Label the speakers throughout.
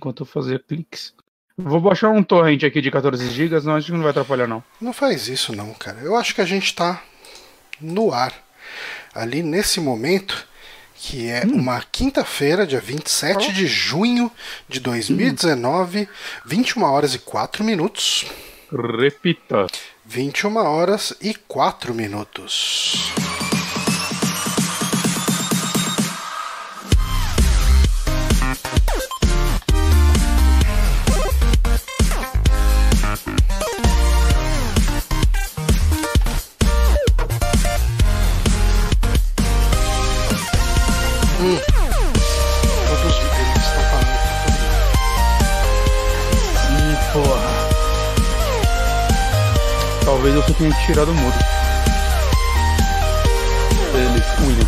Speaker 1: enquanto eu fazia cliques. Vou baixar um torrent aqui de 14 GB, não acho que não vai atrapalhar não.
Speaker 2: Não faz isso não, cara. Eu acho que a gente tá no ar. Ali nesse momento, que é hum. uma quinta-feira, dia 27 oh. de junho de 2019, hum. 21 horas e 4 minutos.
Speaker 1: Repita.
Speaker 2: 21 horas e 4 minutos.
Speaker 1: Eu tenha que tirar do mudo. Eles, William.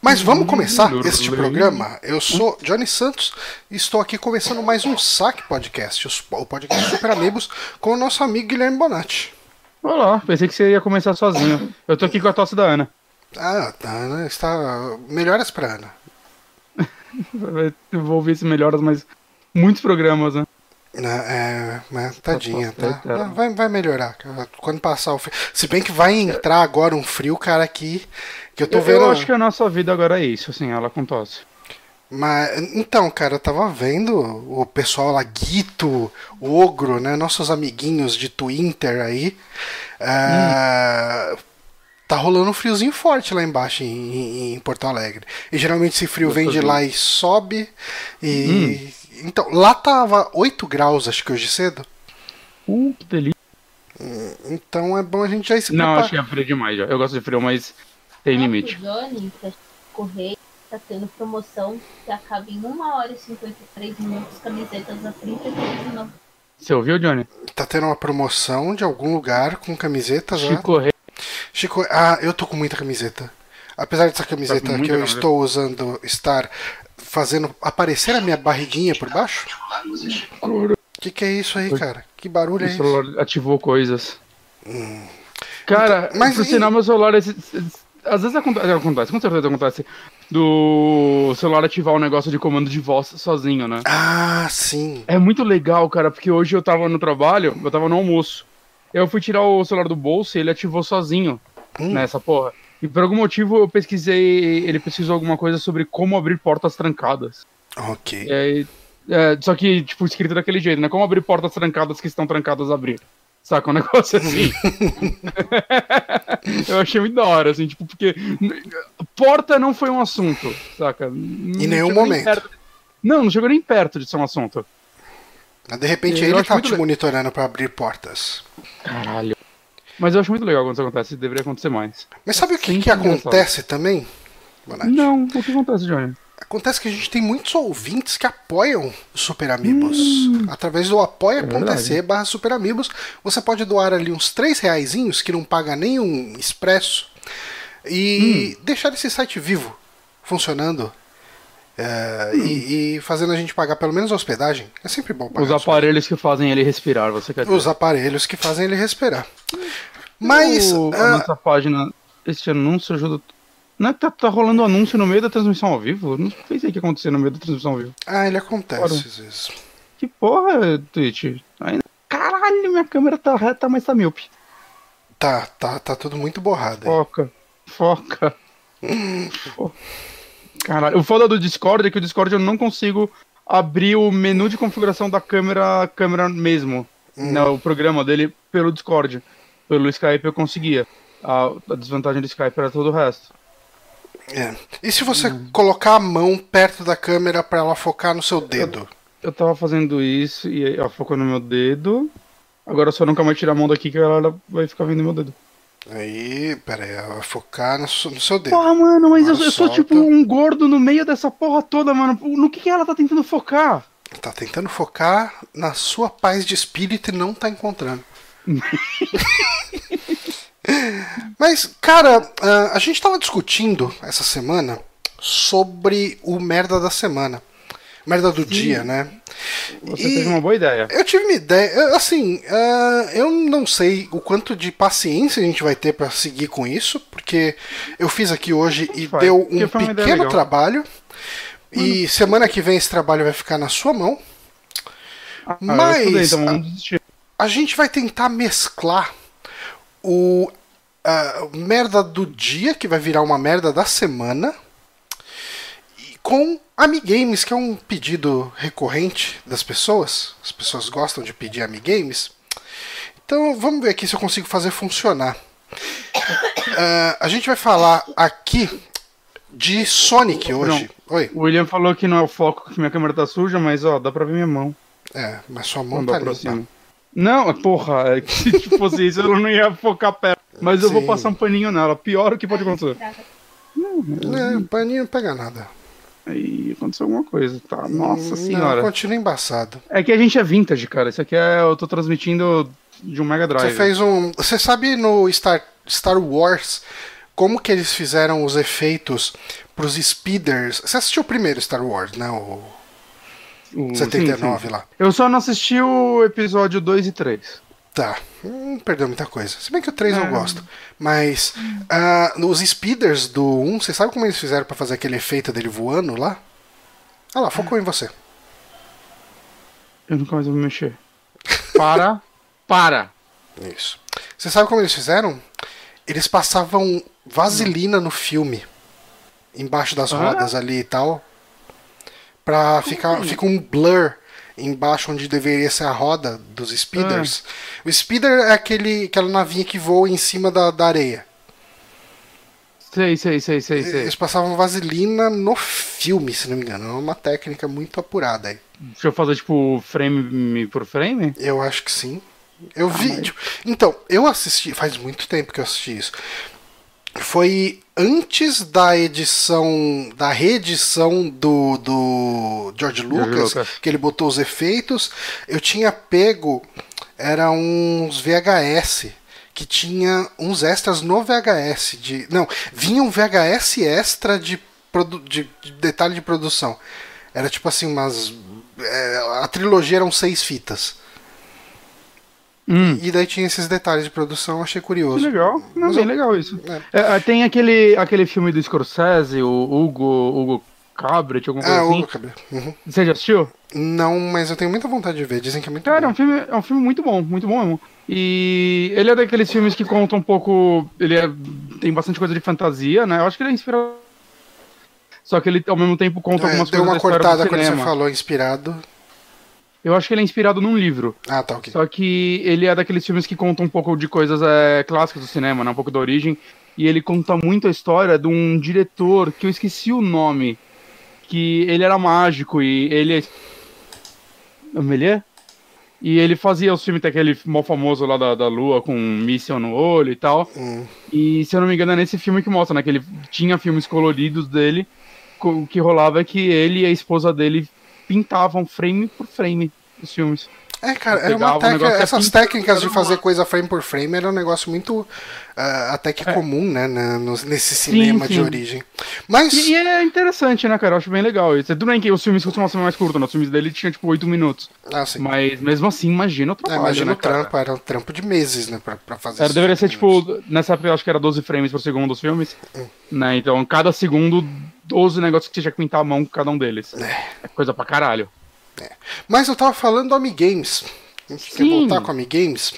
Speaker 2: Mas vamos começar este programa. Eu sou Johnny Santos e estou aqui começando mais um Saque Podcast, o podcast Super Amigos, com o nosso amigo Guilherme Bonatti.
Speaker 1: Olá, pensei que você ia começar sozinho. Eu tô aqui com a tosse da Ana.
Speaker 2: Ah, a Ana está. Melhoras pra Ana.
Speaker 1: vou ouvir se melhoras, mas muitos programas, né?
Speaker 2: É, mas tadinha, tá? Vai, vai melhorar. Quando passar o frio. Se bem que vai entrar agora um frio, cara, aqui. Que eu tô
Speaker 1: eu,
Speaker 2: vendo.
Speaker 1: Eu acho que a nossa vida agora é isso, assim, ela com tosse.
Speaker 2: Mas, então, cara, eu tava vendo o pessoal lá, Guito, Ogro, né? Nossos amiguinhos de Twitter aí. Uh, tá rolando um friozinho forte lá embaixo em, em, Porto Alegre. E geralmente esse frio vem de lá e sobe. E. Hum então, lá tava 8 graus, acho que hoje cedo.
Speaker 1: Uh, que delícia.
Speaker 2: Hum, então é bom a gente já
Speaker 1: se Não, acho que é frio demais já. Eu gosto de frio, mas tem limite.
Speaker 3: O Johnny, pra correr, tá tendo promoção que acaba em 1 hora e 53 minutos, camisetas a 33,90.
Speaker 1: Você ouviu, Johnny?
Speaker 2: Tá tendo uma promoção de algum lugar com camisetas,
Speaker 1: né? Chico Rei.
Speaker 2: Chico, ah, eu tô com muita camiseta. Apesar dessa camiseta tá que eu camiseta. estou usando estar fazendo aparecer a minha barriguinha por baixo? O que, que é isso aí, cara? Que barulho é esse?
Speaker 1: O celular ativou coisas. Hum. Cara, então, mas por e... sinal, meu celular. Às vezes acontece, acontece, com certeza acontece. Do celular ativar um negócio de comando de voz sozinho, né?
Speaker 2: Ah, sim.
Speaker 1: É muito legal, cara, porque hoje eu tava no trabalho, eu tava no almoço. Eu fui tirar o celular do bolso e ele ativou sozinho hum. nessa porra. E por algum motivo eu pesquisei, ele pesquisou alguma coisa sobre como abrir portas trancadas.
Speaker 2: Ok.
Speaker 1: É, é, só que, tipo, escrito daquele jeito, né? Como abrir portas trancadas que estão trancadas a abrir. Saca? Um negócio assim. eu achei muito da hora, assim, tipo, porque porta não foi um assunto, saca?
Speaker 2: Em nenhum momento. Nem
Speaker 1: não, não chegou nem perto de ser um assunto.
Speaker 2: De repente ele tá te monitorando para abrir portas.
Speaker 1: Caralho. Mas eu acho muito legal quando isso acontece, deveria acontecer mais.
Speaker 2: Mas sabe o que, que acontece também?
Speaker 1: Bonatti? Não, o que acontece, Johnny?
Speaker 2: Acontece que a gente tem muitos ouvintes que apoiam o Super Amigos. Hum, Através do apoia.se é barra Super Amigos, você pode doar ali uns 3 reaisinhos, que não paga nem um expresso, e hum. deixar esse site vivo, funcionando. É, e, e, fazendo a gente pagar pelo menos a hospedagem. É sempre bom pagar.
Speaker 1: Os aparelhos que fazem ele respirar, você quer dizer?
Speaker 2: Os aparelhos que fazem ele respirar. Mas.
Speaker 1: O, a uh... nossa página, esse anúncio ajuda. Não é que tá, tá rolando anúncio no meio da transmissão ao vivo? Não pensei que ia acontecer no meio da transmissão ao vivo.
Speaker 2: Ah, ele acontece Fora. às vezes.
Speaker 1: Que porra, Twitch? Ainda... Caralho, minha câmera tá reta, mas tá míope.
Speaker 2: Tá, tá, tá tudo muito borrado.
Speaker 1: Foca, foca. Caralho, o foda do Discord é que o Discord eu não consigo abrir o menu de configuração da câmera, câmera mesmo. Hum. Né, o programa dele pelo Discord. Pelo Skype eu conseguia. A, a desvantagem do Skype era todo o resto.
Speaker 2: É. E se você hum. colocar a mão perto da câmera para ela focar no seu dedo?
Speaker 1: Eu, eu tava fazendo isso e ela focou no meu dedo. Agora só nunca mais tirar a mão daqui que ela vai ficar vendo meu dedo.
Speaker 2: Aí, pera aí, ela vai focar no, no seu dedo.
Speaker 1: Porra, mano, mas eu, eu, sou tipo um gordo no meio dessa porra toda, mano. No que, que ela tá tentando focar?
Speaker 2: Tá tentando focar na sua paz de espírito e não tá encontrando. Mas, cara, a gente tava discutindo essa semana sobre o merda da semana. Merda do Sim. dia, né?
Speaker 1: Você e teve uma boa ideia.
Speaker 2: Eu tive uma ideia. Assim, uh, eu não sei o quanto de paciência a gente vai ter para seguir com isso, porque eu fiz aqui hoje e deu um pequeno trabalho. E semana que vem esse trabalho vai ficar na sua mão.
Speaker 1: Ah,
Speaker 2: Mas-
Speaker 1: estudei, então desistir.
Speaker 2: A gente vai tentar mesclar o a merda do dia, que vai virar uma merda da semana, com Amigames, que é um pedido recorrente das pessoas. As pessoas gostam de pedir Amigames. Então vamos ver aqui se eu consigo fazer funcionar. Ah, a gente vai falar aqui de Sonic hoje. Oi.
Speaker 1: O William falou que não é o foco, que minha câmera tá suja, mas ó, dá pra ver minha mão
Speaker 2: É, mas sua mão
Speaker 1: quando
Speaker 2: tá limpa.
Speaker 1: aproximo. Não, porra, é que se fosse isso eu não ia focar perto. Mas eu vou passar um paninho nela. Pior o que pode acontecer.
Speaker 2: É, paninho não pega nada.
Speaker 1: Aí aconteceu alguma coisa, tá? Nossa
Speaker 2: Não,
Speaker 1: senhora.
Speaker 2: continua embaçado.
Speaker 1: É que a gente é vintage, cara. Isso aqui é. Eu tô transmitindo de um Mega Drive.
Speaker 2: Você fez um. Você sabe no Star, Star Wars como que eles fizeram os efeitos pros speeders? Você assistiu o primeiro Star Wars, né? O
Speaker 1: O-
Speaker 2: 79
Speaker 1: sim, sim.
Speaker 2: lá.
Speaker 1: Eu só não assisti o episódio 2 e 3.
Speaker 2: Tá. Hum, perdeu muita coisa. Se bem que o 3 eu
Speaker 1: É.
Speaker 2: gosto. Mas ah, os speeders do 1, você sabe como eles fizeram pra fazer aquele efeito dele voando lá? Ah lá, focou em você.
Speaker 1: Eu nunca mais vou me mexer. Para. para.
Speaker 2: Isso. Você sabe como eles fizeram? Eles passavam vaselina no filme. Embaixo das
Speaker 1: Ah.
Speaker 2: rodas ali e tal. Pra ficar. Fica um blur embaixo onde deveria ser a roda dos speeders. O speeder é aquele, aquela navinha que voa em cima da, da areia.
Speaker 1: Sei, sei, sei, sei, sei.
Speaker 2: Eles passavam vaselina no filme, se não me engano. É uma técnica muito apurada aí.
Speaker 1: Deixa eu fazer, tipo, frame por frame?
Speaker 2: Eu acho que sim. Eu vi. tipo, então, eu assisti. Faz muito tempo que eu assisti isso. Foi antes da edição. Da reedição do, do George Lucas,
Speaker 1: Lucas.
Speaker 2: que ele botou os efeitos. Eu tinha pego. Era uns VHS. Que tinha uns extras no VHS. De, não, vinha um VHS extra de, de, de detalhe de produção. Era tipo assim, umas. é, a trilogia eram seis fitas.
Speaker 1: Hum.
Speaker 2: E daí tinha esses detalhes de produção, achei
Speaker 1: Que
Speaker 2: curioso.
Speaker 1: legal. Não,
Speaker 2: Mas
Speaker 1: bem
Speaker 2: eu-
Speaker 1: legal isso.
Speaker 2: É.
Speaker 1: É, é, tem aquele, aquele filme do Scorsese, o Hugo, Hugo Cabret, alguma coisa
Speaker 2: Ah,
Speaker 1: assim.
Speaker 2: o cabelo. Uhum.
Speaker 1: Você já assistiu?
Speaker 2: Não, mas eu tenho muita vontade de ver. Dizem que é muito
Speaker 1: Cara, é
Speaker 2: bom.
Speaker 1: um, filme, é um filme muito bom, muito bom mesmo. E ele é daqueles filmes que contam um pouco. Ele é- tem bastante coisa de fantasia, né? Eu acho que ele é inspirado. Só que ele ao mesmo tempo conta
Speaker 2: É,
Speaker 1: algumas
Speaker 2: deu
Speaker 1: coisas
Speaker 2: uma
Speaker 1: da história
Speaker 2: cortada
Speaker 1: do
Speaker 2: quando você falou inspirado.
Speaker 1: Eu acho que ele é inspirado num livro.
Speaker 2: Ah, tá, ok.
Speaker 1: Só que ele é daqueles filmes que contam um pouco de coisas é, clássicas do cinema, né? Um pouco da origem. E ele conta muito a história de um diretor que eu esqueci o nome. Que ele era mágico e ele. Amelie? E ele fazia os filmes, aquele mó famoso lá da, da lua com um míssil no olho e tal.
Speaker 2: Hum.
Speaker 1: E se eu não me engano é nesse filme que mostra, né? Que ele tinha filmes coloridos dele. O que rolava é que ele e a esposa dele pintavam frame por frame os filmes.
Speaker 2: É, cara, era uma
Speaker 1: o
Speaker 2: técnica.
Speaker 1: negócio
Speaker 2: Essas
Speaker 1: assim,
Speaker 2: técnicas de fazer coisa frame por frame era um negócio muito. ah, até que
Speaker 1: É.
Speaker 2: comum, né? na- no- nesse cinema de
Speaker 1: sim.
Speaker 2: origem. Mas.
Speaker 1: E, e é interessante, né, cara? Eu acho bem legal isso. Tudo bem que os filmes costumam ser mais curtos, né? Os filmes dele tinham tipo 8 minutos.
Speaker 2: Ah, sim.
Speaker 1: Mas mesmo assim, imagina o
Speaker 2: É,
Speaker 1: trabalho,
Speaker 2: imagina
Speaker 1: né,
Speaker 2: o trampo,
Speaker 1: cara?
Speaker 2: era um trampo de meses, né? Pra, pra fazer
Speaker 1: Era,
Speaker 2: isso.
Speaker 1: deveria ser tipo, nessa época eu acho que era 12 frames por segundo os filmes.
Speaker 2: Hum.
Speaker 1: Né? Então, cada segundo, 12 negócios que você tinha que pintar a mão com cada um deles. É coisa pra caralho.
Speaker 2: Mas eu tava falando do Amigames. A gente quer
Speaker 1: Sim.
Speaker 2: voltar com Amigames.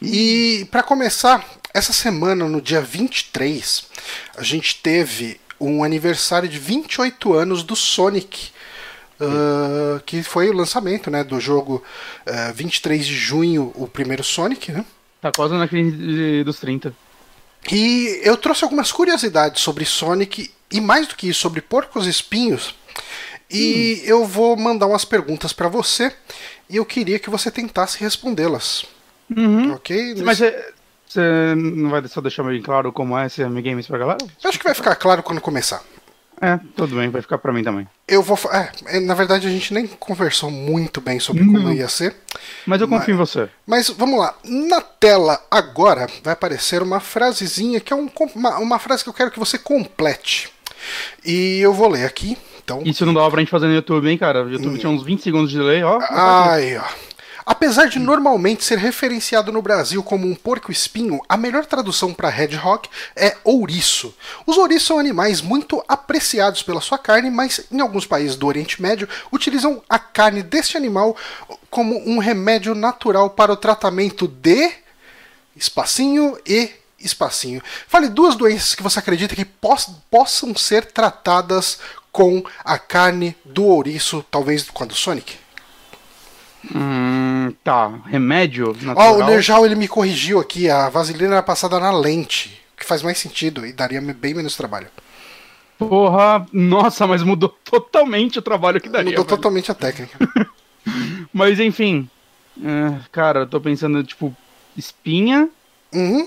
Speaker 2: E pra começar, essa semana, no dia 23, a gente teve um aniversário de 28 anos do Sonic. ah, que foi o lançamento né, do jogo ah, 23 de junho, o primeiro Sonic, né?
Speaker 1: Tá quase na crise dos 30.
Speaker 2: E eu trouxe algumas curiosidades sobre Sonic e mais do que isso, sobre porcos espinhos. E eu vou mandar umas perguntas pra você e eu queria que você tentasse respondê-las.
Speaker 1: Uhum.
Speaker 2: Ok?
Speaker 1: Mas você você não vai só deixar bem claro como é esse Amigames pra galera?
Speaker 2: Eu acho que vai ficar claro quando começar.
Speaker 1: É, tudo bem, vai ficar pra mim também.
Speaker 2: Eu vou. É, é, na verdade, a gente nem conversou muito bem sobre como ia ser.
Speaker 1: Mas eu confio em você.
Speaker 2: Mas vamos lá. Na tela agora vai aparecer uma frasezinha que é um uma, uma frase que eu quero que você complete. E eu vou ler aqui. Então,
Speaker 1: Isso não dava pra gente fazer no YouTube, hein, cara? O YouTube tinha uns 20 segundos de delay, ó.
Speaker 2: Ai, ó. Apesar de normalmente ser referenciado no Brasil como um porco-espinho, a melhor tradução para hedgehog é ouriço. Os ouriços são animais muito apreciados pela sua carne, mas em alguns países do Oriente Médio utilizam a carne deste animal como um remédio natural para o tratamento de espacinho e espacinho. Fale duas doenças que você acredita que poss possam ser tratadas com a carne do ouriço, talvez com a do Sonic.
Speaker 1: Hum, tá. Remédio
Speaker 2: Ó,
Speaker 1: natural.
Speaker 2: o Nerjal ele me corrigiu aqui, a vaselina era passada na lente, que faz mais sentido e daria bem menos trabalho.
Speaker 1: Porra, nossa, mas mudou totalmente o trabalho que daria.
Speaker 2: Mudou
Speaker 1: velho.
Speaker 2: totalmente a técnica.
Speaker 1: Mas enfim. é, cara, eu tô pensando, tipo, espinha
Speaker 2: Uhum.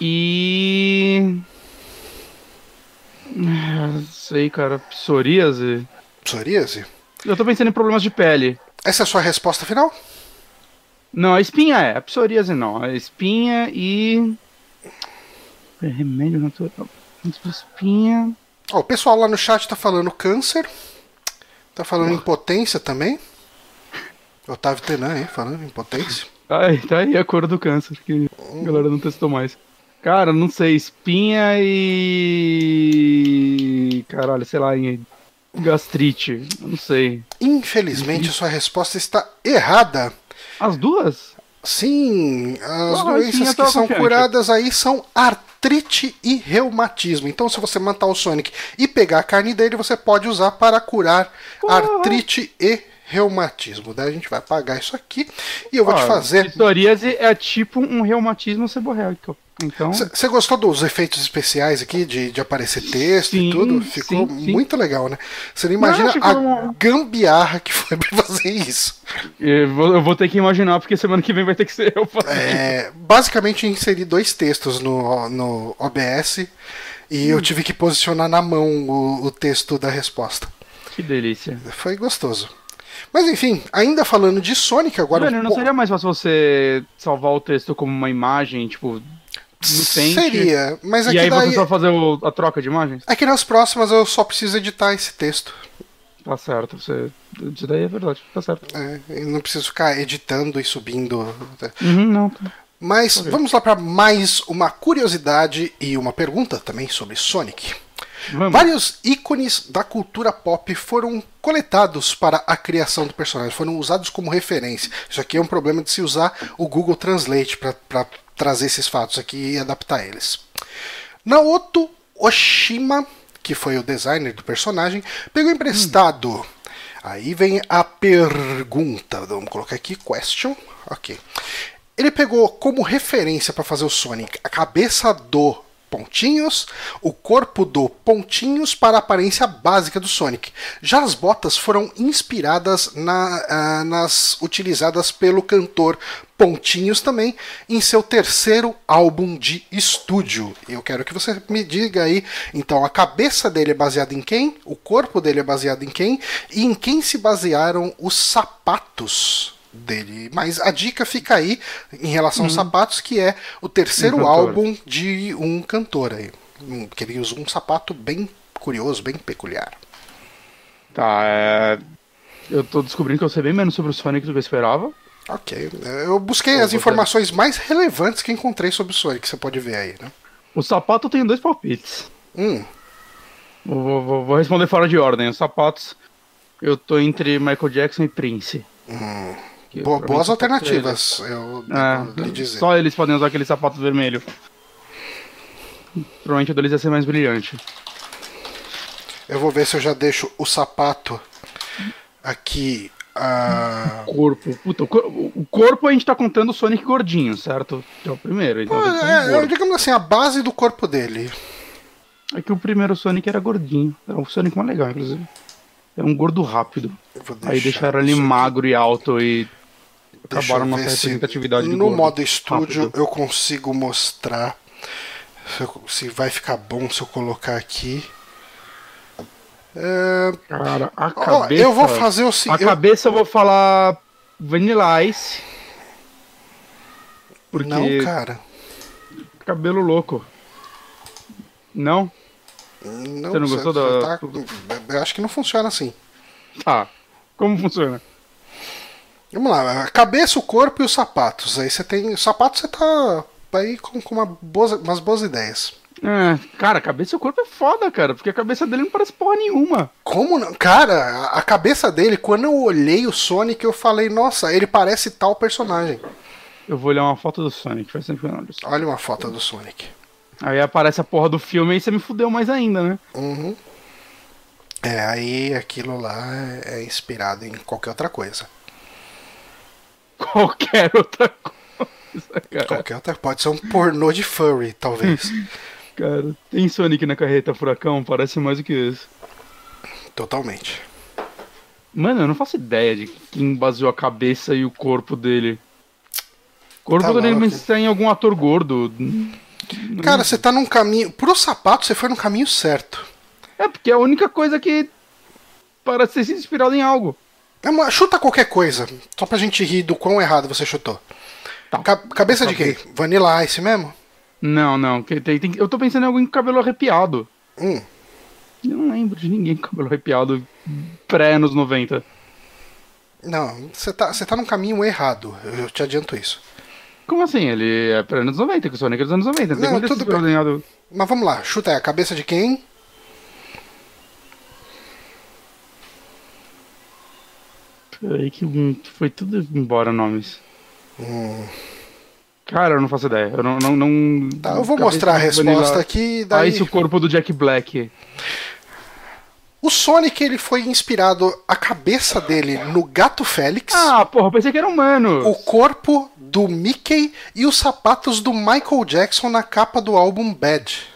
Speaker 1: E. Ah, Sei, cara, psoríase.
Speaker 2: Psoríase?
Speaker 1: Eu tô pensando em problemas de pele.
Speaker 2: Essa é a sua resposta final?
Speaker 1: Não, a espinha é, a psoríase não. A espinha e. Remédio natural. Espinha.
Speaker 2: Ó, o pessoal lá no chat tá falando câncer. Tá falando impotência também. Otávio Tenan aí, falando impotência.
Speaker 1: Ai, tá aí a cor do câncer, que a galera não testou mais. Cara, não sei, espinha e. Caralho, sei lá, em gastrite. Não sei.
Speaker 2: Infelizmente, a sua resposta está errada.
Speaker 1: As duas?
Speaker 2: Sim, as
Speaker 1: Ah,
Speaker 2: doenças
Speaker 1: eu
Speaker 2: que são
Speaker 1: confiante.
Speaker 2: curadas aí são artrite e reumatismo. Então, se você matar o Sonic e pegar a carne dele, você pode usar para curar
Speaker 1: Porra.
Speaker 2: artrite e reumatismo. Daí a gente vai apagar isso aqui e eu vou te
Speaker 1: Ah,
Speaker 2: fazer.
Speaker 1: Psoríase é tipo um reumatismo seborreico. Então.
Speaker 2: Você gostou dos efeitos especiais aqui, de, de aparecer texto e
Speaker 1: Sim,
Speaker 2: tudo? Ficou
Speaker 1: sim, sim.
Speaker 2: muito legal, né? Você não imagina
Speaker 1: ficou
Speaker 2: a
Speaker 1: uma-
Speaker 2: gambiarra que foi pra fazer isso.
Speaker 1: Eu vou, eu vou ter que imaginar, porque semana que vem vai ter que ser eu fazendo.
Speaker 2: É, basicamente, inseri dois textos no, no OBS e
Speaker 1: Hum.
Speaker 2: eu tive que posicionar na mão o, o texto da resposta.
Speaker 1: Que delícia.
Speaker 2: Foi gostoso. Mas enfim, ainda falando de Sonic agora.
Speaker 1: Velho, não seria mais fácil você salvar o texto como uma imagem, tipo, Paint?
Speaker 2: Seria, mas
Speaker 1: E
Speaker 2: aqui
Speaker 1: aí
Speaker 2: daí.
Speaker 1: você só fazer o- a troca de imagens?
Speaker 2: Aqui nas próximas eu só preciso editar esse texto.
Speaker 1: Tá certo, você... isso daí é verdade, tá certo.
Speaker 2: É, eu não preciso ficar editando e subindo.
Speaker 1: Uhum, não. tá.
Speaker 2: Mas vamos lá para mais uma curiosidade e uma pergunta também sobre Sonic.
Speaker 1: Vamos.
Speaker 2: Vários ícones da cultura pop foram coletados para a criação do personagem, foram usados como referência. Isso aqui é um problema de se usar o Google Translate para trazer esses fatos aqui e adaptar eles. Naoto Oshima, que foi o designer do personagem, pegou emprestado. Aí vem a pergunta. Vamos colocar aqui question. Ok. Ele pegou como referência para fazer o Sonic a cabeça do Pontinhos, o corpo do Pontinhos para a aparência básica do Sonic. Já as botas foram inspiradas na- ah, nas utilizadas pelo cantor Pontinhos também em seu terceiro álbum de estúdio. Eu quero que você me diga aí, então a cabeça dele é baseada em quem? O corpo dele é baseado em quem? E em quem se basearam os sapatos dele. Mas a dica fica aí em relação aos sapatos, que é o terceiro
Speaker 1: Um
Speaker 2: álbum de um cantor aí. Que ele usa um sapato bem curioso, bem peculiar.
Speaker 1: Tá, é... Eu tô descobrindo que eu sei bem menos sobre o Sonic do que eu esperava.
Speaker 2: Ok. Eu busquei
Speaker 1: Pô,
Speaker 2: as informações mais relevantes que encontrei sobre o Sonic, que você pode ver aí, né?
Speaker 1: O sapato eu tenho dois palpites.
Speaker 2: Hum,
Speaker 1: Vou, vou- vou- vou responder fora de ordem. Os sapatos, eu tô entre Michael Jackson e Prince. Que
Speaker 2: bo-
Speaker 1: pra mim
Speaker 2: boas alternativas, eu devo lhe
Speaker 1: É,
Speaker 2: dizer.
Speaker 1: só eles podem usar aquele sapato vermelho. Provavelmente o deles ia ser mais brilhante.
Speaker 2: Eu vou ver se eu já deixo o sapato aqui. ah,
Speaker 1: Corpo. Puta, o, cor- o corpo a gente tá contando o Sonic gordinho, certo? É o primeiro. Então um
Speaker 2: é, é, digamos assim, a base do corpo dele.
Speaker 1: É que o primeiro Sonic era gordinho. Era o Sonic mais legal, inclusive. Era um gordo rápido. Aí
Speaker 2: deixar
Speaker 1: deixaram ele magro e alto e acabaram
Speaker 2: eu
Speaker 1: nossa
Speaker 2: se
Speaker 1: representatividade de
Speaker 2: No modo estúdio
Speaker 1: Rápido.
Speaker 2: eu consigo mostrar se, eu- se vai ficar bom se eu colocar aqui. É,
Speaker 1: Cara, a
Speaker 2: ó,
Speaker 1: cabeça...
Speaker 2: eu vou fazer o
Speaker 1: A
Speaker 2: seguinte.
Speaker 1: cabeça eu vou falar Vanilla Ice. Porque
Speaker 2: Não, cara.
Speaker 1: cabelo louco. Não?
Speaker 2: Não,
Speaker 1: Você não gostou da-
Speaker 2: tá- eu acho que não funciona assim.
Speaker 1: Tá. Como funciona?
Speaker 2: Vamos lá, a cabeça, o corpo e os sapatos. Aí você tem. Os sapatos você tá aí com, com uma boas, umas boas ideias.
Speaker 1: É, cara, a cabeça e o corpo é foda, cara, porque a cabeça dele não parece porra nenhuma.
Speaker 2: Como não? Cara, a, cabeça dele, quando eu olhei o Sonic, eu falei, nossa, ele parece tal personagem.
Speaker 1: Eu vou olhar uma foto do Sonic, faz tempo que eu não olho.
Speaker 2: Olha uma foto do Sonic.
Speaker 1: Aí aparece a porra do filme e você me fudeu mais ainda, né?
Speaker 2: Uhum. É, aí aquilo lá é, é inspirado em qualquer outra coisa.
Speaker 1: Qualquer outra coisa, cara.
Speaker 2: Qualquer outra. Pode ser um pornô de furry, talvez.
Speaker 1: Cara, tem Sonic na carreta furacão? Parece mais do que isso.
Speaker 2: Totalmente.
Speaker 1: Mano, eu não faço ideia de quem baseou a cabeça e o corpo dele. O corpo
Speaker 2: Tá
Speaker 1: dele mas tem algum ator gordo.
Speaker 2: Cara, você tá num caminho. Pro sapato, você foi no caminho certo.
Speaker 1: É, porque é a única coisa que parece sido inspirado em algo.
Speaker 2: É uma- chuta qualquer coisa, só pra gente rir do quão errado você chutou.
Speaker 1: Tá.
Speaker 2: Ca- cabeça de quem? Vanilla Ice mesmo?
Speaker 1: Não, não. eu tô pensando em alguém com cabelo arrepiado.
Speaker 2: Hum.
Speaker 1: Eu não lembro de ninguém com cabelo arrepiado pré-anos 90.
Speaker 2: Não, você tá, você tá num caminho errado, eu te adianto isso.
Speaker 1: Como assim? Ele é pré-anos 90, que o Sonic é dos anos 90. Não
Speaker 2: tudo
Speaker 1: desenhado.
Speaker 2: Mas vamos lá, chuta aí, a cabeça de quem?
Speaker 1: Peraí que foi tudo embora nomes.
Speaker 2: Hum.
Speaker 1: Cara, eu não faço ideia. Eu não. não, não
Speaker 2: Tá, eu vou mostrar a resposta aqui. Daí...
Speaker 1: Ice, o corpo do Jack Black.
Speaker 2: O Sonic ele foi inspirado a cabeça dele no Gato Félix,
Speaker 1: Ah, porra, eu pensei que era humano.
Speaker 2: o corpo do Mickey e os sapatos do Michael Jackson na capa do álbum Bad.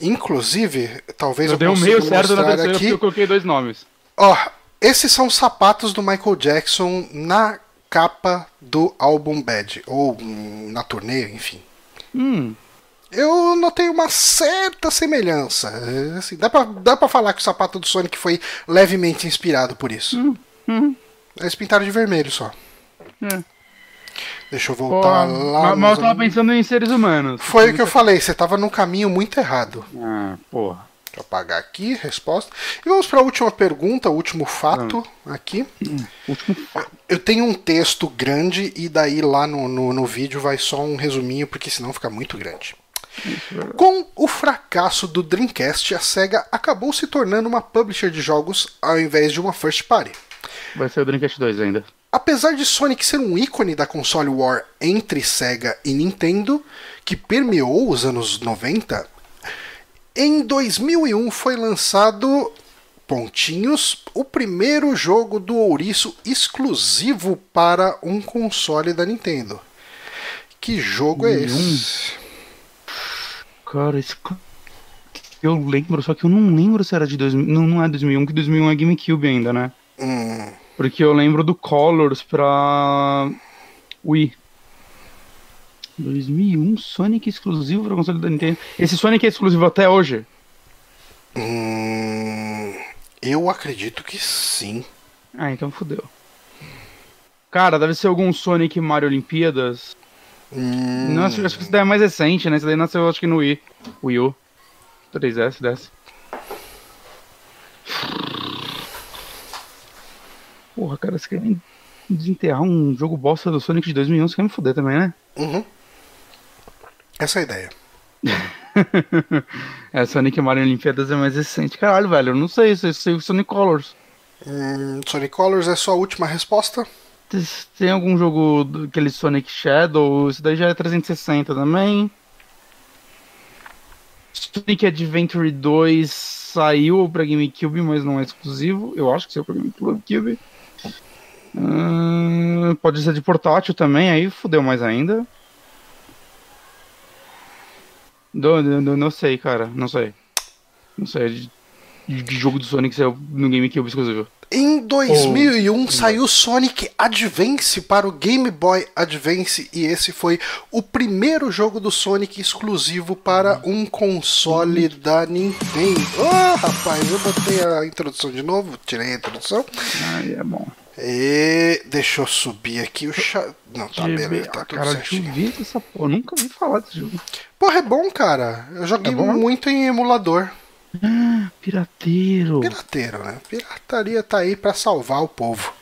Speaker 2: Inclusive, talvez eu,
Speaker 1: eu dei um meio certo na
Speaker 2: aqui.
Speaker 1: eu coloquei dois nomes.
Speaker 2: Ó, esses são os sapatos do Michael Jackson na capa do álbum Bad ou hum, na turnê, enfim.
Speaker 1: Hum.
Speaker 2: Eu notei uma certa semelhança. É, Assim, dá, pra, dá pra falar que o sapato do Sonic foi levemente inspirado por isso.
Speaker 1: hum.
Speaker 2: Eles pintaram de vermelho só.
Speaker 1: É.
Speaker 2: Deixa eu
Speaker 1: Pô,
Speaker 2: voltar lá.
Speaker 1: mas, mas eu tava pensando em seres humanos.
Speaker 2: Foi o que eu falei, você tava no caminho muito errado.
Speaker 1: Ah, porra.
Speaker 2: Deixa eu apagar aqui, resposta. E vamos para a última pergunta, o último fato aqui.
Speaker 1: Último fato.
Speaker 2: Eu tenho um texto grande e daí lá no, no, no vídeo vai só um resuminho, porque senão fica muito grande. Com o fracasso do Dreamcast, a SEGA acabou se tornando uma publisher de jogos ao invés de uma first party.
Speaker 1: Vai ser o Dreamcast 2 ainda.
Speaker 2: Apesar de Sonic ser um ícone da console war entre Sega e Nintendo, que permeou os anos 90, em 2001 foi lançado pontinhos o primeiro jogo do ouriço exclusivo para um console da Nintendo. Que jogo é esse?
Speaker 1: Cara, esse. Eu lembro, só que eu não lembro se era de 2000. Não, não é 2001, que 2001 é GameCube ainda, né?
Speaker 2: Hum,
Speaker 1: Porque eu lembro do Colors pra. Wii. 2001, Sonic exclusivo pra console da Nintendo. Esse Sonic é exclusivo até hoje?
Speaker 2: hum, eu acredito que sim.
Speaker 1: Ah, então fodeu. Cara, deve ser algum Sonic Mario Olimpíadas.
Speaker 2: Hum,
Speaker 1: Não, acho, acho que isso daí é mais recente, né? Isso daí nasceu, acho que no Wii. Wii U. 3S, desce. Porra, cara, você quer desenterrar um jogo bosta do Sonic de 2001? Você quer me foder também, né?
Speaker 2: uhum. Essa é a ideia.
Speaker 1: é, Sonic Mario Olimpíadas é mais recente. Caralho, velho, eu não sei, eu sei o Sonic Colors.
Speaker 2: Hum, Sonic Colors é sua última resposta?
Speaker 1: Tem- algum jogo daquele Sonic Shadow? Isso daí já é 360 também. Sonic Adventure 2 saiu pra GameCube, mas não é exclusivo. Eu acho que saiu pra GameCube. Hum, pode ser de portátil também, aí fudeu mais ainda. Não, não, não sei, cara, não sei. Não sei de, de jogo do Sonic saiu no GameCube exclusivo.
Speaker 2: Em 2001 saiu Sonic Advance para o Game Boy Advance e esse foi o primeiro jogo do Sonic exclusivo para um console da Nintendo. Ah, rapaz, eu botei a introdução de novo, tirei a introdução.
Speaker 1: Aí é bom.
Speaker 2: E deixa eu subir aqui o chat. Não, tá
Speaker 1: GB,
Speaker 2: beleza, tá
Speaker 1: ah,
Speaker 2: tudo
Speaker 1: cara,
Speaker 2: certinho.
Speaker 1: eu essa porra. Nunca ouvi falar desse jogo.
Speaker 2: Porra, é bom, cara. Eu joguei
Speaker 1: É
Speaker 2: muito em emulador.
Speaker 1: Pirateiro.
Speaker 2: Pirateiro, né? Pirataria tá aí pra salvar o povo.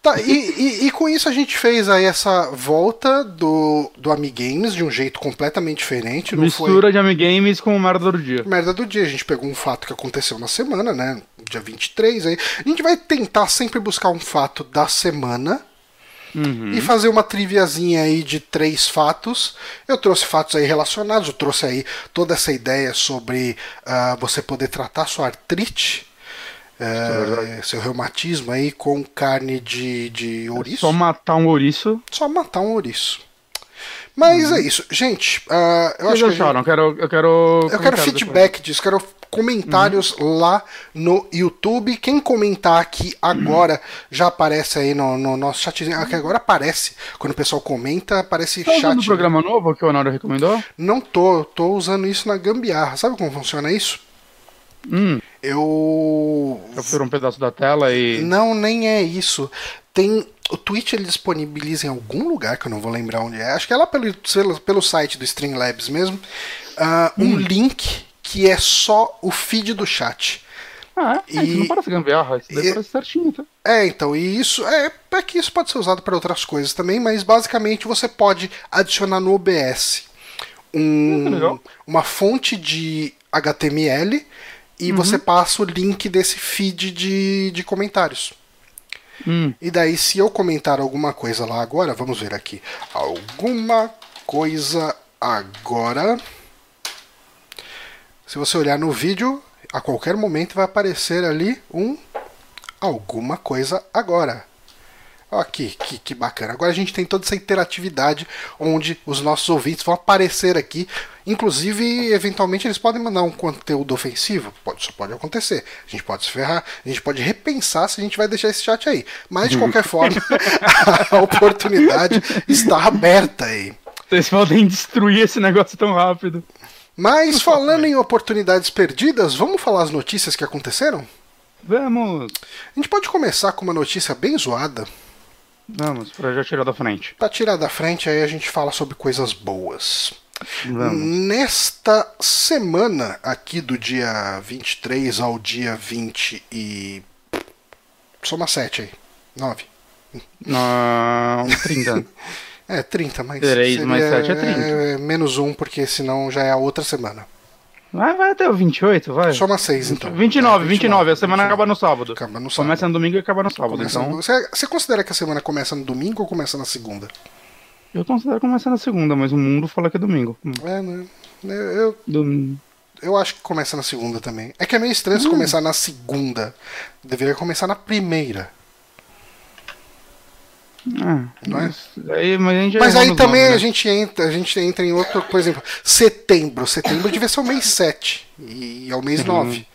Speaker 2: Tá, e, e, e, com isso a gente fez aí essa volta do, do Amigames de um jeito completamente diferente. Não
Speaker 1: Mistura
Speaker 2: foi...
Speaker 1: de Amigames com merda do dia.
Speaker 2: Merda do dia. A gente pegou um fato que aconteceu na semana, né? Dia 23 aí. A gente vai tentar sempre buscar um fato da semana.
Speaker 1: Uhum.
Speaker 2: E fazer uma triviazinha aí de três fatos. Eu trouxe fatos aí relacionados, eu trouxe aí toda essa ideia sobre uh, você poder tratar sua artrite é, seu reumatismo aí com carne de, de ouriço.
Speaker 1: Só matar um ouriço.
Speaker 2: Só matar um ouriço. Mas é isso. Gente, uh, eu
Speaker 1: Vocês
Speaker 2: acho
Speaker 1: acharam?
Speaker 2: que.
Speaker 1: Eu quero, eu quero,
Speaker 2: eu quero feedback depois. disso, quero comentários uhum. lá no YouTube. Quem comentar aqui agora uhum. já aparece aí no, no nosso chatzinho. Aqui agora aparece. Quando o pessoal comenta, aparece
Speaker 1: tá
Speaker 2: chat. Tá
Speaker 1: usando programa novo que o Honório recomendou?
Speaker 2: Não tô, tô usando isso na gambiarra. Sabe como funciona isso?
Speaker 1: Hum.
Speaker 2: Eu.
Speaker 1: Captura um pedaço da tela e.
Speaker 2: Não, nem é isso. Tem. O Twitch ele disponibiliza em algum lugar que eu não vou lembrar onde é. Acho que é lá pelo, pelo site do Streamlabs mesmo. Uh, hum. Um link que é só o feed do chat.
Speaker 1: Ah, é? E... Isso não parece gambiarra, isso daí e... parece certinho, tá?
Speaker 2: É, então, e isso é, é que isso pode ser usado para outras coisas também, mas basicamente você pode adicionar no OBS um, hum, uma fonte de HTML e uhum. você passa o link desse feed de, de comentários.
Speaker 1: Hum.
Speaker 2: E daí, se eu comentar alguma coisa lá agora, vamos ver aqui. Alguma coisa agora. Se você olhar no vídeo, a qualquer momento vai aparecer ali um alguma coisa agora. Ó, que, que, que bacana. Agora a gente tem toda essa interatividade onde os nossos ouvintes vão aparecer aqui. Inclusive, eventualmente, eles podem mandar um conteúdo ofensivo. Pode, isso pode acontecer. A gente pode se ferrar, a gente pode repensar se a gente vai deixar esse chat aí. Mas, de qualquer forma, a oportunidade está aberta aí.
Speaker 1: Vocês podem destruir esse negócio tão rápido.
Speaker 2: Mas, falando em oportunidades perdidas, vamos falar as notícias que aconteceram?
Speaker 1: Vamos!
Speaker 2: A gente pode começar com uma notícia bem zoada.
Speaker 1: Vamos, pra já tirar da frente.
Speaker 2: Pra tirar da frente, aí a gente fala sobre coisas boas.
Speaker 1: Vamos.
Speaker 2: Nesta semana, aqui do dia 23 ao dia 20 e. Soma 7 aí. 9.
Speaker 1: Não, 30.
Speaker 2: é, 30, mas.
Speaker 1: 3 mais 7 é 30.
Speaker 2: É, menos 1, porque senão já é a outra semana.
Speaker 1: Vai, vai até o 28, vai.
Speaker 2: Soma 6, então.
Speaker 1: 29, é, 29, a semana 29. acaba no sábado.
Speaker 2: Acaba no
Speaker 1: sábado. Começa no domingo e acaba no sábado.
Speaker 2: Começa
Speaker 1: então...
Speaker 2: no... Você, você considera que a semana começa no domingo ou começa na segunda?
Speaker 1: Eu considero começar na segunda, mas o mundo fala que é domingo.
Speaker 2: É, né? Eu, eu,
Speaker 1: Domingo.
Speaker 2: eu acho que começa na segunda também. É que é meio estranho hum. começar na segunda. Deveria começar na primeira.
Speaker 1: Ah, mas, aí, mas,
Speaker 2: mas aí também nome, né? a, gente entra, a gente entra em outro, por exemplo, setembro. Setembro devia ser o mês 7 e é o mês 9.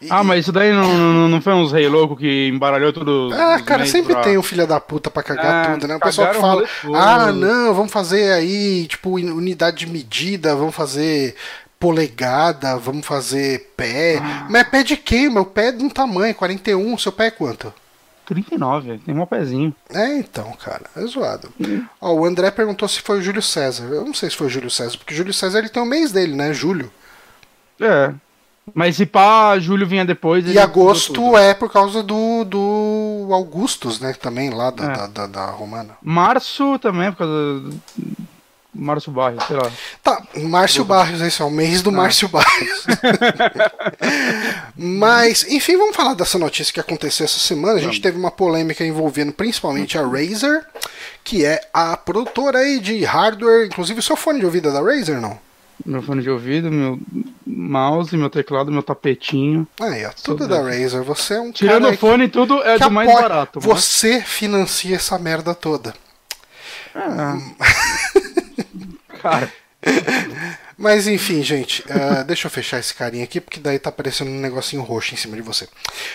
Speaker 1: E, ah, mas isso daí não, não, foi uns rei louco que embaralhou tudo.
Speaker 2: Ah, cara, sempre pra... tem um filho da puta pra cagar ah, tudo, né? O pessoal que fala, ah, não, vamos fazer aí, tipo, unidade de medida, vamos fazer polegada, vamos fazer pé. Ah. Mas é pé de quê? Meu pé é de um tamanho, 41, seu pé é quanto?
Speaker 1: 39, tem um pezinho.
Speaker 2: É, então, cara, é zoado. Hum. Ó, o André perguntou se foi o Júlio César. Eu não sei se foi o Júlio César, porque o Júlio César ele tem o mês dele, né? Julho.
Speaker 1: É. Mas se pá, julho vinha depois.
Speaker 2: E agosto é por causa do, do Augustus, né? Também lá da, é. da, da, da, Romana.
Speaker 1: Março também, por causa. Do... Márcio Barrios, sei lá.
Speaker 2: Tá, Márcio Barrios, esse é o mês do ah. Márcio Barrios. Mas, enfim, vamos falar dessa notícia que aconteceu essa semana. A gente teve uma polêmica envolvendo principalmente a Razer, que é a produtora aí de hardware, inclusive o seu fone de ouvido é da Razer, não?
Speaker 1: Meu fone de ouvido, meu mouse, meu teclado, meu tapetinho.
Speaker 2: Aí, ó, tudo da Razer. Você é um
Speaker 1: Tirando o fone, que, tudo é do mais barato.
Speaker 2: Mas... Você financia essa merda toda.
Speaker 1: Ah. Cara.
Speaker 2: Mas enfim, gente, uh, deixa eu fechar esse carinha aqui, porque daí tá aparecendo um negocinho roxo em cima de você.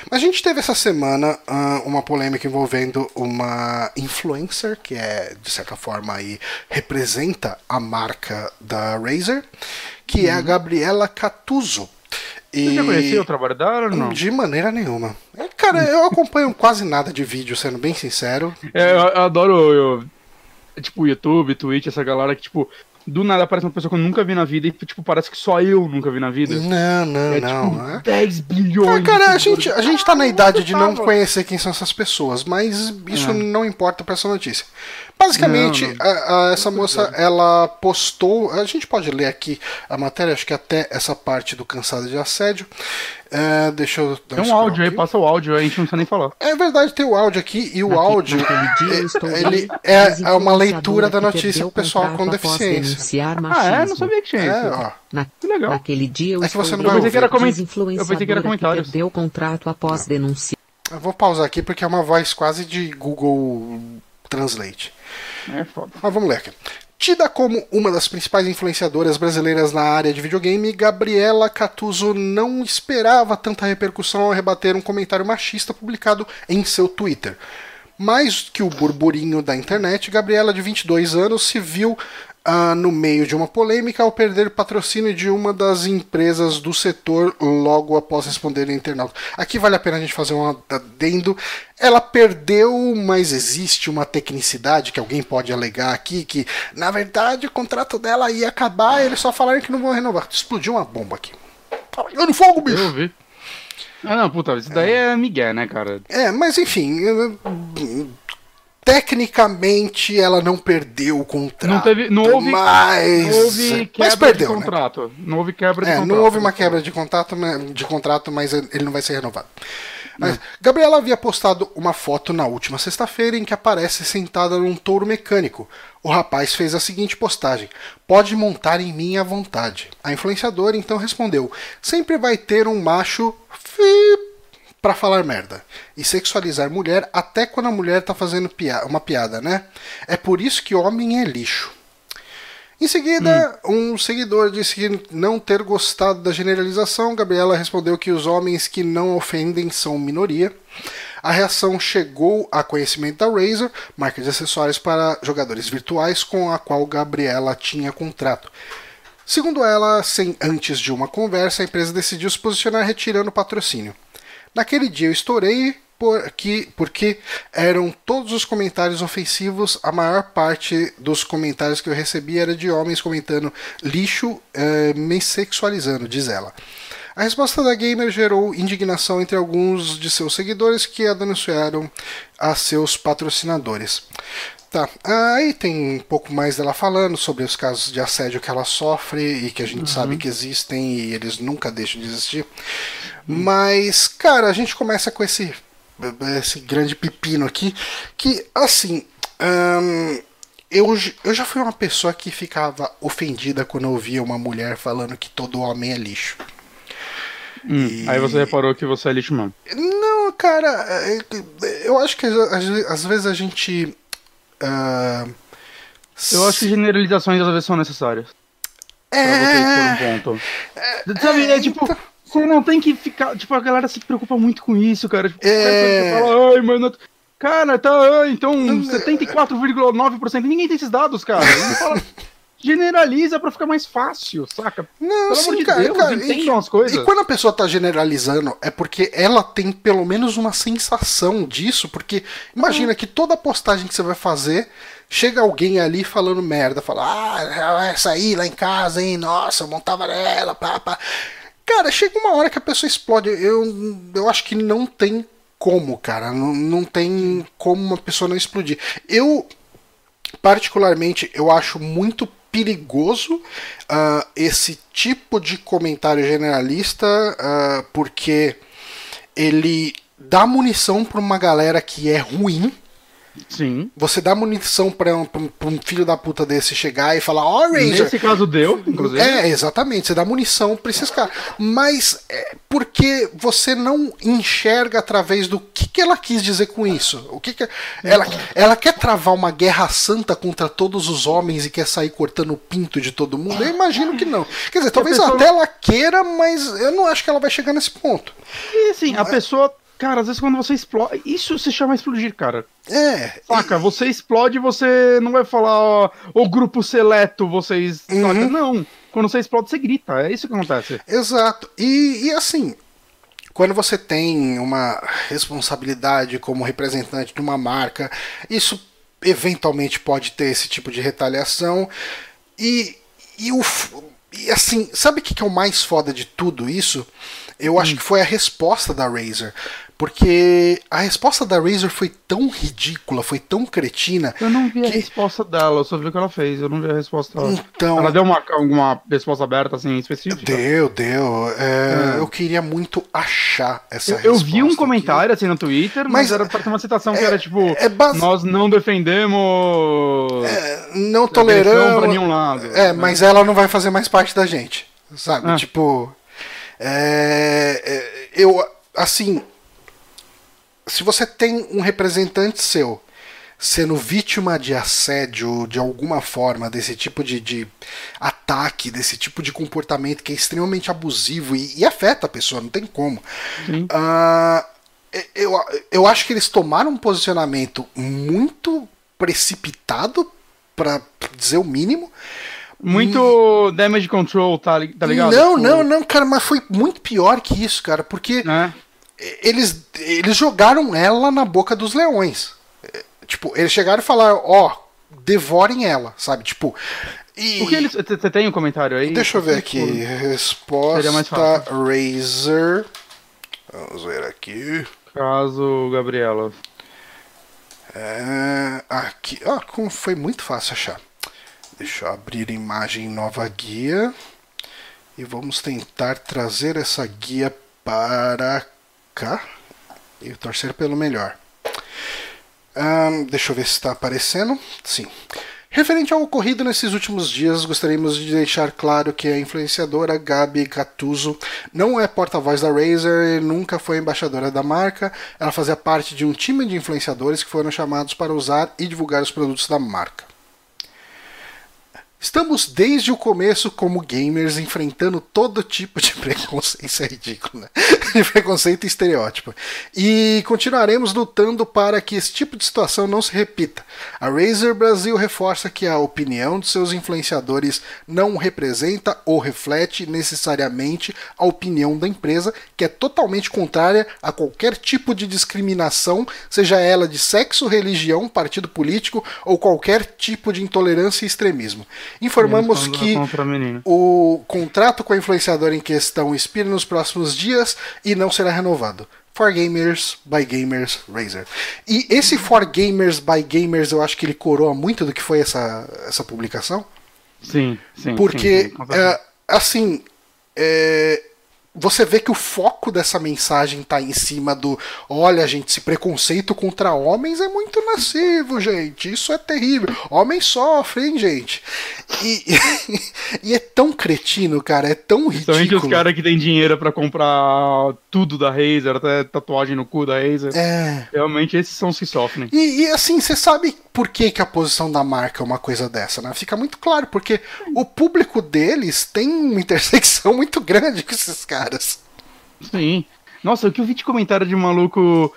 Speaker 2: Mas a gente teve essa semana uh, uma polêmica envolvendo uma influencer, que é, de certa forma, aí, representa a marca da Razer, que uhum. é a uhum. Gabriela Catuzzo.
Speaker 1: E... Você já conhecia o trabalho dela ou não?
Speaker 2: De maneira nenhuma. É, cara, eu acompanho quase nada de vídeo, sendo bem sincero.
Speaker 1: É, eu, eu adoro, eu, tipo, YouTube, Twitch, essa galera que, tipo, do nada aparece uma pessoa que eu nunca vi na vida e, tipo, parece que só eu nunca vi na vida.
Speaker 2: Não, não,
Speaker 1: É
Speaker 2: não.
Speaker 1: tipo
Speaker 2: é.
Speaker 1: 10 bilhões.
Speaker 2: Ah, cara, a gente, a gente tá na idade de não conhecer quem são essas pessoas, mas isso
Speaker 1: É.
Speaker 2: não importa pra essa notícia. Basicamente,
Speaker 1: Não, não.
Speaker 2: a- a- essa moça, ela postou. A gente pode ler aqui a matéria, acho que até essa parte do cansado de assédio. É, deixa eu dar
Speaker 1: Tem um
Speaker 2: scroll
Speaker 1: áudio aí,
Speaker 2: aqui.
Speaker 1: passa o áudio, aí a gente não precisa nem falar.
Speaker 2: É verdade, tem o áudio aqui, e o
Speaker 4: Naque-
Speaker 2: áudio.
Speaker 4: naquele dia eu estou
Speaker 2: é- ele é, é uma leitura da notícia pro pessoal com deficiência.
Speaker 1: Ah, é? Não sabia que tinha
Speaker 2: É,
Speaker 1: isso.
Speaker 2: ó.
Speaker 4: Na-
Speaker 1: Que legal.
Speaker 4: Naquele dia eu
Speaker 2: É que você não vai Eu pensei que
Speaker 1: era comen-
Speaker 4: desinfluenciadora
Speaker 1: eu pensei que era
Speaker 4: que
Speaker 1: comentários.
Speaker 4: perdeu contrato após denunciar
Speaker 2: Eu vou pausar aqui porque é uma voz quase de Google Translate.
Speaker 1: É foda.
Speaker 2: Mas vamos ler aqui. Tida como uma das principais influenciadoras brasileiras na área de videogame, Gabriela Catuso não esperava tanta repercussão ao rebater um comentário machista publicado em seu Twitter. Mais que o burburinho da internet, Gabriela, de 22 anos, se viu ah, no meio de uma polêmica ao perder patrocínio de uma das empresas do setor logo após responder ao internauta. Aqui vale a pena a gente fazer um adendo. Ela perdeu, mas existe uma tecnicidade que alguém pode alegar aqui que, na verdade, o contrato dela ia acabar e eles só falaram que não vão renovar. Explodiu uma bomba aqui. Tá pegando fogo,
Speaker 1: Eu
Speaker 2: bicho!
Speaker 1: ouvi. Ah, não, puta, isso daí é Miguel, né, cara?
Speaker 2: É, mas enfim. Tecnicamente ela não perdeu o contrato.
Speaker 1: Não teve- não houve-
Speaker 2: mas,
Speaker 1: Não houve
Speaker 2: mas
Speaker 1: quebra
Speaker 2: perdeu,
Speaker 1: de
Speaker 2: né?
Speaker 1: contrato. Não houve quebra de
Speaker 2: É,
Speaker 1: contrato.
Speaker 2: não houve uma quebra de contrato, né, de contrato, mas ele não vai ser renovado. Mas, Gabriela havia postado uma foto na última sexta-feira em que aparece sentada num touro mecânico. O rapaz fez a seguinte postagem: Pode montar em mim à vontade. A influenciadora então respondeu: Sempre vai ter um macho fi pra falar merda e sexualizar mulher até quando a mulher tá fazendo pia uma piada, né? É por isso que homem é lixo. Em seguida, um seguidor disse que não ter gostado da generalização. Gabriela respondeu que os homens que não ofendem são minoria. A reação chegou a conhecimento da Razer, marca de acessórios para jogadores virtuais com a qual Gabriela tinha contrato. Segundo ela, sem antes de uma conversa, a empresa decidiu se posicionar retirando o patrocínio. Naquele dia eu estourei porque, porque eram todos os comentários ofensivos, a maior parte dos comentários que eu recebi era de homens comentando lixo, eh, me sexualizando, diz ela. A resposta da gamer gerou indignação entre alguns de seus seguidores que a denunciaram a seus patrocinadores. Tá, aí tem um pouco mais dela falando sobre os casos de assédio que ela sofre e que a gente sabe que existem e eles nunca deixam de existir. Mas, cara, a gente começa com esse, esse grande pepino aqui, que, assim, ahn, eu, eu já fui uma pessoa que ficava ofendida quando eu ouvia uma mulher falando que todo homem é lixo.
Speaker 1: Hum, Aí você reparou que você é lixo mesmo.
Speaker 2: Não, cara, é- eu acho que às, vezes a gente. ah,
Speaker 1: Eu acho que generalizações às vezes são necessárias. Pra você
Speaker 2: é.
Speaker 1: um ponto. Sabe, é tipo, você não tem que ficar. Tipo, a galera se preocupa muito com isso, cara. Tipo,
Speaker 2: É.
Speaker 1: fala, ai, mano. Cara, tá, então 74,9%. Ninguém tem esses dados, cara. Ele fala, generaliza pra ficar mais fácil, saca?
Speaker 2: Não,
Speaker 1: Pelo
Speaker 2: sim,
Speaker 1: de
Speaker 2: cara,
Speaker 1: Deus,
Speaker 2: cara, e,
Speaker 1: as coisas.
Speaker 2: E quando a pessoa tá generalizando, é porque ela tem pelo menos uma sensação disso, porque imagina
Speaker 1: Uhum.
Speaker 2: que toda postagem que você vai fazer, chega alguém ali falando merda, fala, ah, essa aí lá em casa, hein, nossa, eu montava nela, pá, pá. Cara, chega uma hora que a pessoa explode. Eu, eu acho que não tem como, cara. Não, não tem como uma pessoa não explodir. Eu, particularmente, eu acho muito perigoso ah, esse tipo de comentário generalista, ah, porque ele dá munição para uma galera que é ruim.
Speaker 1: Sim.
Speaker 2: Você dá munição para um, pra um- pra um filho da puta desse chegar e falar: Ó, Ranger,
Speaker 1: Nesse caso deu, inclusive.
Speaker 2: é, exatamente. Você dá munição pra esses caras. Mas é porque você não enxerga através do que, que ela quis dizer com isso. O que, que ela, ela quer travar uma guerra santa contra todos os homens e quer sair cortando o pinto de todo mundo? Eu imagino que não. Quer dizer, talvez
Speaker 1: pessoa-
Speaker 2: até ela queira, mas eu não acho que ela vai chegar nesse ponto.
Speaker 1: E assim, a pessoa. Cara, às vezes quando você explode. Isso se chama explodir, cara.
Speaker 2: É.
Speaker 1: Saca, você explode você não vai falar, ó, o grupo seleto, vocês.
Speaker 2: Uhum.
Speaker 1: Não. Quando você explode, você grita. É isso que acontece.
Speaker 2: Exato. E, e assim, quando você tem uma responsabilidade como representante de uma marca, isso eventualmente pode ter esse tipo de retaliação. E, e, o, e assim, sabe o que, que é o mais foda de tudo isso? Eu acho que foi a resposta da Razer. Porque a resposta da Razer foi tão ridícula, foi tão cretina.
Speaker 1: Eu não vi a
Speaker 2: Que-
Speaker 1: resposta dela, eu só vi o que ela fez, eu não vi a resposta dela.
Speaker 2: Então.
Speaker 1: Ela deu uma, uma resposta aberta, assim, específica?
Speaker 2: Deu, deu. É,
Speaker 1: É.
Speaker 2: Eu queria muito achar essa
Speaker 1: Eu, eu
Speaker 2: resposta.
Speaker 1: vi um
Speaker 2: aqui.
Speaker 1: comentário, assim, no Twitter, mas,
Speaker 2: Mas
Speaker 1: era pra ter uma citação que
Speaker 2: é-
Speaker 1: era, tipo,
Speaker 2: é base-
Speaker 1: nós não defendemos
Speaker 2: Não
Speaker 1: agressão
Speaker 2: toleramos.
Speaker 1: pra nenhum lado.
Speaker 2: É,
Speaker 1: né?
Speaker 2: mas ela não vai fazer mais parte da gente. Sabe?
Speaker 1: Ah.
Speaker 2: Tipo. é, é, eu. Assim. Se você tem um representante seu sendo vítima de assédio de alguma forma, desse tipo de, de ataque, desse tipo de comportamento que é extremamente abusivo e, e afeta a pessoa, não tem como. Ah, eu, eu acho que eles tomaram um posicionamento muito precipitado, para dizer o mínimo.
Speaker 1: Muito damage control, tá, tá ligado?
Speaker 2: Não,
Speaker 1: Tipo,
Speaker 2: não, não, cara, mas foi muito pior que isso, cara, porque
Speaker 1: Né?
Speaker 2: Eles, eles jogaram ela na boca dos leões. É, Tipo, eles chegaram e falaram, ó, devorem ela, sabe? Tipo. E...
Speaker 1: O que eles. Você tem um comentário aí?
Speaker 2: Deixa eu ver aqui.
Speaker 1: Tipo,
Speaker 2: Resposta. Razer. Vamos ver aqui.
Speaker 1: Caso Gabriela.
Speaker 2: É, aqui. Ah, como foi muito fácil achar. Deixa eu abrir imagem nova guia. E vamos tentar trazer essa guia para cá. E torcer pelo melhor. Ahn, deixa eu ver se está aparecendo. Sim. Referente ao ocorrido nesses últimos dias, gostaríamos de deixar claro que a influenciadora Gabi Gattuso não é porta-voz da Razer e nunca foi embaixadora da marca. Ela fazia parte de um time de influenciadores que foram chamados para usar e divulgar os produtos da marca. Estamos desde o começo como gamers enfrentando todo tipo de preconceito, é ridículo, né? De preconceito e estereótipo. E continuaremos lutando para que esse tipo de situação não se repita. A Razer Brasil reforça que a opinião de seus influenciadores não representa ou reflete necessariamente a opinião da empresa, que é totalmente contrária a qualquer tipo de discriminação, seja ela de sexo, religião, partido político ou qualquer tipo de intolerância e extremismo. Informamos que o contrato com a influenciadora em questão expira nos próximos dias e não será renovado. For Gamers, by Gamers, Razer. E esse For Gamers, by Gamers, eu acho que ele coroa muito do que foi essa, essa publicação.
Speaker 1: Sim, sim.
Speaker 2: Porque,
Speaker 1: sim, sim,
Speaker 2: é, assim, é, você vê que o foco dessa mensagem tá em cima do: olha, gente, esse preconceito contra homens é muito nocivo, gente. Isso é terrível. Homens sofrem, gente. E, e é tão cretino, cara. É tão
Speaker 1: Principalmente
Speaker 2: ridículo.
Speaker 1: os caras que tem dinheiro pra comprar tudo da Razer, até tatuagem no cu da Razer.
Speaker 2: É.
Speaker 1: Realmente esses são os que sofrem.
Speaker 2: E, e, assim, você sabe por que, que a posição da marca é uma coisa dessa, né? Fica muito claro, porque o público deles tem uma intersecção muito grande com esses caras.
Speaker 1: Sim. Nossa, o que eu vi de comentário de maluco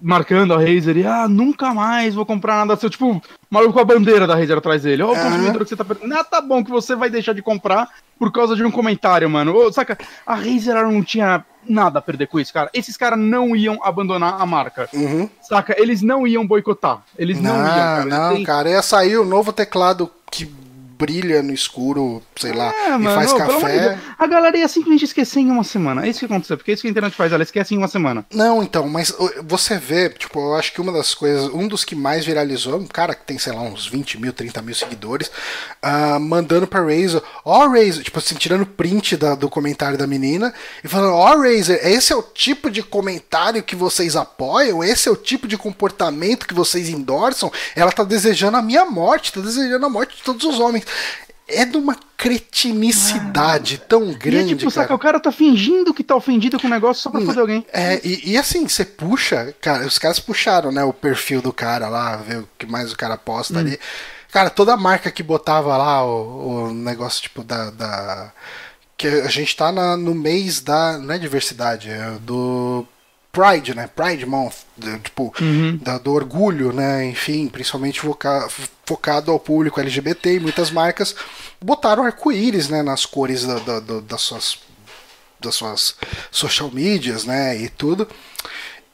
Speaker 1: marcando a Razer e ah, nunca mais vou comprar nada seu. Tipo, maluco com a bandeira da Razer atrás dele. Ó, o
Speaker 2: Aham.
Speaker 1: consumidor que você tá perdendo. Ah, tá bom que você vai deixar de comprar por causa de um comentário, mano. Ô, saca, a Razer não tinha nada a perder com isso, cara. Esses caras não iam abandonar a marca.
Speaker 2: Uhum.
Speaker 1: Saca? Eles não iam boicotar. Eles não,
Speaker 2: Não,
Speaker 1: iam, cara.
Speaker 2: Não,
Speaker 1: têm-
Speaker 2: cara. Ia sair o novo teclado que brilha no escuro, sei lá,
Speaker 1: É,
Speaker 2: e
Speaker 1: mano,
Speaker 2: faz
Speaker 1: de
Speaker 2: café.
Speaker 1: A galera ia simplesmente esquecer em uma semana. É isso que aconteceu, porque é isso que a internet faz, ela esquece em uma semana.
Speaker 2: Não, então, mas você vê, tipo, eu acho que uma das coisas, um dos que mais viralizou, um cara que tem, sei lá, uns 20 mil, 30 mil seguidores, ah, mandando pra Razer, ó Razer, tipo assim, tirando print da- do comentário da menina, e falando, ó Razer, esse é o tipo de comentário que vocês apoiam, esse é o tipo de comportamento que vocês endossam, ela tá desejando a minha morte, tá desejando a morte de todos os homens. É de uma cretinicidade tão
Speaker 1: E é
Speaker 2: grande,
Speaker 1: tipo,
Speaker 2: cara.
Speaker 1: saca, o cara tá fingindo que tá ofendido com o negócio só pra foder alguém.
Speaker 2: É, e, e assim, você puxa, cara, os caras puxaram, né, o perfil do cara lá, ver o que mais o cara posta ali. Cara, toda marca que botava lá o, o negócio, tipo, da, da- Que a gente tá na- no mês da. Não é diversidade, é do. Pride, né? Pride Month, tipo, da- do orgulho, né? Enfim, principalmente foca- focado ao público LGBT e muitas marcas botaram arco-íris, né? Nas cores da- da- da- das suas das suas social medias, né, e tudo.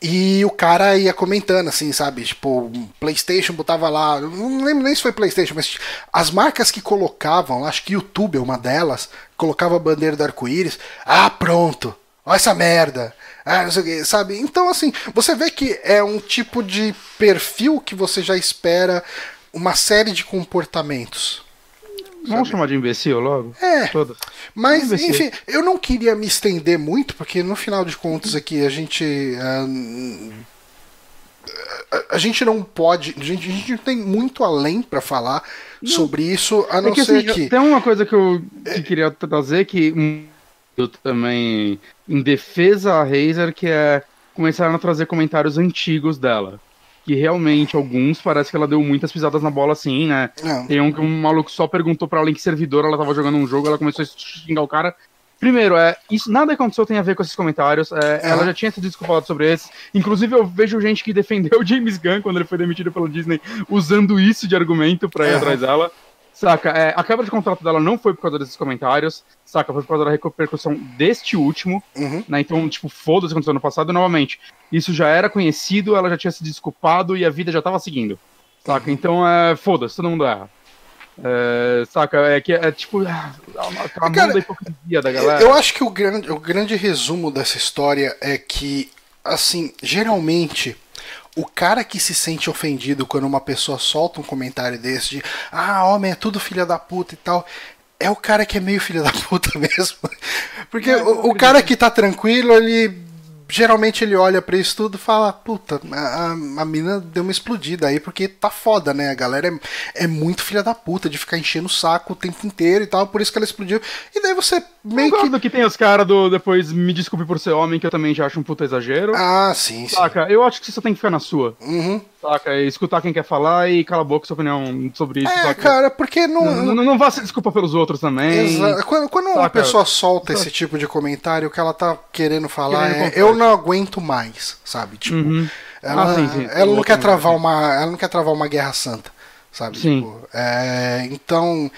Speaker 2: E o cara ia comentando, assim, sabe? Tipo, PlayStation botava lá. Não lembro nem se foi PlayStation, mas as marcas que colocavam, acho que YouTube é uma delas, colocava a bandeira do arco-íris. Ah, pronto! Olha essa merda! Ah, não sei o que, sabe? Então, assim, você vê que é um tipo de perfil que você já espera uma série de comportamentos.
Speaker 1: Vamos chamar de imbecil logo?
Speaker 2: É. Mas,
Speaker 1: se-
Speaker 2: enfim, eu não queria me estender muito, porque no final de contas aqui a gente. ah, a, a gente não pode. A gente, a gente não tem muito além pra falar sobre isso, a não
Speaker 1: É que,
Speaker 2: ser
Speaker 1: assim,
Speaker 2: que.
Speaker 1: Tem uma coisa que eu que queria trazer que eu também em defesa a Razer, que é começaram a trazer comentários antigos dela. Que realmente, alguns, parece que ela deu muitas pisadas na bola assim, né?
Speaker 2: Não.
Speaker 1: Tem um que um maluco só perguntou pra ela em que servidor ela tava jogando um jogo, ela começou a xingar o cara. Primeiro, é, isso nada que aconteceu tem a ver com esses comentários. é,
Speaker 2: É.
Speaker 1: Ela já tinha se desculpado sobre esses. Inclusive, eu vejo gente que defendeu o James Gunn quando ele foi demitido pela Disney, usando isso de argumento pra ir
Speaker 2: É.
Speaker 1: atrás dela. Saca, é, a quebra de contrato dela não foi por causa desses comentários, saca, foi por causa da repercussão deste último,
Speaker 2: Uhum.
Speaker 1: né? Então, tipo, foda-se aconteceu no passado. E, novamente, isso já era conhecido, ela já tinha se desculpado e a vida já tava seguindo. Saca? Então, é, foda-se, todo mundo erra. É, saca? É que é tipo. ah, A, a
Speaker 2: Cara,
Speaker 1: mão da hipocrisia da galera.
Speaker 2: Eu acho que o grande, o grande resumo dessa história é que, assim, geralmente. O cara que se sente ofendido quando uma pessoa solta um comentário desse de ah, homem é tudo filha da puta e tal, é o cara que é meio filha da puta mesmo. Porque
Speaker 1: É,
Speaker 2: o, o cara que tá tranquilo, ele geralmente ele olha pra isso tudo e fala, puta, a, a, mina deu uma explodida aí porque tá foda, né? A galera é, é muito filha da puta de ficar enchendo o saco o tempo inteiro e tal, por isso que ela explodiu. E daí você meio que
Speaker 1: Concordo que tem os caras do depois me desculpe por ser homem, que eu também já acho um puta exagero.
Speaker 2: Ah, sim, sim.
Speaker 1: Saca? Eu acho que você só tem que ficar na sua.
Speaker 2: Uhum.
Speaker 1: Saca? Escutar quem quer falar e cala a boca sua opinião sobre isso.
Speaker 2: É, cara, porque não.
Speaker 1: Não, não, não vá se desculpa pelos outros também.
Speaker 2: Exa- Quando, quando uma pessoa solta
Speaker 1: Saca?
Speaker 2: esse tipo de comentário, o que ela tá querendo falar
Speaker 1: Querendo
Speaker 2: é
Speaker 1: conforto.
Speaker 2: eu não aguento mais, sabe? Tipo,
Speaker 1: Uhum.
Speaker 2: ela,
Speaker 1: Ah, sim, sim.
Speaker 2: ela não quer travar uma. Ela não quer travar uma guerra santa. Sabe?
Speaker 1: Sim.
Speaker 2: Tipo, é, então,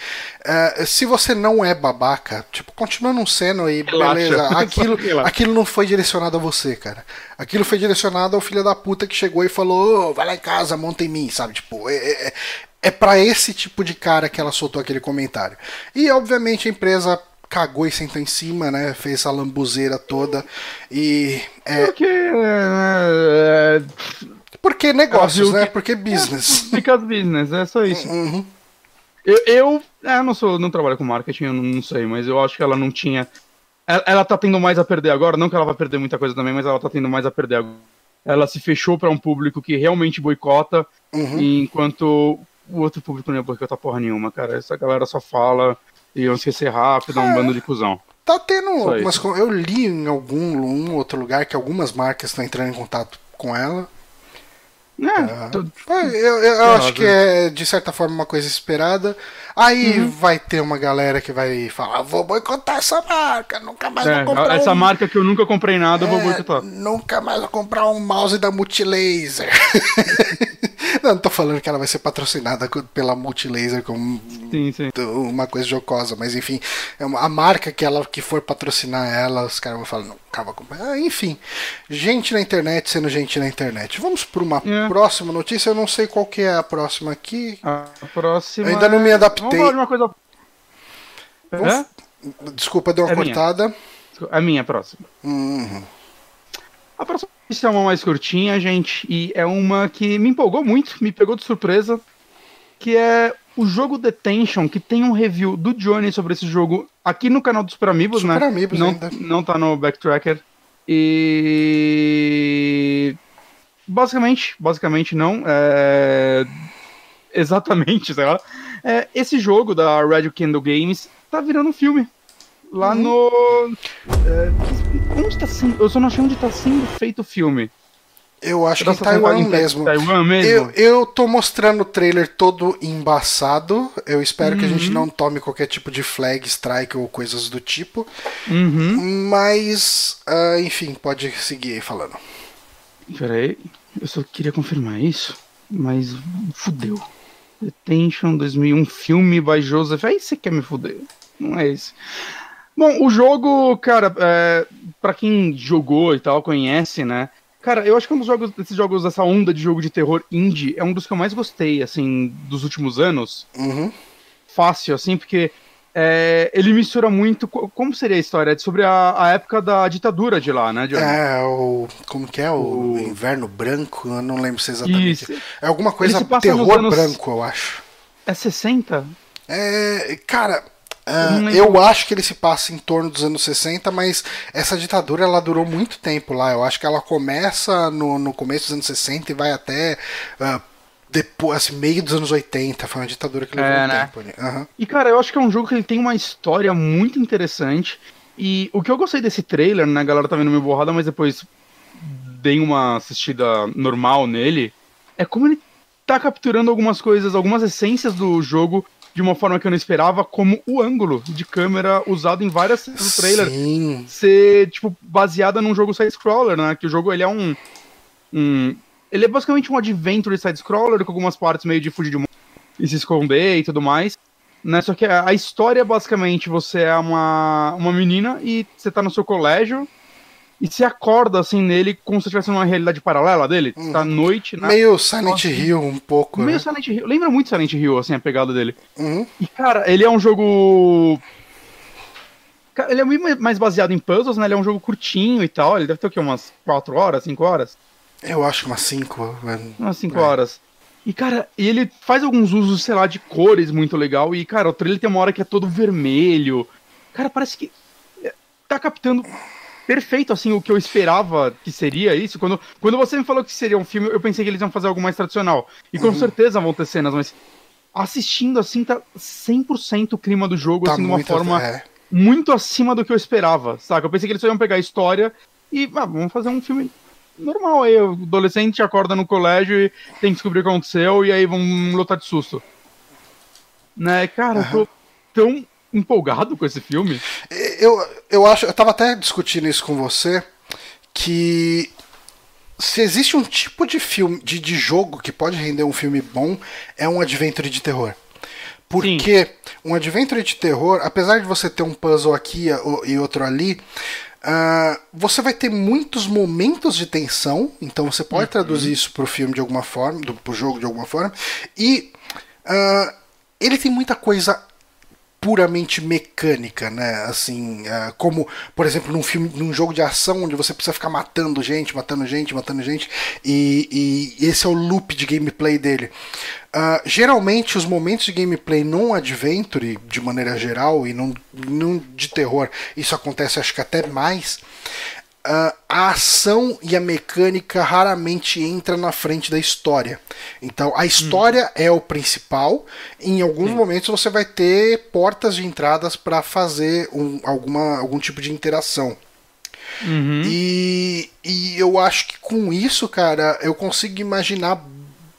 Speaker 2: é, se você não é babaca, tipo, continua não sendo aí,
Speaker 1: Relaxa.
Speaker 2: beleza. Aquilo, aquilo não foi direcionado a você, cara. Aquilo foi direcionado ao filho da puta que chegou e falou, "Ô, vai lá em casa, monta em mim, sabe? Tipo, é, é, é para esse tipo de cara que ela soltou aquele comentário. E, obviamente, a empresa cagou e sentou em cima, né? Fez essa lambuzeira toda. E. É,
Speaker 1: Porque. É, é,
Speaker 2: porque negócios, né?
Speaker 1: que-
Speaker 2: Porque business.
Speaker 1: Fica business, é só isso.
Speaker 2: Uhum.
Speaker 1: Eu, eu, é, eu não sou, não trabalho com marketing, eu não, não sei, mas eu acho que ela não tinha. Ela, ela tá tendo mais a perder agora, não que ela vai perder muita coisa também, mas ela tá tendo mais a perder agora. Ela se fechou pra um público que realmente boicota,
Speaker 2: Uhum.
Speaker 1: enquanto o outro público não ia boicotar porra nenhuma, cara. Essa galera só fala e iam esquecer rápido, é um bando de cuzão.
Speaker 2: Tá tendo algumas Eu li em algum um outro lugar que algumas marcas estão entrando em contato com ela.
Speaker 1: É, tô-
Speaker 2: É, Eu, eu- eu acho que é, de certa forma, uma coisa esperada. Aí
Speaker 1: Uhum.
Speaker 2: vai ter uma galera que vai falar: vou boicotar essa marca, nunca mais
Speaker 1: é,
Speaker 2: vou comprar
Speaker 1: essa
Speaker 2: um...
Speaker 1: marca que eu nunca comprei nada, eu vou
Speaker 2: É,
Speaker 1: boicotar.
Speaker 2: Nunca mais vou comprar um mouse da Multilaser. não, não tô falando que ela vai ser patrocinada pela Multilaser como
Speaker 1: Sim, sim.
Speaker 2: uma coisa jocosa, mas enfim, é a marca que ela que for patrocinar ela, os caras vão falar, não, vou comprar. Ah, enfim, gente na internet sendo gente na internet. Vamos para uma
Speaker 1: É.
Speaker 2: próxima notícia, eu não sei qual que é a próxima aqui.
Speaker 1: A próxima.
Speaker 2: Ainda não me adaptei.
Speaker 1: Vamos falar de uma coisa.
Speaker 2: Vamos-
Speaker 1: É?
Speaker 2: Desculpa, deu uma
Speaker 1: É minha.
Speaker 2: cortada.
Speaker 1: A minha próxima.
Speaker 2: Uhum.
Speaker 1: A próxima notícia é uma mais curtinha, gente, e é uma que me empolgou muito, me pegou de surpresa, que é o jogo Detention, que tem um review do Johnny sobre esse jogo aqui no canal do Super Amigos,
Speaker 2: Super
Speaker 1: né?
Speaker 2: Amigos
Speaker 1: não,
Speaker 2: ainda.
Speaker 1: não tá no Backtracker. E basicamente, basicamente não, é... exatamente, sei lá. É, esse jogo da Red Candle Games tá virando um filme. Lá
Speaker 2: Uhum.
Speaker 1: no. é, onde tá sendo. Eu só não achei onde tá sendo feito o filme.
Speaker 2: Eu acho que em Taiwan
Speaker 1: em
Speaker 2: mesmo.
Speaker 1: Taiwan mesmo?
Speaker 2: Eu, eu tô mostrando o trailer todo embaçado. Eu espero que a
Speaker 1: Uhum.
Speaker 2: gente não tome qualquer tipo de flag, strike ou coisas do tipo.
Speaker 1: Uhum.
Speaker 2: Mas, ah, enfim, pode seguir aí falando.
Speaker 1: Peraí, eu só queria confirmar isso, mas fudeu. Detention 2001, filme by Joseph. Aí você quer me fuder. Não é esse. Bom, o jogo, cara, é, pra quem jogou e tal, conhece, né? Cara, eu acho que um dos jogos, desses jogos, dessa onda de jogo de terror indie, é um dos que eu mais gostei, assim, dos últimos anos.
Speaker 2: Uhum.
Speaker 1: Fácil, assim, porque é, ele mistura muito. co- Como seria a história? É sobre a, a época da ditadura de lá, né, Johnny?
Speaker 2: É, o. Como que é? O,
Speaker 1: O-
Speaker 2: Inverno Branco? Eu não lembro se é exatamente.
Speaker 1: Isso.
Speaker 2: É alguma coisa terror
Speaker 1: anos-
Speaker 2: branco, eu acho.
Speaker 1: É 60?
Speaker 2: É, cara,
Speaker 1: não lembro.
Speaker 2: eu acho que ele se passa em torno dos anos 60, mas essa ditadura ela durou muito tempo lá. Eu acho que ela começa no, no começo dos anos 60 e vai até ah, depois, assim, meio dos anos 80. Foi uma ditadura que levou
Speaker 1: É,
Speaker 2: um
Speaker 1: né?
Speaker 2: tempo ali. Aham.
Speaker 1: E, cara, eu acho que é um jogo que ele tem uma história muito interessante. E o que eu gostei desse trailer, né, a galera tá vendo meio borrada, mas depois dei uma assistida normal nele, é como ele tá capturando algumas coisas, algumas essências do jogo de uma forma que eu não esperava, como o ângulo de câmera usado em várias cenas do trailer
Speaker 2: Sim.
Speaker 1: ser, tipo, baseada num jogo side-scroller, né? Que o jogo, ele é um... um ele é basicamente um adventure side-scroller com algumas partes meio de fugir de mundo e se esconder e tudo mais. Né? Só que a, a história, basicamente, você é uma, uma menina e você tá no seu colégio e se acorda, assim, nele como se estivesse numa realidade paralela dele.
Speaker 2: Hum.
Speaker 1: Tá noite, né?
Speaker 2: Meio Silent
Speaker 1: Nossa.
Speaker 2: Hill um pouco,
Speaker 1: Meio
Speaker 2: né?
Speaker 1: Silent Hill. Lembra muito Silent Hill, assim, a pegada dele.
Speaker 2: Uhum.
Speaker 1: E, cara, ele é um jogo. Ele é muito mais baseado em puzzles, né? Ele é um jogo curtinho e tal. Ele deve ter o quê? Umas 4 horas, 5 horas?
Speaker 2: Eu acho umas 5.
Speaker 1: Umas 5
Speaker 2: É.
Speaker 1: horas. E, cara, ele faz alguns usos, sei lá, de cores muito legal. E, cara, o trailer tem uma hora que é todo vermelho. Cara, parece que é, tá captando perfeito, assim, o que eu esperava que seria isso. Quando, quando você me falou que seria um filme, eu pensei que eles iam fazer algo mais tradicional. E
Speaker 2: Uhum.
Speaker 1: com certeza vão ter cenas, mas assistindo, assim, tá 100% o clima do jogo,
Speaker 2: Tá
Speaker 1: assim, de uma forma
Speaker 2: é.
Speaker 1: muito acima do que eu esperava, saca? Eu pensei que eles só iam pegar a história e, ah, vamos fazer um filme normal aí. O adolescente acorda no colégio e tem que descobrir o que aconteceu e aí vão lutar de susto. Né, cara, eu tô tão empolgado com esse filme.
Speaker 2: Eu, eu acho, eu tava até discutindo isso com você, que se existe um tipo de filme, de, de jogo que pode render um filme bom, é um adventure de terror. Porque um adventure de terror, apesar de você ter um puzzle aqui e outro ali, ah, você vai ter muitos momentos de tensão, então você pode traduzir isso pro filme de alguma forma, do, pro jogo de alguma forma, e ah, ele tem muita coisa puramente mecânica, né? Assim, ah, como, por exemplo, num filme, num jogo de ação onde você precisa ficar matando gente, matando gente, matando gente, e, e esse é o loop de gameplay dele. Ah, geralmente, os momentos de gameplay num adventure, de maneira geral, e num de terror, isso acontece acho que até mais. Ah, a ação e a mecânica raramente entra na frente da história. Então a história é o principal. Em alguns momentos você vai ter portas de entradas para fazer um- alguma, algum tipo de interação.
Speaker 1: Uhum.
Speaker 2: E, e eu acho que com isso, cara, eu consigo imaginar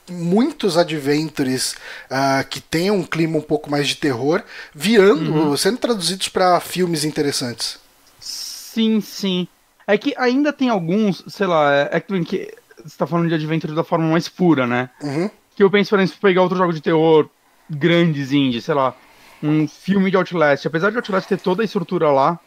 Speaker 2: muitos adventures ah, que tenham um clima um pouco mais de terror virando, sendo traduzidos para filmes interessantes.
Speaker 1: Sim, sim. É que ainda tem alguns, sei lá, é é que que você tá falando de adventure da forma mais pura, né?
Speaker 2: Uhum.
Speaker 1: Que eu penso, por exemplo, pegar outro jogo de terror grandes indie, sei lá, um filme de Outlast. Apesar de Outlast ter toda a estrutura lá,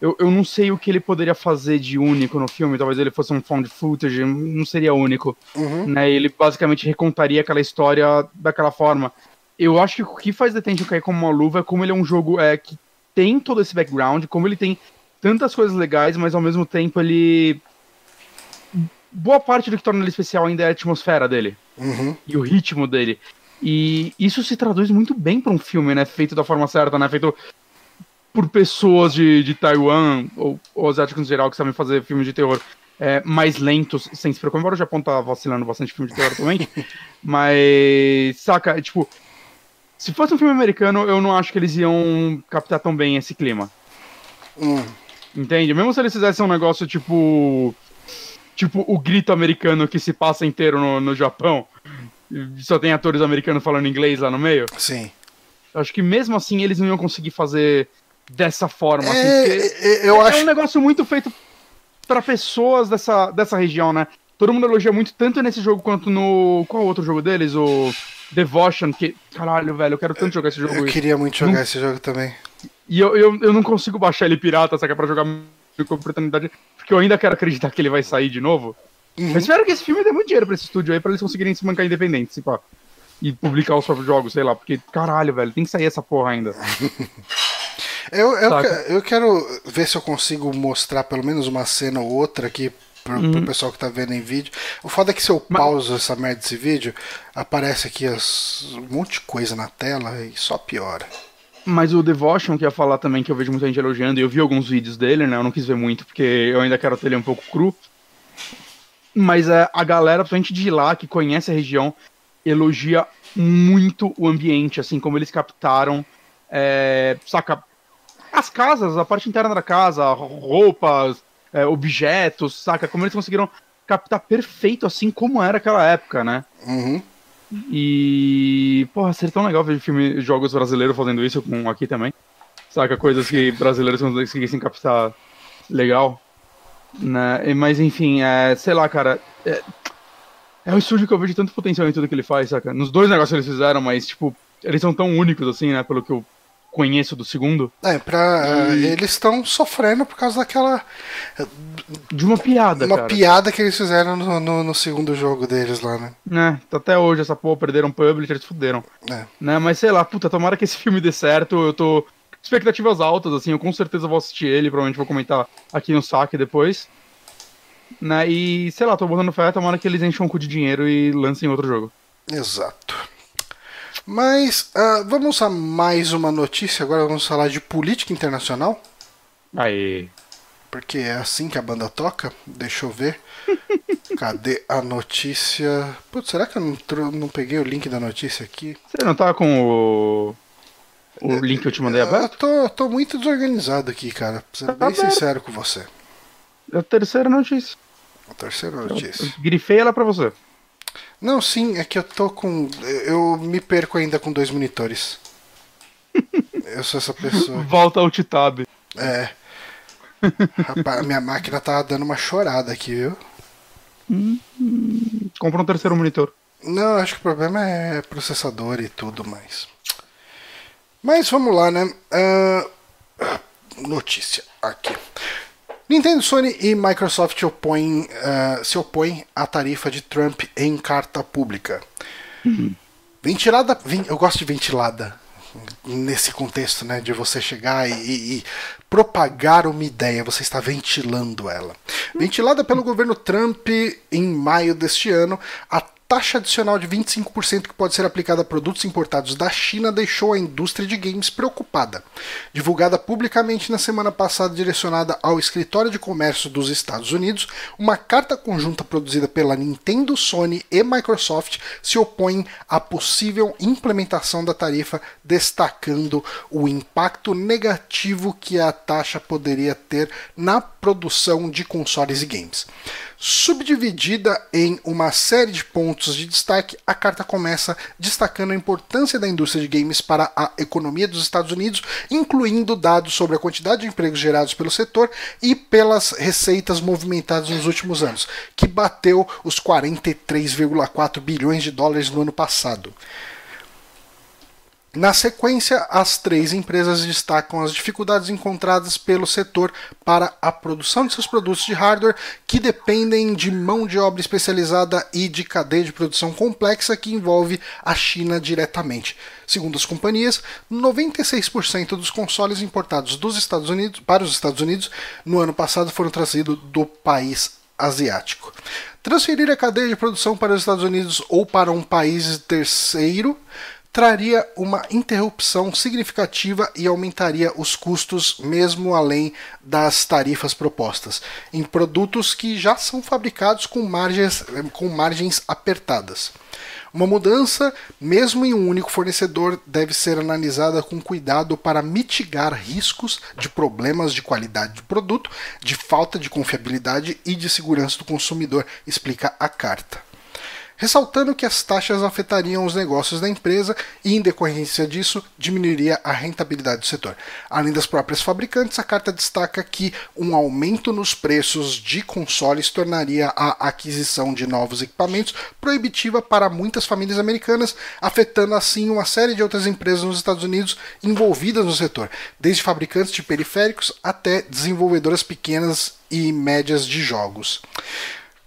Speaker 1: eu, eu não sei o que ele poderia fazer de único no filme. Talvez ele fosse um found footage, não seria único.
Speaker 2: Uhum.
Speaker 1: Né? Ele basicamente recontaria aquela história daquela forma. Eu acho que o que faz Detention cair como uma luva é como ele é um jogo é, que tem todo esse background, como ele tem tantas coisas legais, mas ao mesmo tempo ele. Boa parte do que torna ele especial ainda é a atmosfera dele
Speaker 2: Uhum.
Speaker 1: e o ritmo dele. E isso se traduz muito bem pra um filme, né? Feito da forma certa, né? Feito por pessoas de, de Taiwan, ou, ou asiáticos em geral, que sabem fazer filmes de terror é, mais lentos, sem se preocupar. Embora o Japão tá vacilando bastante filme de terror atualmente. mas, saca, é, tipo, se fosse um filme americano, eu não acho que eles iam captar tão bem esse clima.
Speaker 2: Hum.
Speaker 1: Entende? Mesmo se eles fizessem um negócio tipo. Tipo o grito americano que se passa inteiro no, no Japão. Só tem atores americanos falando inglês lá no meio.
Speaker 2: Sim.
Speaker 1: Acho que mesmo assim eles não iam conseguir fazer dessa forma. assim,
Speaker 2: É,
Speaker 1: porque
Speaker 2: é, eu
Speaker 1: é
Speaker 2: acho
Speaker 1: um negócio muito feito pra pessoas dessa, dessa região, né? Todo mundo elogia muito, tanto nesse jogo quanto no. Qual outro jogo deles? O Devotion, que. Caralho, velho, eu quero tanto jogar esse jogo.
Speaker 2: Eu queria muito jogar
Speaker 1: Não-
Speaker 2: esse jogo também.
Speaker 1: E eu, eu, eu não consigo baixar ele pirata, saca? Pra jogar com oportunidade. Porque eu ainda quero acreditar que ele vai sair de novo. Eu espero que esse filme dê muito dinheiro pra esse estúdio aí, pra eles conseguirem se mancar independentes, se pá. E publicar os próprios jogos, sei lá, porque caralho, velho, tem que sair essa porra ainda.
Speaker 2: Eu, eu, que- eu quero ver se eu consigo mostrar pelo menos uma cena ou outra aqui pro,
Speaker 1: Uhum.
Speaker 2: pro pessoal que tá vendo em vídeo. O foda é que se eu pauso essa merda desse vídeo, aparece aqui as, um monte de coisa na tela e só piora.
Speaker 1: Mas o Devotion, que ia falar também, que eu vejo muita gente elogiando, e eu vi alguns vídeos dele, né? Eu não quis ver muito, porque eu ainda quero ter ele um pouco cru. Mas é, a galera, principalmente de lá, que conhece a região, elogia muito o ambiente, assim, como eles captaram, é, saca, as casas, a parte interna da casa, roupas, é, objetos, saca, como eles conseguiram captar perfeito, assim, como era aquela época, né?
Speaker 2: Uhum.
Speaker 1: E, porra, seria tão legal ver filme, jogos brasileiros fazendo isso com aqui também. Saca, coisas que brasileiros conseguissem captar legal. Né? Mas enfim, é, sei lá, cara. É, é um estúdio que eu vejo tanto potencial em tudo que ele faz, saca? Nos dois negócios que eles fizeram, mas, tipo, eles são tão únicos assim, né? Pelo que eu conheço do segundo.
Speaker 2: É, pra, uh, eles estão sofrendo por causa daquela.
Speaker 1: De uma piada,
Speaker 2: uma
Speaker 1: cara.
Speaker 2: piada que eles fizeram no, no, no segundo jogo deles lá, né?
Speaker 1: Né? Até hoje, essa porra perderam publisher, eles fuderam.
Speaker 2: É.
Speaker 1: Né? Mas sei lá, puta, tomara que esse filme dê certo. Eu tô. Expectativas altas, assim, eu com certeza vou assistir ele, provavelmente vou comentar aqui no saque depois. Né? E, sei lá, tô botando fé, tomara que eles encham o cu de dinheiro e lancem outro jogo.
Speaker 2: Exato. Mas ah, vamos a mais uma notícia. Agora vamos falar de política internacional.
Speaker 1: Aí.
Speaker 2: Porque é assim que a banda toca. Deixa eu ver. Cadê a notícia? Putz, será que eu não, não peguei o link da notícia aqui?
Speaker 1: Você não tá com o. O link que eu te mandei
Speaker 2: Eu
Speaker 1: aberto?
Speaker 2: tô, tô muito desorganizado aqui, cara. Pra ser
Speaker 1: Tá
Speaker 2: bem
Speaker 1: aberto.
Speaker 2: sincero com você.
Speaker 1: É a terceira notícia.
Speaker 2: A terceira
Speaker 1: Eu
Speaker 2: notícia.
Speaker 1: grifei ela pra você.
Speaker 2: Não, sim, é que eu tô com. Eu me perco ainda com dois monitores. Eu sou essa pessoa.
Speaker 1: Volta ao Tab.
Speaker 2: É. Rapaz, minha máquina tá dando uma chorada aqui, viu?
Speaker 1: Compra um terceiro monitor.
Speaker 2: Não, acho que o problema é processador e tudo mais. Mas vamos lá, né? Ah, notícia aqui. Nintendo, Sony e Microsoft opõem, ah, se opõem à tarifa de Trump em carta pública. Ventilada. ven- eu gosto de ventilada nesse contexto, né? De você chegar e, e- e propagar uma ideia, você está ventilando ela. Ventilada pelo governo Trump em maio deste ano, a taxa adicional de 25% que pode ser aplicada a produtos importados da China deixou a indústria de games preocupada. Divulgada publicamente na semana passada, direcionada ao Escritório de Comércio dos Estados Unidos, uma carta conjunta produzida pela Nintendo, Sony e Microsoft se opõe à possível implementação da tarifa, destacando o impacto negativo que a taxa poderia ter na produção de consoles e games. Subdividida em uma série de pontos de destaque, a carta começa destacando a importância da indústria de games para a economia dos Estados Unidos, incluindo dados sobre a quantidade de empregos gerados pelo setor e pelas receitas movimentadas nos últimos anos, que bateu os 43,4 bilhões de dólares no ano passado. Na sequência, as três empresas destacam as dificuldades encontradas pelo setor para a produção de seus produtos de hardware, que dependem de mão de obra especializada e de cadeia de produção complexa que envolve a China diretamente. Segundo as companhias, 96% dos consoles importados dos Estados Unidos para os Estados Unidos no ano passado foram trazidos do país asiático. Transferir a cadeia de produção para os Estados Unidos ou para um país terceiro traria uma interrupção significativa e aumentaria os custos mesmo além das tarifas propostas em produtos que já são fabricados com margens, com margens apertadas. Uma mudança, mesmo em um único fornecedor, deve ser analisada com cuidado para mitigar riscos de problemas de qualidade de produto, de falta de confiabilidade e de segurança do consumidor, explica a carta ressaltando que as taxas afetariam os negócios da empresa e, em decorrência disso, diminuiria a rentabilidade do setor. Além das próprias fabricantes, a carta destaca que um aumento nos preços de consoles tornaria a aquisição de novos equipamentos proibitiva para muitas famílias americanas, afetando assim uma série de outras empresas nos Estados Unidos envolvidas no setor, desde fabricantes de periféricos até desenvolvedoras pequenas e médias de jogos.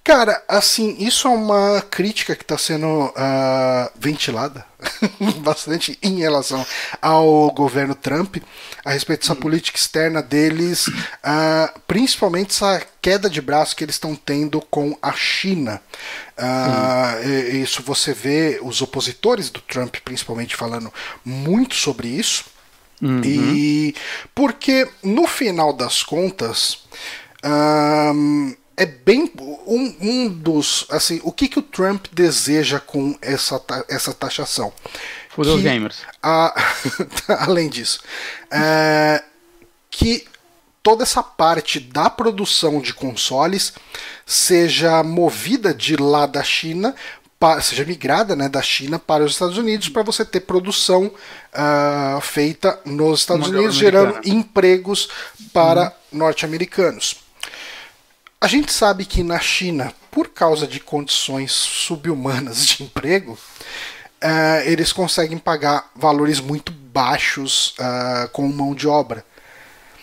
Speaker 2: Cara, assim, isso é uma crítica que está sendo ah, ventilada bastante em relação ao governo Trump a respeito dessa política externa deles, ah, principalmente essa queda de braço que eles estão tendo com a China. E- isso você vê os opositores do Trump, principalmente, falando muito sobre isso. E porque no final das contas é bem um, um dos assim o que que o Trump deseja com essa essa taxação?
Speaker 1: Os gamers.
Speaker 2: a- além disso é, que toda essa parte da produção de consoles seja movida de lá da China pa- seja migrada né, da China para os Estados Unidos para você ter produção ah, feita nos Estados
Speaker 1: Uma
Speaker 2: Unidos gerando empregos para norte-americanos a gente sabe que na China, por causa de condições subhumanas de emprego, eh, eles conseguem pagar valores muito baixos ah, com mão de obra.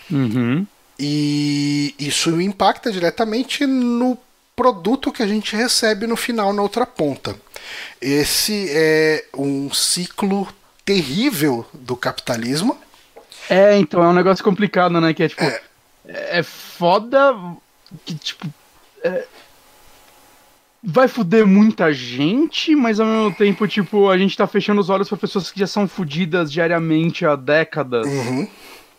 Speaker 1: Uhum.
Speaker 2: E isso impacta diretamente no produto que a gente recebe no final, na outra ponta. Esse é um ciclo terrível do capitalismo.
Speaker 1: É, então, é um negócio complicado, né? Que é tipo.
Speaker 2: É.
Speaker 1: É, foda que, tipo. é, vai fuder muita gente, mas ao mesmo tempo, tipo, a gente tá fechando os olhos pra pessoas que já são fudidas diariamente há décadas.
Speaker 2: Uhum.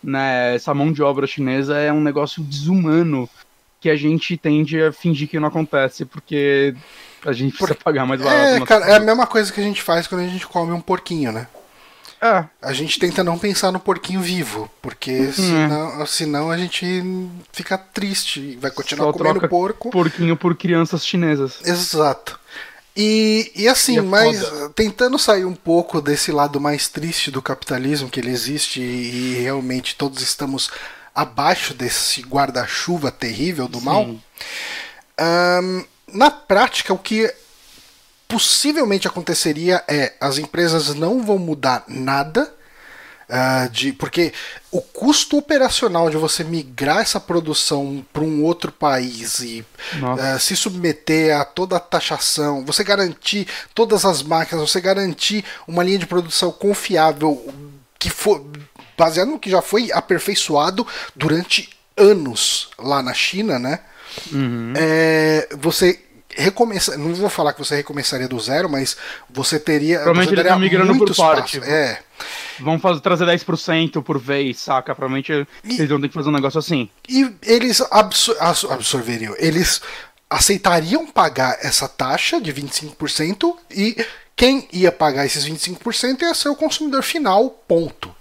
Speaker 1: Né? Essa mão de obra chinesa é um negócio desumano que a gente tende a fingir que não acontece, porque a gente precisa pagar mais barato.
Speaker 2: É, cara, é a mesma coisa que a gente faz quando a gente come um porquinho, né?
Speaker 1: É,
Speaker 2: A gente tenta não pensar no porquinho vivo, porque senão, senão a gente fica triste e vai continuar
Speaker 1: só
Speaker 2: comendo porco.
Speaker 1: porquinho por crianças chinesas.
Speaker 2: Exato. E, e assim,
Speaker 1: E é
Speaker 2: mas
Speaker 1: foda.
Speaker 2: tentando sair um pouco desse lado mais triste do capitalismo que ele existe e, realmente todos estamos abaixo desse guarda-chuva terrível do mal.
Speaker 1: Sim.
Speaker 2: Ahn, na prática, o que possivelmente aconteceria é as empresas não vão mudar nada. ah, de, porque o custo operacional de você migrar essa produção para um outro país e ah, se submeter a toda a taxação, você garantir todas as máquinas, você garantir uma linha de produção confiável que for baseado no que já foi aperfeiçoado durante anos lá na China, né?
Speaker 1: Uhum.
Speaker 2: É, você recomeça, não vou falar que você recomeçaria do zero, mas você teria
Speaker 1: Provavelmente eles
Speaker 2: daria
Speaker 1: estão migrando por parte.
Speaker 2: espaço. É.
Speaker 1: Vão fazer, trazer 10% por vez, saca? Provavelmente eles vão ter que fazer um negócio assim.
Speaker 2: E eles absor- absor- absorveriam, eles aceitariam pagar essa taxa de 25% e quem ia pagar esses 25% ia ser o consumidor final, ponto.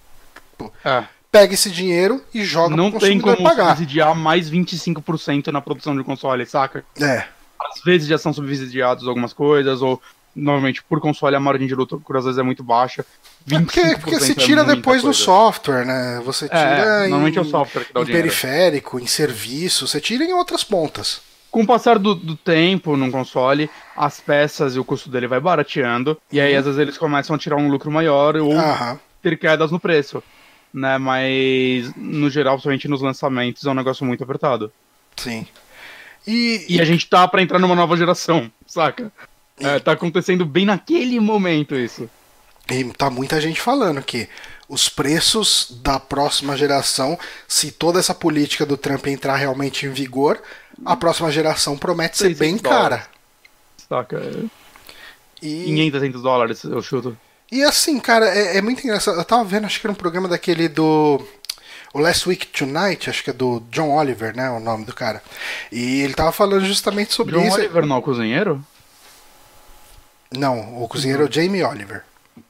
Speaker 1: É.
Speaker 2: Pega esse dinheiro e joga
Speaker 1: Não
Speaker 2: pro
Speaker 1: tem
Speaker 2: consumidor
Speaker 1: como
Speaker 2: pagar.
Speaker 1: subsidiar mais 25% na produção de console, saca?
Speaker 2: É.
Speaker 1: Às vezes já são subsidiados algumas coisas, ou normalmente por console a margem de lucro às vezes é muito baixa. 25%
Speaker 2: É porque, porque você tira
Speaker 1: é
Speaker 2: depois no
Speaker 1: coisa.
Speaker 2: software, né? Você tira
Speaker 1: É,
Speaker 2: em,
Speaker 1: normalmente é o software que dá o
Speaker 2: em
Speaker 1: dinheiro.
Speaker 2: periférico, em serviço, você tira em outras pontas.
Speaker 1: Com o passar do, do tempo num console, as peças e o custo dele vai barateando, e aí às vezes eles começam a tirar um lucro maior ou
Speaker 2: Uhum.
Speaker 1: Ter quedas no preço. Né, mas no geral, somente nos lançamentos, é um negócio muito apertado.
Speaker 2: Sim. E,
Speaker 1: E a gente tá pra entrar numa nova geração, saca? É, tá acontecendo bem naquele momento isso.
Speaker 2: E tá muita gente falando que os preços da próxima geração, se toda essa política do Trump entrar realmente em vigor, a próxima geração promete ser
Speaker 1: 600
Speaker 2: bem cara.
Speaker 1: Saca?
Speaker 2: E,
Speaker 1: 500, 600 dólares, eu chuto.
Speaker 2: e assim, cara, é, é muito engraçado. Eu tava vendo, acho que era um programa daquele do. O Last Week Tonight, acho que é do John Oliver, né? O nome do cara. E ele tava falando justamente sobre
Speaker 1: John
Speaker 2: isso.
Speaker 1: Oliver não é o cozinheiro?
Speaker 2: Não, o cozinheiro é o Jamie Oliver.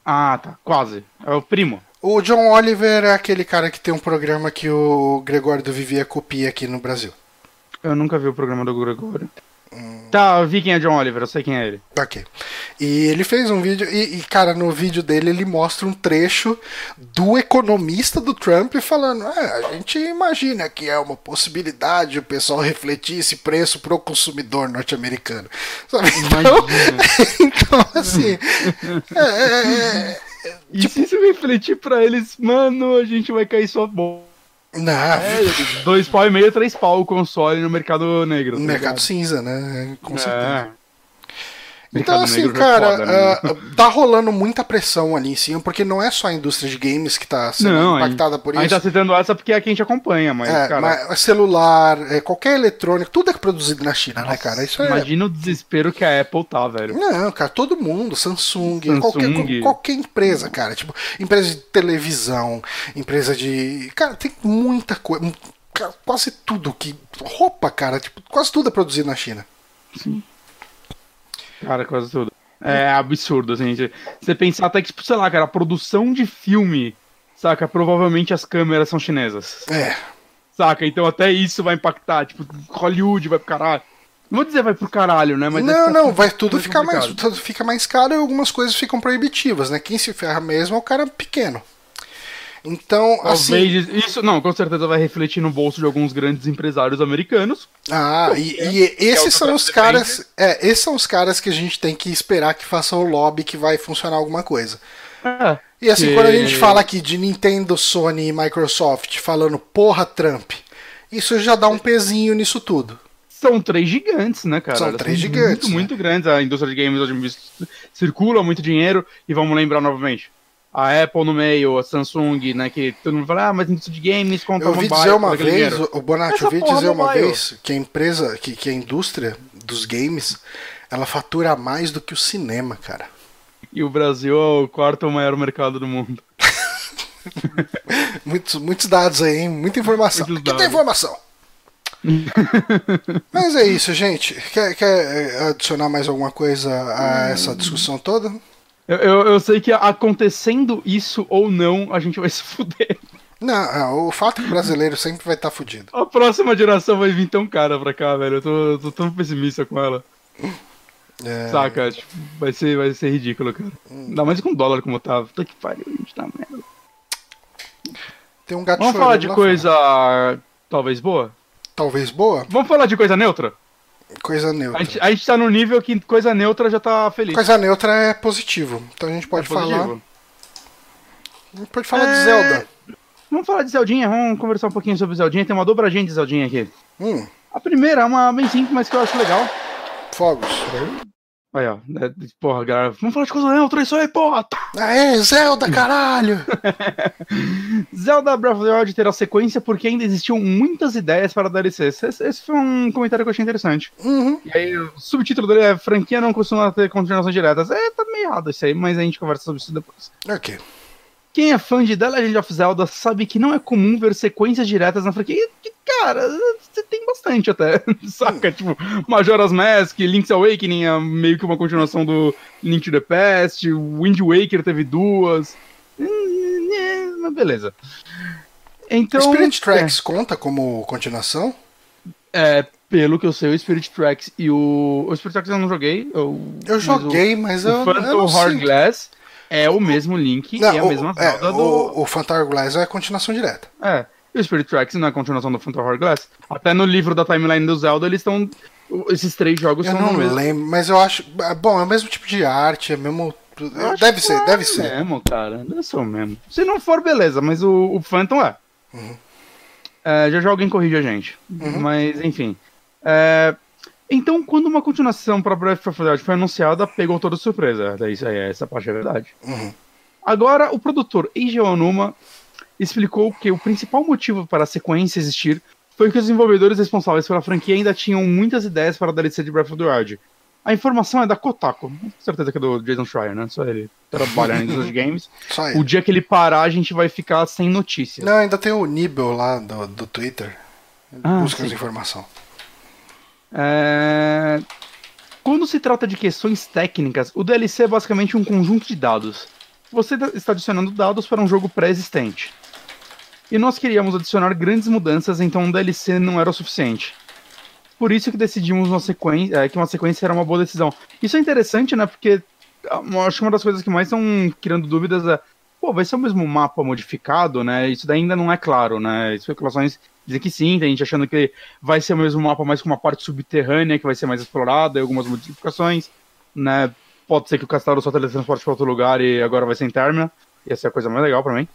Speaker 1: Ah, tá. Quase. É o primo.
Speaker 2: O John Oliver é aquele cara que tem um programa que o Gregório do Vivier copia aqui no Brasil.
Speaker 1: Eu nunca vi o programa do Gregório. Tá, eu vi quem é John Oliver, eu sei quem é ele.
Speaker 2: Ok. E ele fez um vídeo, e, e, cara, no vídeo dele ele mostra um trecho do economista do Trump falando: é, a gente imagina que é uma possibilidade o pessoal refletir esse preço pro consumidor norte-americano. Sabe? Então, então assim. é, é, é,
Speaker 1: E se isso refletir pra eles, mano, a gente vai cair sua boca.
Speaker 2: Não,
Speaker 1: É, dois pau e meio, três pau o console no mercado negro.
Speaker 2: no
Speaker 1: tá
Speaker 2: mercado
Speaker 1: ligado?
Speaker 2: cinza, né? Com certeza.
Speaker 1: É.
Speaker 2: Então, assim,
Speaker 1: é
Speaker 2: cara,
Speaker 1: foda, né?
Speaker 2: ah, tá rolando muita pressão ali em cima, porque não é só a indústria de games que tá sendo
Speaker 1: Não,
Speaker 2: impactada por
Speaker 1: A gente
Speaker 2: isso.
Speaker 1: tá citando essa porque é a que a gente acompanha, mas,
Speaker 2: É,
Speaker 1: cara,
Speaker 2: mas celular, é, qualquer eletrônico, tudo é produzido na China, né, cara? Isso é.
Speaker 1: imagina o desespero que a Apple tá, velho.
Speaker 2: Não, cara, todo mundo, Samsung,
Speaker 1: Samsung.
Speaker 2: Qualquer, qualquer empresa, cara, tipo, empresa de televisão, empresa de. Cara, tem muita coisa. Quase tudo que. Roupa, cara, tipo, quase tudo é produzido na China.
Speaker 1: Cara, quase tudo. É absurdo, assim. Você- pensar até que, tipo, sei lá, cara, a produção de filme, saca? Provavelmente as câmeras são chinesas.
Speaker 2: É.
Speaker 1: Saca? Então até isso vai impactar. Tipo, Hollywood vai pro caralho. Não vou dizer vai pro caralho, né? Mas
Speaker 2: não, não, vai tudo ficar mais, tudo fica mais caro e algumas coisas ficam proibitivas, né? Quem se ferra mesmo é o cara pequeno. Então, assim.
Speaker 1: Talvez isso, não, com certeza vai refletir no bolso de alguns grandes empresários americanos.
Speaker 2: Ah, e, e
Speaker 1: é
Speaker 2: esses são os caras. É, esses são os caras que a gente tem que esperar que façam o lobby que vai funcionar alguma coisa.
Speaker 1: É,
Speaker 2: E assim,
Speaker 1: que-
Speaker 2: quando a gente fala aqui de Nintendo, Sony e Microsoft falando porra Trump, isso já dá um pezinho nisso tudo.
Speaker 1: São três gigantes, né, cara?
Speaker 2: São
Speaker 1: Elas
Speaker 2: três
Speaker 1: muito,
Speaker 2: gigantes, né?
Speaker 1: Muito, grandes. A indústria de games hoje circula muito dinheiro. E vamos lembrar novamente. A Apple no meio, a Samsung, né? Que todo mundo fala, ah, mas indústria de games conta
Speaker 2: Eu ouvi
Speaker 1: mobile,
Speaker 2: dizer uma vez, o Bonatti, eu ouvi dizer uma
Speaker 1: mobile.
Speaker 2: vez que a empresa, que, que a indústria dos games, ela fatura mais do que o cinema, cara.
Speaker 1: E o Brasil é o quarto maior mercado do mundo.
Speaker 2: Muitos, muitos dados aí, hein? Muita informação.
Speaker 1: Muitos
Speaker 2: Aqui tem
Speaker 1: dados.
Speaker 2: informação. Mas é isso, gente. Quer, quer eh, adicionar mais alguma coisa a essa discussão toda?
Speaker 1: Eu, eu, eu sei que acontecendo isso ou não, a gente vai se fuder.
Speaker 2: Não, ah, o fato é que o brasileiro sempre vai estar fudido.
Speaker 1: A próxima geração vai vir tão cara pra cá, velho. Eu tô, tô tão pessimista com ela.
Speaker 2: É,
Speaker 1: Saca? Tipo, vai ser, vai ser ridículo, cara. Ainda mais com o dólar como tá. Puta que pariu, a gente tá merda.
Speaker 2: tem um gato
Speaker 1: Vamos falar de coisa
Speaker 2: fora.
Speaker 1: talvez boa?
Speaker 2: Talvez boa?
Speaker 1: Vamos falar de coisa neutra?
Speaker 2: Coisa
Speaker 1: A
Speaker 2: neutra.
Speaker 1: gente, a gente tá no nível que coisa neutra já tá feliz.
Speaker 2: Coisa neutra é positivo. Então a gente pode
Speaker 1: É
Speaker 2: falar. A gente pode falar de
Speaker 1: É.
Speaker 2: Zelda.
Speaker 1: Vamos falar de Zeldinha, vamos conversar um pouquinho sobre Zeldinha. Tem uma dobradinha de Zeldinha aqui.
Speaker 2: Hum,
Speaker 1: A primeira é uma bem simples, mas que eu acho legal.
Speaker 2: fogos.
Speaker 1: Aí, ó. é, porra, galera. Vamos falar de coisa neutra, isso aí, porra. Tá.
Speaker 2: Aê, Zelda, caralho!
Speaker 1: Zelda Breath of the Wild terá sequência porque ainda existiam muitas ideias para DLC. Esse, esse foi um comentário que eu achei interessante.
Speaker 2: Uhum.
Speaker 1: E aí, o subtítulo dele é Franquia não costuma ter continuações diretas. É, tá meio errado isso aí, mas a gente conversa sobre isso depois.
Speaker 2: Ok.
Speaker 1: Quem é fã de The Legend of Zelda sabe que não é comum ver sequências diretas na franquia. Cara, você tem bastante até. Saca? Tipo, Majora's Mask, Link's Awakening é meio que uma continuação do Link to the Past. Wind Waker teve duas. Hum, é, Mas beleza. Então.
Speaker 2: Spirit Tracks conta como continuação?
Speaker 1: É, pelo que eu sei, o Spirit Tracks e o. O Spirit Tracks eu não joguei. Eu,
Speaker 2: Eu
Speaker 1: mas
Speaker 2: joguei, mas
Speaker 1: O,
Speaker 2: eu,
Speaker 1: o Phantom
Speaker 2: eu
Speaker 1: Hard. Glass é o mesmo Link
Speaker 2: Não,
Speaker 1: e a
Speaker 2: o,
Speaker 1: mesma
Speaker 2: é,
Speaker 1: Zelda do.
Speaker 2: o, o Phantom Glass é a continuação direta.
Speaker 1: É. E o Spirit Tracks não é a continuação do Phantom Hourglass. Até no livro da timeline do Zelda, eles estão. Esses três jogos
Speaker 2: Eu
Speaker 1: são
Speaker 2: não
Speaker 1: no mesmo.
Speaker 2: lembro, mas eu acho. ah, Bom, é o mesmo tipo de arte, é mesmo.
Speaker 1: Eu
Speaker 2: Deve ser,
Speaker 1: é
Speaker 2: deve ser.
Speaker 1: mesmo, cara. Deve ser o mesmo. Se não for, beleza, mas o, o Phantom é.
Speaker 2: Uhum.
Speaker 1: É, já já alguém corrige a gente. Mas, enfim. É, então, quando uma continuação para Breath of the Wild foi anunciada, pegou toda surpresa. É Isso aí, essa parte é verdade.
Speaker 2: Uhum.
Speaker 1: Agora, o produtor Eiji Onuma explicou que o principal motivo para a sequência existir foi que os desenvolvedores responsáveis pela franquia ainda tinham muitas ideias para a DLC de Breath of the Wild. A informação é da Kotaku, com certeza que é do Jason Schreier, né? Só ele trabalha indústria de games.
Speaker 2: Só
Speaker 1: O
Speaker 2: ele.
Speaker 1: dia que ele parar, a gente vai ficar sem notícias.
Speaker 2: Não, ainda tem o Nibel lá do, do Twitter.
Speaker 1: Ah,
Speaker 2: Busca as
Speaker 1: sim. É, Quando se trata de questões técnicas, o DLC é basicamente um conjunto de dados. Você da- está adicionando dados para um jogo pré-existente. E nós queríamos adicionar grandes mudanças, então um DLC não era o suficiente. Por isso que decidimos uma sequência, é, que uma sequência era uma boa decisão. Isso é interessante, né? Porque ah, acho que uma das coisas que mais estão criando dúvidas é pô, vai ser o mesmo mapa modificado, né? Isso daí ainda não é claro, né? Especulações dizem que sim, tem gente achando que vai ser o mesmo mapa, mas com uma parte subterrânea que vai ser mais explorada, e algumas modificações, né? Pode ser que o castelo só teletransporte para outro lugar e agora vai ser em Termina. Ia ser a coisa mais legal pra mim.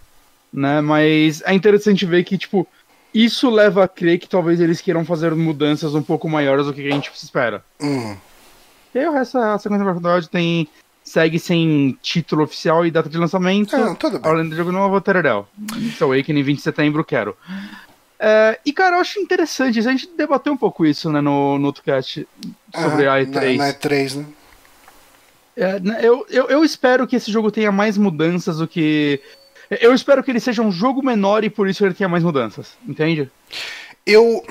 Speaker 1: Né? Mas é interessante ver que, tipo, isso leva a crer que talvez eles queiram fazer mudanças um pouco maiores do que a gente espera.
Speaker 2: Hum.
Speaker 1: E aí o resto, a sequência da the Wild tem. Segue sem título oficial e data de lançamento.
Speaker 2: Ah, tudo bem.
Speaker 1: Além do jogo novo, Teredel. Link's Awakening 20 de setembro, quero. É, e cara, eu acho interessante, a gente debateu um pouco isso né, no, no outro cast sobre
Speaker 2: Ah,
Speaker 1: a E3.
Speaker 2: Na, na E3, né?
Speaker 1: É, né, eu, eu, eu espero que esse jogo tenha mais mudanças do que. Eu espero que ele seja um jogo menor e por isso ele tenha mais mudanças, entende?
Speaker 2: Eu,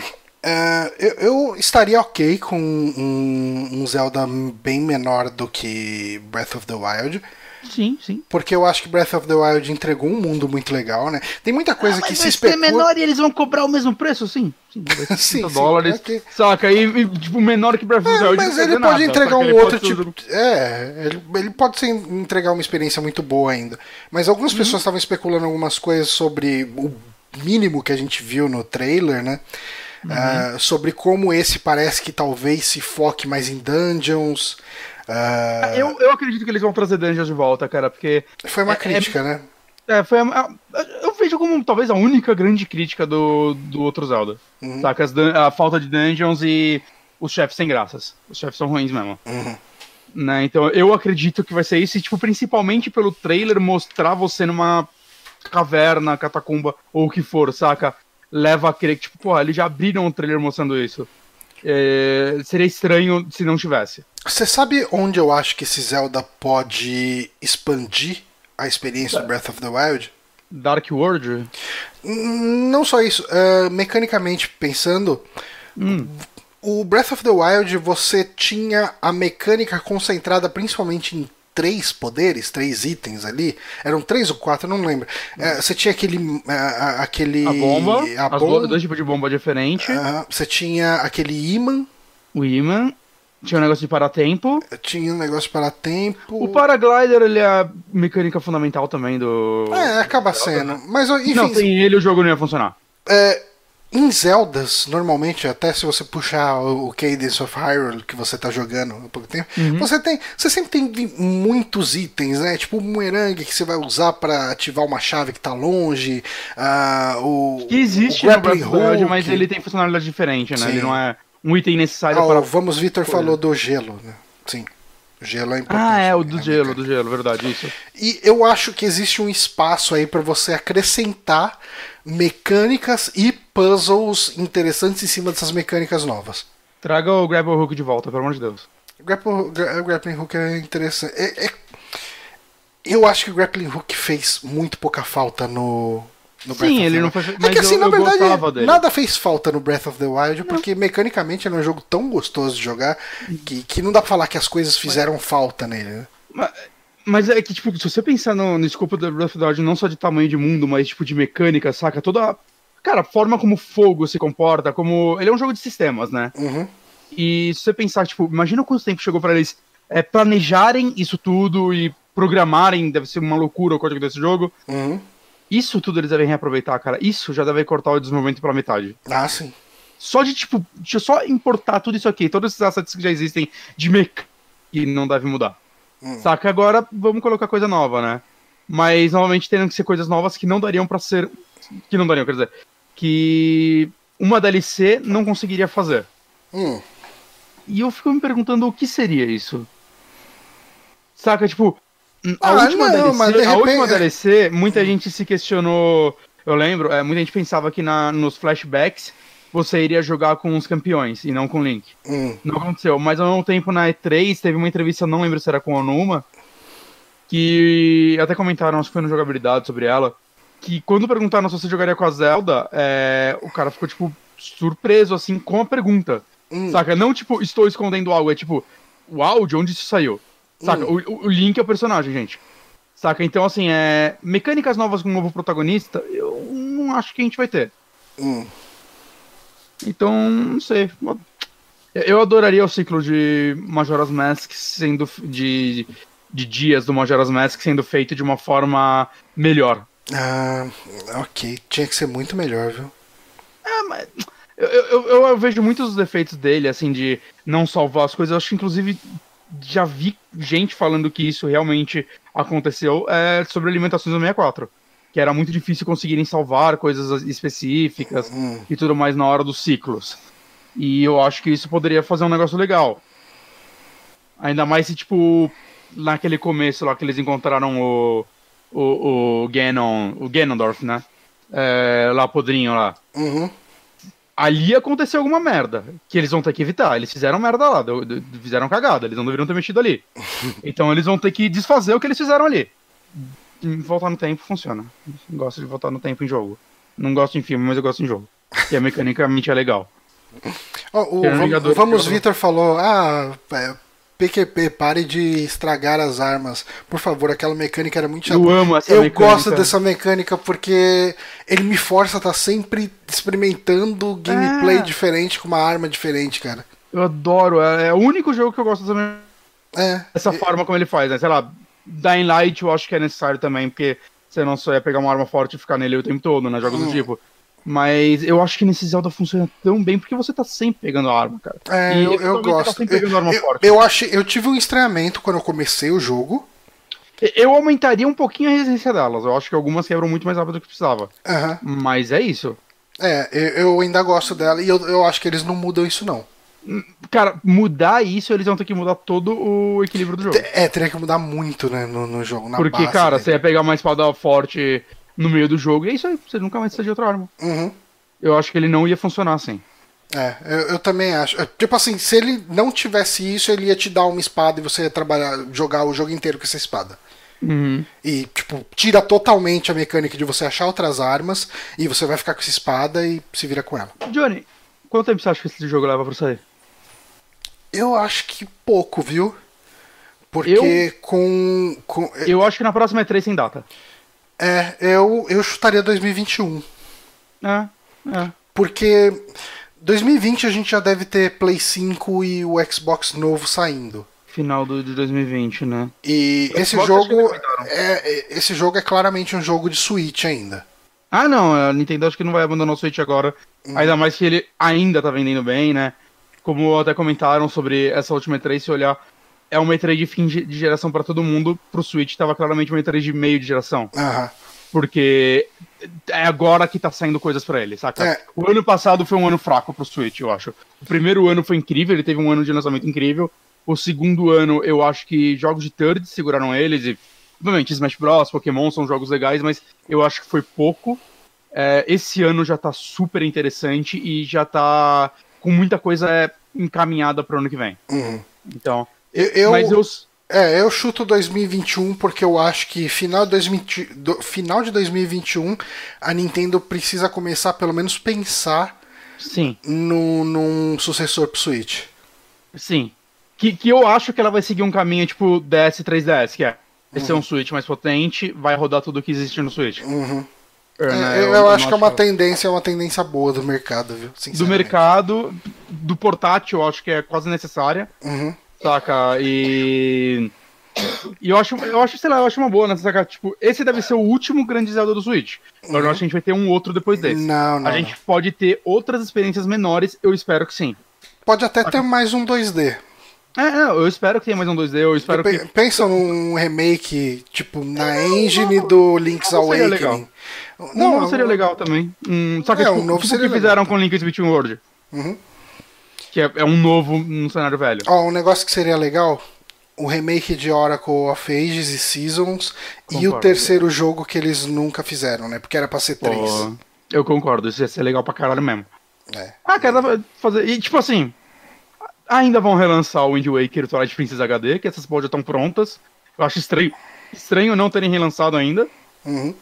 Speaker 2: é, eu, eu estaria ok com um, um Zelda bem menor do que Breath of the Wild,
Speaker 1: Sim, sim.
Speaker 2: porque eu acho que Breath of the Wild entregou um mundo muito legal, né? Tem muita coisa que
Speaker 1: Mas
Speaker 2: se especula.
Speaker 1: menor e eles vão cobrar o mesmo preço? Sim. Sim,
Speaker 2: Sim,
Speaker 1: 30
Speaker 2: sim,
Speaker 1: dólares.
Speaker 2: ok.
Speaker 1: Saca? E, e, tipo, menor que Breath of the
Speaker 2: É,
Speaker 1: Wild.
Speaker 2: mas
Speaker 1: não quer
Speaker 2: ele pode
Speaker 1: nada,
Speaker 2: entregar um outro tipo. É, ele, ele pode ser, entregar uma experiência muito boa ainda. Mas algumas
Speaker 1: Uhum.
Speaker 2: pessoas estavam especulando algumas coisas sobre o mínimo que a gente viu no trailer, né?
Speaker 1: Uhum.
Speaker 2: Sobre como esse parece que talvez se foque mais em dungeons. Ah,
Speaker 1: Eu, eu acredito que eles vão trazer Dungeons de volta, cara, porque.
Speaker 2: foi uma
Speaker 1: é-
Speaker 2: crítica, né?
Speaker 1: É, foi a- eu vejo como talvez a única grande crítica do, do outro Zelda.
Speaker 2: Uhum.
Speaker 1: Saca? A falta de dungeons e os chefes sem graças. Os chefes são ruins mesmo.
Speaker 2: Uhum.
Speaker 1: Né? Então eu acredito que vai ser isso, e, tipo, principalmente pelo trailer mostrar você numa caverna, catacumba, ou o que for, saca? Leva a crer que, tipo, pô, eles já abriram um trailer mostrando isso. É, seria estranho se não tivesse.
Speaker 2: Você sabe onde eu acho que esse Zelda pode expandir a experiência do Breath of the Wild?
Speaker 1: Dark World?
Speaker 2: Hum, Não só isso, é, mecanicamente pensando, o Breath of the Wild você tinha a mecânica concentrada principalmente em três poderes, três itens ali. Eram três ou quatro, não lembro. É, você tinha aquele. é, a- aquele
Speaker 1: A bomba,
Speaker 2: a
Speaker 1: as
Speaker 2: bomba,
Speaker 1: dois tipos de bomba diferente.
Speaker 2: aham, você tinha aquele imã,
Speaker 1: O imã. Tinha um negócio de paratempo.
Speaker 2: tinha um negócio para tempo.
Speaker 1: O paraglider, ele é a mecânica fundamental também do.
Speaker 2: É, acaba sendo. Mas enfim,
Speaker 1: não, sem ele o jogo não ia funcionar.
Speaker 2: É, em Zeldas, normalmente, até se você puxar o Cadence of Hyrule que você tá jogando há pouco tempo,
Speaker 1: Uhum.
Speaker 2: você tem, você sempre tem muitos itens, né? Tipo o bumerangue que você vai usar pra ativar uma chave que tá longe, ah, o
Speaker 1: Que existe
Speaker 2: o
Speaker 1: no Breath mas ele tem funcionalidade diferente, né?
Speaker 2: Sim.
Speaker 1: Ele não é um item necessário
Speaker 2: Ah,
Speaker 1: para.
Speaker 2: Vamos Vitor falou do gelo, né? Sim. O gelo é importante.
Speaker 1: Ah, é, o
Speaker 2: né,
Speaker 1: do
Speaker 2: na
Speaker 1: gelo,
Speaker 2: mecânica.
Speaker 1: do gelo, verdade, isso.
Speaker 2: E eu acho que existe um espaço aí pra você acrescentar mecânicas e puzzles interessantes em cima dessas mecânicas novas.
Speaker 1: Traga o Grapple Hook de volta, pelo amor de Deus.
Speaker 2: Grapple, gra- grappling hook é interessante. É- é- eu acho que o grappling hook fez muito pouca falta no. No
Speaker 1: Sim, ele não foi.
Speaker 2: É
Speaker 1: Mas
Speaker 2: que assim,
Speaker 1: eu,
Speaker 2: na verdade, nada fez falta no Breath of the Wild, porque mecanicamente era um jogo tão gostoso de jogar que, que não dá pra falar que as coisas fizeram falta nele. né?
Speaker 1: Mas, mas é que, tipo, se você pensar no, no escopo do Breath of the Wild, não só de tamanho de mundo, mas, tipo, de mecânica, saca? Toda. a- Cara, a forma como o fogo se comporta, como. Ele é um jogo de sistemas, né?
Speaker 2: Uhum.
Speaker 1: E se você pensar, tipo, imagina quanto tempo chegou pra eles é, planejarem isso tudo e programarem, deve ser uma loucura o código desse jogo.
Speaker 2: Uhum.
Speaker 1: Isso tudo eles devem reaproveitar, cara. Isso já deve cortar o desenvolvimento pela metade.
Speaker 2: Ah, sim.
Speaker 1: Só de, tipo, deixa eu só importar tudo isso aqui, todos esses assets que já existem de mecânica que não deve mudar.
Speaker 2: Hum.
Speaker 1: Saca? Agora vamos colocar coisa nova, né? Mas novamente teriam que ser coisas novas que não dariam pra ser. Que não dariam, quer dizer. Que uma DLC não conseguiria fazer.
Speaker 2: Hum.
Speaker 1: E eu fico me perguntando o que seria isso. Saca, tipo, a,
Speaker 2: Ah,
Speaker 1: última,
Speaker 2: não, mas de
Speaker 1: DLC, a
Speaker 2: repente-
Speaker 1: última DLC, muita gente se questionou. Eu lembro, é, muita gente pensava que na, nos flashbacks você iria jogar com os campeões e não com o Link.
Speaker 2: Hum.
Speaker 1: Não aconteceu, mas ao mesmo tempo na E3 teve uma entrevista, não lembro se era com o Onuma, que até comentaram, acho que foi no jogabilidade sobre ela, que quando perguntaram se você jogaria com a Zelda, é, o cara ficou, tipo, surpreso, assim, com a pergunta.
Speaker 2: Hum.
Speaker 1: Saca? Não, tipo, estou escondendo algo, é tipo, uau, de onde isso saiu? Saca? O, o- o Link é o personagem, gente. Saca? Então, assim, é. Mecânicas novas com um novo protagonista, eu não acho que a gente vai ter.
Speaker 2: Hum.
Speaker 1: Então, não sei. Eu adoraria o ciclo de Majora's Mask sendo. de, de dias do Majora's Mask sendo feito de uma forma melhor.
Speaker 2: Ah, ok. Tinha que ser muito melhor, viu?
Speaker 1: Eu, eu, eu- eu vejo muitos defeitos dele, assim, de não salvar as coisas. Eu acho que, inclusive, já vi gente falando que isso realmente aconteceu é, sobre alimentações do 64. que era muito difícil conseguirem salvar coisas específicas
Speaker 2: Hum.
Speaker 1: e tudo mais na hora dos ciclos. E eu acho que isso poderia fazer um negócio legal. Ainda mais se, tipo, naquele começo lá que eles encontraram o, o, o Ganon, o Ganondorf, né? É, lá, podrinho lá.
Speaker 2: Uhum.
Speaker 1: Ali aconteceu alguma merda, que eles vão ter que evitar. Eles fizeram merda lá, fizeram cagada, eles não deveriam ter mexido ali. Então eles vão ter que desfazer o que eles fizeram ali. Voltar no tempo funciona. Gosto de voltar no tempo em jogo. Não gosto em filme, mas eu gosto em jogo. E a mecanicamente é legal.
Speaker 2: Ó, o, o Vamos Vitor falou: Ah, é, PQP, pare de estragar as armas. Por favor, aquela mecânica era muito chata.
Speaker 1: Eu amo essa
Speaker 2: Eu
Speaker 1: mecânica.
Speaker 2: gosto dessa mecânica porque ele me força a estar sempre experimentando gameplay
Speaker 1: É.
Speaker 2: diferente com uma arma diferente, cara.
Speaker 1: Eu adoro, é, é o único jogo que eu gosto dessa, me-
Speaker 2: É.
Speaker 1: dessa forma como ele faz, né? Sei lá, Dying Light eu acho que é necessário também, porque você não só ia pegar uma arma forte e ficar nele o tempo todo, né? Jogos do
Speaker 2: Hum.
Speaker 1: tipo. Mas eu acho que nesse Zelda funciona tão bem porque você tá sempre pegando a arma, cara.
Speaker 2: É,
Speaker 1: E
Speaker 2: eu, eu
Speaker 1: tá
Speaker 2: gosto.
Speaker 1: arma
Speaker 2: Eu,
Speaker 1: forte.
Speaker 2: eu, achei, eu tive um estranhamento quando eu comecei o jogo.
Speaker 1: Eu aumentaria um pouquinho a resistência delas. Eu acho que algumas quebram muito mais rápido do que precisava.
Speaker 2: Aham.
Speaker 1: Mas é isso.
Speaker 2: É, eu, eu ainda gosto dela e eu, eu acho que eles não mudam isso, não.
Speaker 1: Cara, mudar isso, eles vão ter que mudar todo o equilíbrio do jogo.
Speaker 2: É, teria que mudar muito, né, no, no jogo. Na
Speaker 1: Porque,
Speaker 2: base
Speaker 1: cara,
Speaker 2: dele.
Speaker 1: você ia pegar uma espada forte no meio do jogo e é isso aí. Você nunca mais precisa de outra arma.
Speaker 2: Uhum.
Speaker 1: Eu acho que ele não ia funcionar assim.
Speaker 2: É, eu, eu também acho. É, Tipo assim, se ele não tivesse isso, ele ia te dar uma espada e você ia trabalhar, jogar o jogo inteiro com essa espada.
Speaker 1: Uhum.
Speaker 2: E, tipo, tira totalmente a mecânica de você achar outras armas e você vai ficar com essa espada e se vira com ela.
Speaker 1: Johnny, quanto tempo você acha que esse jogo leva pra sair?
Speaker 2: Eu acho que pouco, viu? Porque
Speaker 1: Eu-
Speaker 2: com. com
Speaker 1: Eu acho que na próxima E3 sem data.
Speaker 2: É, eu, eu chutaria 2021.
Speaker 1: É, é.
Speaker 2: Porque 2020 a gente já deve ter Play 5 e o Xbox novo saindo.
Speaker 1: Final do, de 2020, né?
Speaker 2: E
Speaker 1: O
Speaker 2: esse
Speaker 1: Xbox
Speaker 2: jogo é, é- esse jogo é claramente um jogo de Switch ainda.
Speaker 1: Ah, não, a Nintendo acho que não vai abandonar o Switch agora. Ainda mais que ele ainda tá vendendo bem, né? Como até comentaram sobre essa última E3, se olhar, é uma E3 de fim de geração pra todo mundo. Pro Switch tava claramente uma E3 de meio de geração.
Speaker 2: Aham.
Speaker 1: Porque é agora que tá saindo coisas pra ele, saca?
Speaker 2: É.
Speaker 1: O ano passado foi um ano fraco pro Switch, eu acho. O primeiro ano foi incrível, ele teve um ano de lançamento incrível. O segundo ano, eu acho que jogos de third seguraram eles e. Obviamente, Smash Bros, Pokémon são jogos legais, mas eu acho que foi pouco. É, esse ano já tá super interessante e já tá com muita coisa encaminhada pro ano que vem.
Speaker 2: Uhum.
Speaker 1: Então.
Speaker 2: Eu, eu-
Speaker 1: Mas eu.
Speaker 2: É, eu chuto 2021 porque eu acho que final de, 2020 do- final de 2021 a Nintendo precisa começar pelo menos pensar
Speaker 1: Sim.
Speaker 2: no, num sucessor pro Switch.
Speaker 1: Sim. Que, que eu acho que ela vai seguir um caminho tipo DS 3DS, que é vai ser um Switch mais potente, vai rodar tudo que existe no Switch.
Speaker 2: Uhum.
Speaker 1: É,
Speaker 2: É,
Speaker 1: né,
Speaker 2: eu, eu acho
Speaker 1: não
Speaker 2: que é uma tendência, é uma tendência boa do mercado, viu?
Speaker 1: Do mercado, do portátil, eu acho que é quase necessária,
Speaker 2: Uhum.
Speaker 1: Saca? E. E eu acho, eu acho, sei lá, eu acho uma boa, né? Saca? Tipo, esse deve ser o último grande Zelda do Switch. Agora eu acho que a gente vai ter um outro depois desse.
Speaker 2: Não, não.
Speaker 1: A gente pode ter outras experiências menores, eu espero que sim.
Speaker 2: Pode até ter mais um 2D.
Speaker 1: É, não, eu espero que tenha mais um 2D, eu espero
Speaker 2: Pe-
Speaker 1: que.
Speaker 2: Pensa num remake, tipo, na engine do Link's
Speaker 1: Não seria
Speaker 2: Awakening.
Speaker 1: Não, não seria legal também. Hum, só que
Speaker 2: É,
Speaker 1: tipo,
Speaker 2: um novo
Speaker 1: tipo que
Speaker 2: legal.
Speaker 1: fizeram com Link's Between World.
Speaker 2: Uhum.
Speaker 1: Que é, é um novo no cenário velho.
Speaker 2: Ó, um negócio que seria legal, o remake de Oracle of Ages e Seasons e o
Speaker 1: Concordo.
Speaker 2: terceiro jogo que eles nunca fizeram, né? Porque era pra ser três.
Speaker 1: Eu concordo, isso ia ser legal pra caralho mesmo.
Speaker 2: É.
Speaker 1: Ah, cara, fazer. E tipo assim, ainda vão relançar o Wind Waker e o Twilight Princess HD, que essas porras já estão prontas. Eu acho estranho. Estranho não terem relançado ainda.
Speaker 2: Uhum.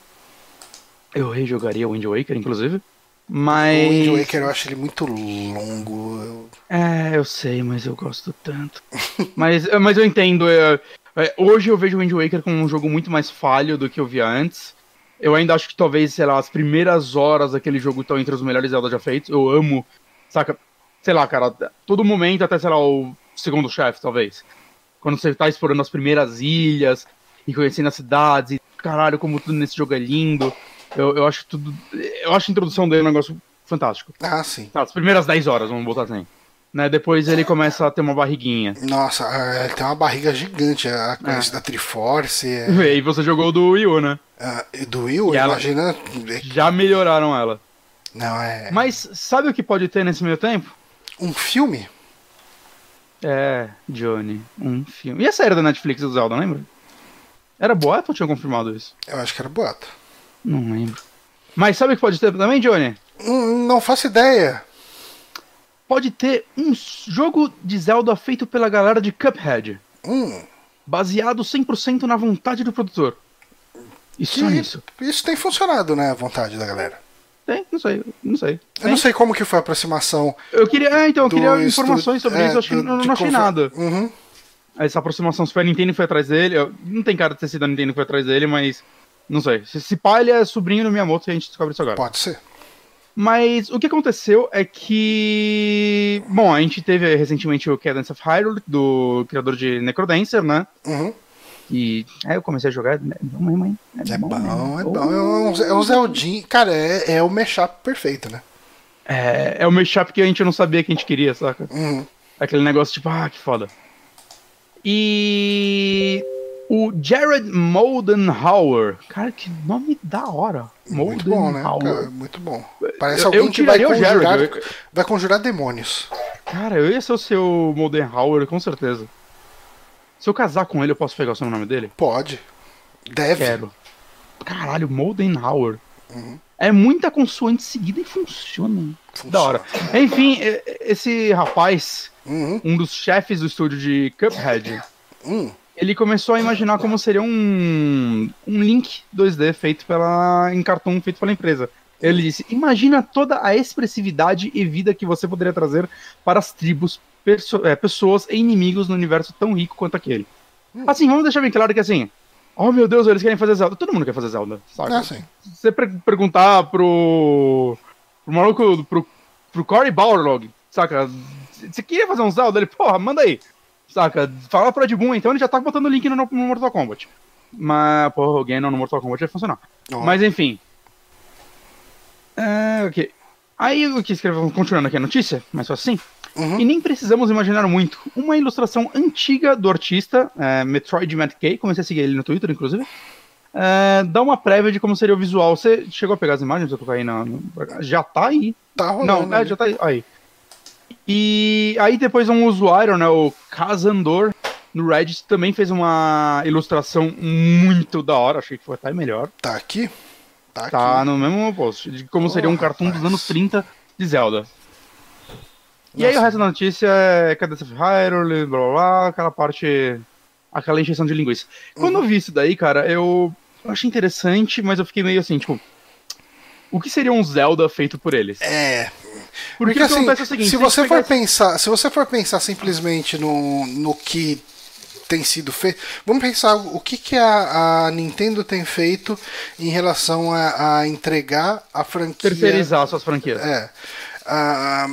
Speaker 1: Eu rejogaria o Wind Waker, inclusive.
Speaker 2: O
Speaker 1: Mas.
Speaker 2: Wind Waker eu acho ele muito longo. eu-
Speaker 1: É, eu sei, mas eu gosto tanto. mas, mas eu entendo. é, é, hoje eu vejo o Wind Waker como um jogo muito mais falho do que eu via antes. Eu ainda acho que talvez, sei lá, as primeiras horas daquele jogo estão entre os melhores Zelda já feitos. Eu amo, saca? Sei lá, cara, todo momento, até, sei lá, o segundo chefe, talvez. Quando você tá explorando as primeiras ilhas e conhecendo as cidades e caralho, como tudo nesse jogo é lindo. Eu, eu acho tudo. Eu acho a introdução dele um negócio fantástico.
Speaker 2: Ah, sim.
Speaker 1: Tá, as primeiras 10 horas, vamos botar assim. Né, depois ele começa a ter uma barriguinha.
Speaker 2: Nossa, ah, ele tem uma barriga gigante. A coisa
Speaker 1: É.
Speaker 2: da Triforce. É...
Speaker 1: E você jogou o do Wii U, né?
Speaker 2: E do Will,
Speaker 1: E ela-
Speaker 2: imagina.
Speaker 1: Já melhoraram ela.
Speaker 2: Não, é.
Speaker 1: Mas sabe o que pode ter nesse meio tempo?
Speaker 2: Um filme?
Speaker 1: É, Johnny, um filme. E a série da Netflix do Zelda, lembra? Era boato ou tinha confirmado isso?
Speaker 2: Eu acho que era boato.
Speaker 1: Não lembro. Mas sabe o que pode ter também, Johnny?
Speaker 2: Hum, não faço ideia.
Speaker 1: Pode ter um jogo de Zelda feito pela galera de Cuphead,
Speaker 2: Hum,
Speaker 1: baseado 100% na vontade do produtor. Só
Speaker 2: que
Speaker 1: nisso.
Speaker 2: isso tem funcionado, né? A vontade da galera.
Speaker 1: Tem, não sei, não sei.
Speaker 2: Eu não sei como que foi a aproximação.
Speaker 1: Eu queria, é, então, eu queria informações sobre
Speaker 2: é,
Speaker 1: isso, eu acho que
Speaker 2: do-
Speaker 1: não, não achei
Speaker 2: conver-
Speaker 1: nada.
Speaker 2: Uhum.
Speaker 1: Essa aproximação, se foi a Nintendo que foi atrás dele, eu- não tem cara de ter sido a Nintendo que foi atrás dele, mas não sei. Se, se pá, ele é sobrinho do Miyamoto e a gente descobre isso agora.
Speaker 2: Pode ser.
Speaker 1: Mas o que aconteceu é que. Bom, a gente teve recentemente o Cadence of Hyrule, do criador de Necrodancer, né?
Speaker 2: Uhum.
Speaker 1: E aí eu comecei a jogar. É bom mesmo, hein?
Speaker 2: É bom,
Speaker 1: mesmo.
Speaker 2: é bom. É um, é um Zeldinho. Cara, é, é o mashup perfeito, né?
Speaker 1: É, é o mashup que a gente não sabia que a gente queria, saca?
Speaker 2: Uhum.
Speaker 1: Aquele negócio tipo, ah, que foda. E. O Jared Moldenhauer. Cara, que nome da hora.
Speaker 2: Muito bom, né? Cara, muito bom. Parece
Speaker 1: Eu-
Speaker 2: alguém
Speaker 1: eu
Speaker 2: que vai conjurar,
Speaker 1: Jared, eu-
Speaker 2: vai conjurar demônios.
Speaker 1: Cara, eu ia ser o seu Moldenhauer, com certeza. Se eu casar com ele, eu posso pegar o sobrenome dele?
Speaker 2: Pode. Deve.
Speaker 1: Quero. Caralho, Moldenhauer.
Speaker 2: Uhum.
Speaker 1: É muita consoante seguida e funciona.
Speaker 2: Funciona.
Speaker 1: Da hora. Enfim, esse rapaz,
Speaker 2: Uhum.
Speaker 1: um dos chefes do estúdio de Cuphead,
Speaker 2: Hum.
Speaker 1: Ele começou a imaginar como seria um, um Link 2D feito pela, em cartoon feito pela empresa. Ele disse: Imagina toda a expressividade e vida que você poderia trazer para as tribos, é, pessoas e inimigos no universo tão rico quanto aquele. Assim, vamos deixar bem claro que assim. Oh meu Deus, eles querem fazer Zelda. Todo mundo quer fazer Zelda, sabe?
Speaker 2: Ah, sim.
Speaker 1: Se você per- perguntar pro. pro maluco, pro, pro Cory Balrog, saca? Você queria fazer um Zelda? Ele, porra, manda aí. Saca? Fala pro Ed Boon, então ele já tá botando o link no, no Mortal Kombat. Mas, porra, o Ganon no Mortal Kombat vai funcionar.
Speaker 2: Ó.
Speaker 1: Mas enfim. É, ok. Aí o que escreveu, continuando aqui a notícia, mas só assim.
Speaker 2: Uhum.
Speaker 1: E nem precisamos imaginar muito. Uma ilustração antiga do artista, é, Metroid Matt K, comecei a seguir ele no Twitter, inclusive. é, dá uma prévia de como seria o visual. Você chegou a pegar as imagens? Eu colocar aí na. no- Já tá aí.
Speaker 2: Tá rolando.
Speaker 1: Não, é, já tá aí. aí. E aí depois um usuário, né, o Kazandor, no Reddit, também fez uma ilustração muito da hora. Achei que foi até melhor.
Speaker 2: Tá aqui? Tá,
Speaker 1: Tá
Speaker 2: aqui.
Speaker 1: no mesmo post, de como seria um cartoon dos anos 30 de Zelda. E aí o
Speaker 2: Nossa.
Speaker 1: resto da notícia é Cadence of Hyrule, blá blá blá, aquela parte. aquela encheção de linguiça. Quando
Speaker 2: Uhum.
Speaker 1: eu vi isso daí, cara, eu, eu achei interessante, mas eu fiquei meio assim, tipo. O que seria um Zelda feito por eles?
Speaker 2: É.
Speaker 1: Porque,
Speaker 2: Porque assim,
Speaker 1: é o seguinte:
Speaker 2: se você for pensar, se você for pensar simplesmente no, no que tem sido feito, vamos pensar o que, que a, a Nintendo tem feito em relação a, a entregar a franquia.
Speaker 1: terceirizar suas franquias.
Speaker 2: É. Ah,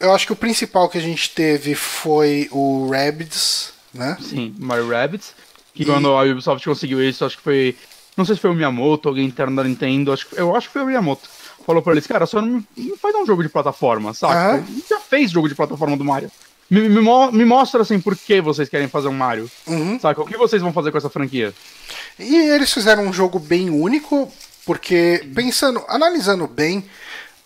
Speaker 2: eu acho que o principal que a gente teve foi o Rabbids, né?
Speaker 1: Sim, Mario Rabbids. Que
Speaker 2: E-
Speaker 1: quando a Ubisoft conseguiu isso, acho que foi. Não sei se foi o Miyamoto, alguém interno da Nintendo, acho que, eu acho que foi o Miyamoto. Falou pra eles, cara, só não, não faz um jogo de plataforma, saca? Gente já fez jogo de plataforma do Mario. Me, me, me mostra assim por que vocês querem fazer um Mario.
Speaker 2: Uhum.
Speaker 1: Saca? O que vocês vão fazer com essa franquia?
Speaker 2: E eles fizeram um jogo bem único, porque pensando, analisando bem,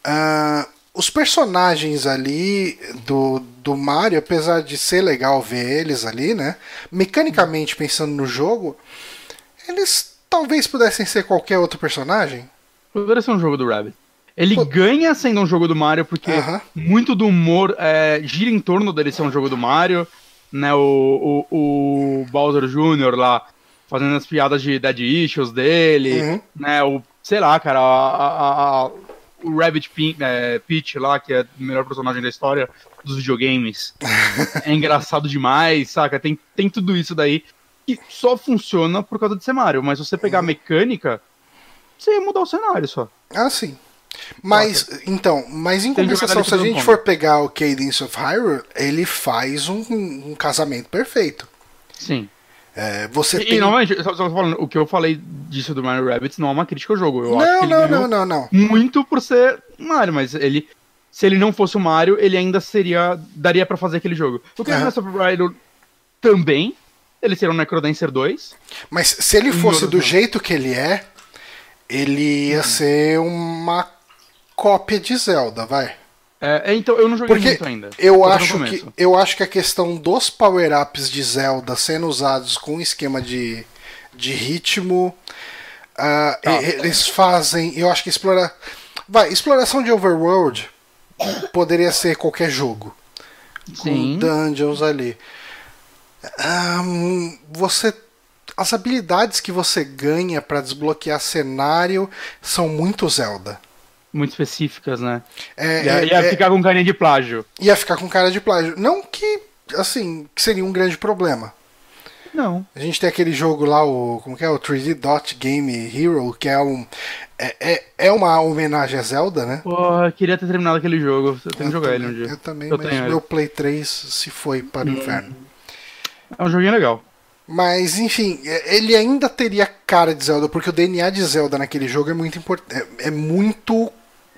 Speaker 2: ah, os personagens ali do, do Mario, apesar de ser legal ver eles ali, né? Mecanicamente pensando no jogo, eles talvez pudessem ser qualquer outro personagem.
Speaker 1: Poderia ser um jogo do Rabbit. Ele
Speaker 2: Pô.
Speaker 1: ganha sendo um jogo do Mario, porque
Speaker 2: Aham.
Speaker 1: muito do humor é, gira em torno dele ser um jogo do Mario. Né, o, o, o Bowser Jr. lá fazendo as piadas de Dead Issues dele.
Speaker 2: Uhum.
Speaker 1: Né, o, sei lá, cara, a, a- a- o Rabbit Pin- é, Peach lá, que é o melhor personagem da história dos videogames. é engraçado demais, saca? Tem, tem tudo isso daí que só funciona por causa de ser Mario. Mas se você pegar a mecânica, você ia mudar o cenário só.
Speaker 2: Ah, sim. Mas, então, mas em compensação, se a gente for pegar o Cadence of Hyrule, ele faz um, um casamento perfeito.
Speaker 1: Sim.
Speaker 2: É, você
Speaker 1: E,
Speaker 2: tem...
Speaker 1: e novamente, só, só falando, o que eu falei disso do Mario Rabbids não é uma crítica ao jogo. Eu acho
Speaker 2: Não,
Speaker 1: que ele
Speaker 2: não, não, não, não.
Speaker 1: muito por ser Mario, mas ele. Se ele não fosse o Mario, ele ainda seria. daria pra fazer aquele jogo. O que
Speaker 2: Aham.
Speaker 1: é of Hyrule também. Ele seria um Necrodancer 2.
Speaker 2: Mas se ele fosse do jeito que ele é, ele ia ser uma cópia de Zelda, vai.
Speaker 1: É, é, então, eu não joguei
Speaker 2: Porque
Speaker 1: muito ainda.
Speaker 2: eu acho, que, eu acho que a questão dos power-ups de Zelda sendo usados com um esquema de, de ritmo. ah,
Speaker 1: Tá.
Speaker 2: eles fazem. Eu acho que explorar. Vai, exploração de overworld poderia ser qualquer jogo.
Speaker 1: Sim.
Speaker 2: Com dungeons ali. Ahn, você. As habilidades que você ganha pra desbloquear cenário são muito Zelda.
Speaker 1: Muito específicas, né?
Speaker 2: É,
Speaker 1: ia
Speaker 2: é-
Speaker 1: ia
Speaker 2: é-
Speaker 1: ficar com carinha de plágio.
Speaker 2: ia ficar com cara de plágio. Não que, assim, que seria um grande problema.
Speaker 1: Não.
Speaker 2: A gente tem aquele jogo lá, o. Como que é? O 3D Dot Game Hero, que é um. É, é, é uma homenagem a Zelda, né?
Speaker 1: Pô, eu queria ter terminado aquele jogo. Eu tenho que jogar ele um
Speaker 2: também,
Speaker 1: dia.
Speaker 2: Eu também,
Speaker 1: Eu
Speaker 2: mas meu Play 3 se foi para o inferno.
Speaker 1: É um joguinho legal.
Speaker 2: Mas, enfim, é- ele ainda teria cara de Zelda, porque o DNA de Zelda naquele jogo é muito importante. É, é muito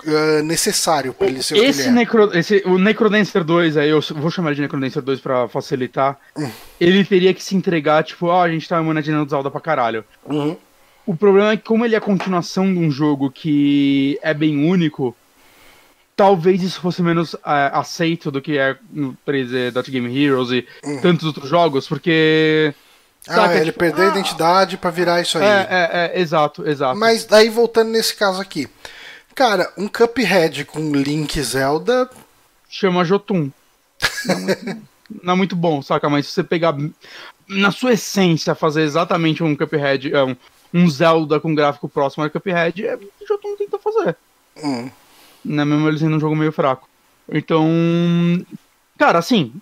Speaker 2: ah, necessário para ele ser o que
Speaker 1: Esse,
Speaker 2: ele é.
Speaker 1: Necro, esse o Necrodancer 2, aí eu vou chamar de Necrodancer 2 pra facilitar.
Speaker 2: Hum.
Speaker 1: Ele teria que se entregar, tipo, ó, a gente tá imaginando Zelda pra caralho.
Speaker 2: Uhum.
Speaker 1: O problema é que, como ele é a continuação de um jogo que é bem único, talvez isso fosse menos é, aceito do que é no 3D Dot Game Heroes e tantos outros jogos, porque.
Speaker 2: Ah,
Speaker 1: saca,
Speaker 2: ele
Speaker 1: tipo,
Speaker 2: perdeu a
Speaker 1: ah,
Speaker 2: identidade para virar isso aí.
Speaker 1: É, é, é, exato, exato.
Speaker 2: Mas daí voltando nesse caso aqui. Cara, um Cuphead com Link Zelda.
Speaker 1: chama Jotun. Não, é muito- não é muito bom, saca? Mas se você pegar na sua essência fazer exatamente um Cuphead, é, um, um Zelda com gráfico próximo ao Cuphead, é o que Jotun tenta fazer.
Speaker 2: Hum,
Speaker 1: Né? Mesmo ele sendo um jogo meio fraco. Então, cara, assim,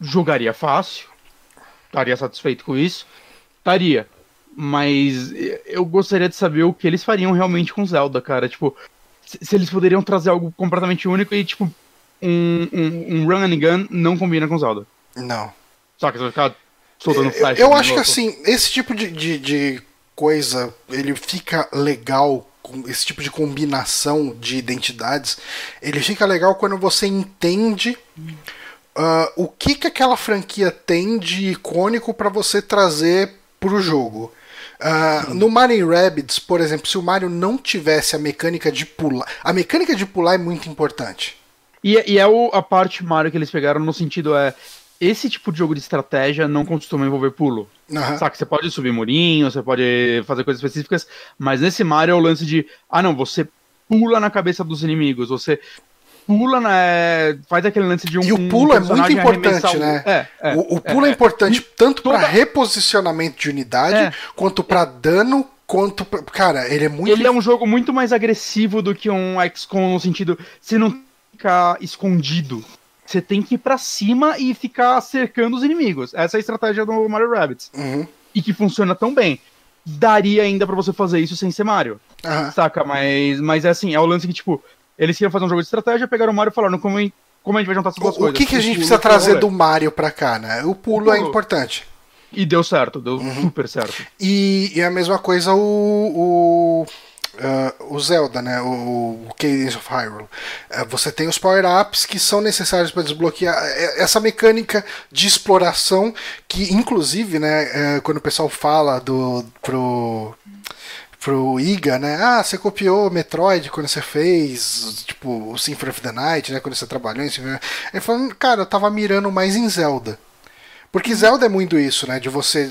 Speaker 1: jogaria fácil, estaria satisfeito com isso, estaria. Mas eu gostaria de saber o que eles fariam realmente com Zelda, cara. Tipo, se eles poderiam trazer algo completamente único e, tipo, um, um, um run and gun não combina com Zelda.
Speaker 2: não.
Speaker 1: Saca? Você vai ficar soltando
Speaker 2: Eu,
Speaker 1: flash.
Speaker 2: eu
Speaker 1: no
Speaker 2: acho que assim, esse tipo de, de, de coisa, ele fica legal, esse tipo de combinação de identidades, ele fica legal quando você entende ah, o que, que aquela franquia tem de icônico para você trazer pro jogo. Ah, no Mario Rabbids, por exemplo, se o Mario não tivesse a mecânica de pular. A mecânica de pular é muito importante.
Speaker 1: E, e é o- a parte Mario que eles pegaram no sentido é. Esse tipo de jogo de estratégia não costuma envolver pulo.
Speaker 2: Aham.
Speaker 1: Saca? Você pode subir murinho, você pode fazer coisas específicas, mas nesse Mario é o lance de. Ah, não, você pula na cabeça dos inimigos, você pula na. Faz aquele lance de um.
Speaker 2: E o
Speaker 1: um
Speaker 2: pulo é muito importante,
Speaker 1: o-
Speaker 2: né?
Speaker 1: É, é.
Speaker 2: o, o pulo é, importante tanto
Speaker 1: toda-
Speaker 2: para reposicionamento de unidade,
Speaker 1: É.
Speaker 2: quanto para dano, quanto pra... Cara, ele é muito.
Speaker 1: Ele é um jogo muito mais agressivo do que um XCOM no sentido. Você não ficar escondido. Você tem que ir pra cima e ficar cercando os inimigos. Essa é a estratégia do Mario Rabbids.
Speaker 2: Uhum.
Speaker 1: E que funciona tão bem. Daria ainda pra você fazer isso sem ser Mario.
Speaker 2: Aham.
Speaker 1: Saca? Mas, mas é assim, é o lance que, tipo, eles queriam fazer um jogo de estratégia, pegaram o Mario e falaram como, como a gente vai juntar essas duas
Speaker 2: O, o
Speaker 1: coisas.
Speaker 2: que, que a gente precisa
Speaker 1: o
Speaker 2: trazer do Mario pra cá, né? O pulo
Speaker 1: O
Speaker 2: é
Speaker 1: pulo.
Speaker 2: importante.
Speaker 1: E deu certo, deu
Speaker 2: Uhum.
Speaker 1: super certo.
Speaker 2: E, e a mesma coisa o. o ah, o Zelda, né? O, o Cadence of Hyrule. Ah, você tem os power-ups que são necessários para desbloquear essa mecânica de exploração que, inclusive, né? eh, quando o pessoal fala do pro pro Iga, né? Ah, você copiou Metroid quando você fez, tipo, o Symphony of the Night, né? Quando você trabalhou em Symphony... Ele falou, cara, eu tava mirando mais em Zelda. Porque Zelda é muito isso, né? De você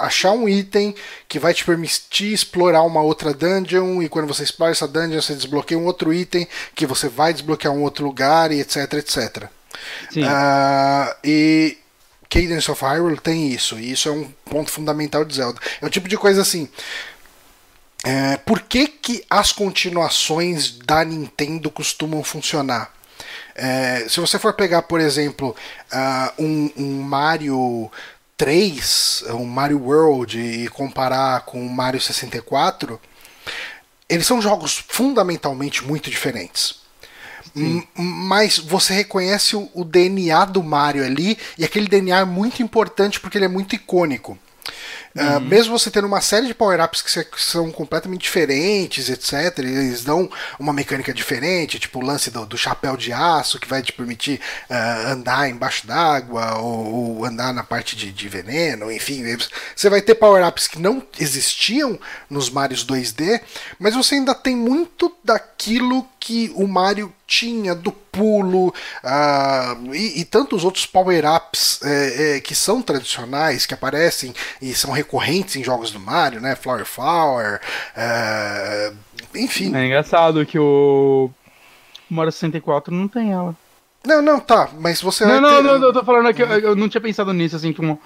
Speaker 2: achar um item que vai te permitir explorar uma outra dungeon e quando você explora essa dungeon você desbloqueia um outro item que você vai desbloquear um outro lugar e etc, etc.
Speaker 1: Sim.
Speaker 2: Ah, e Cadence of Hyrule tem isso, e isso é um ponto fundamental de Zelda. É o tipo de coisa assim. é, por que, que as continuações da Nintendo costumam funcionar? É, se você for pegar, por exemplo, ah, um, um Mario 3, um Mario World, e comparar com o Mario 64, eles são jogos fundamentalmente muito diferentes. Mas você reconhece o, o DNA do Mario ali, e aquele DNA é muito importante porque ele é muito icônico. Ah, mesmo você tendo uma série de power-ups que, que são completamente diferentes, etc., eles dão uma mecânica diferente, tipo o lance do, do chapéu de aço, que vai te permitir ah, andar embaixo d'água, ou, ou andar na parte de, de veneno, enfim. Você vai ter power-ups que não existiam nos Marios 2D, mas você ainda tem muito daquilo que o Mario tinha, do pulo, ah, e, e tantos outros power-ups é, é, que são tradicionais, que aparecem e são recorrentes em jogos do Mario, né? Flower Flower, ah, enfim.
Speaker 1: É engraçado que o Mario 64 não tem ela.
Speaker 2: Não, não, tá, mas você
Speaker 1: Não, não,
Speaker 2: ter-
Speaker 1: não, eu tô falando aqui, eu, eu não tinha pensado nisso, assim, como.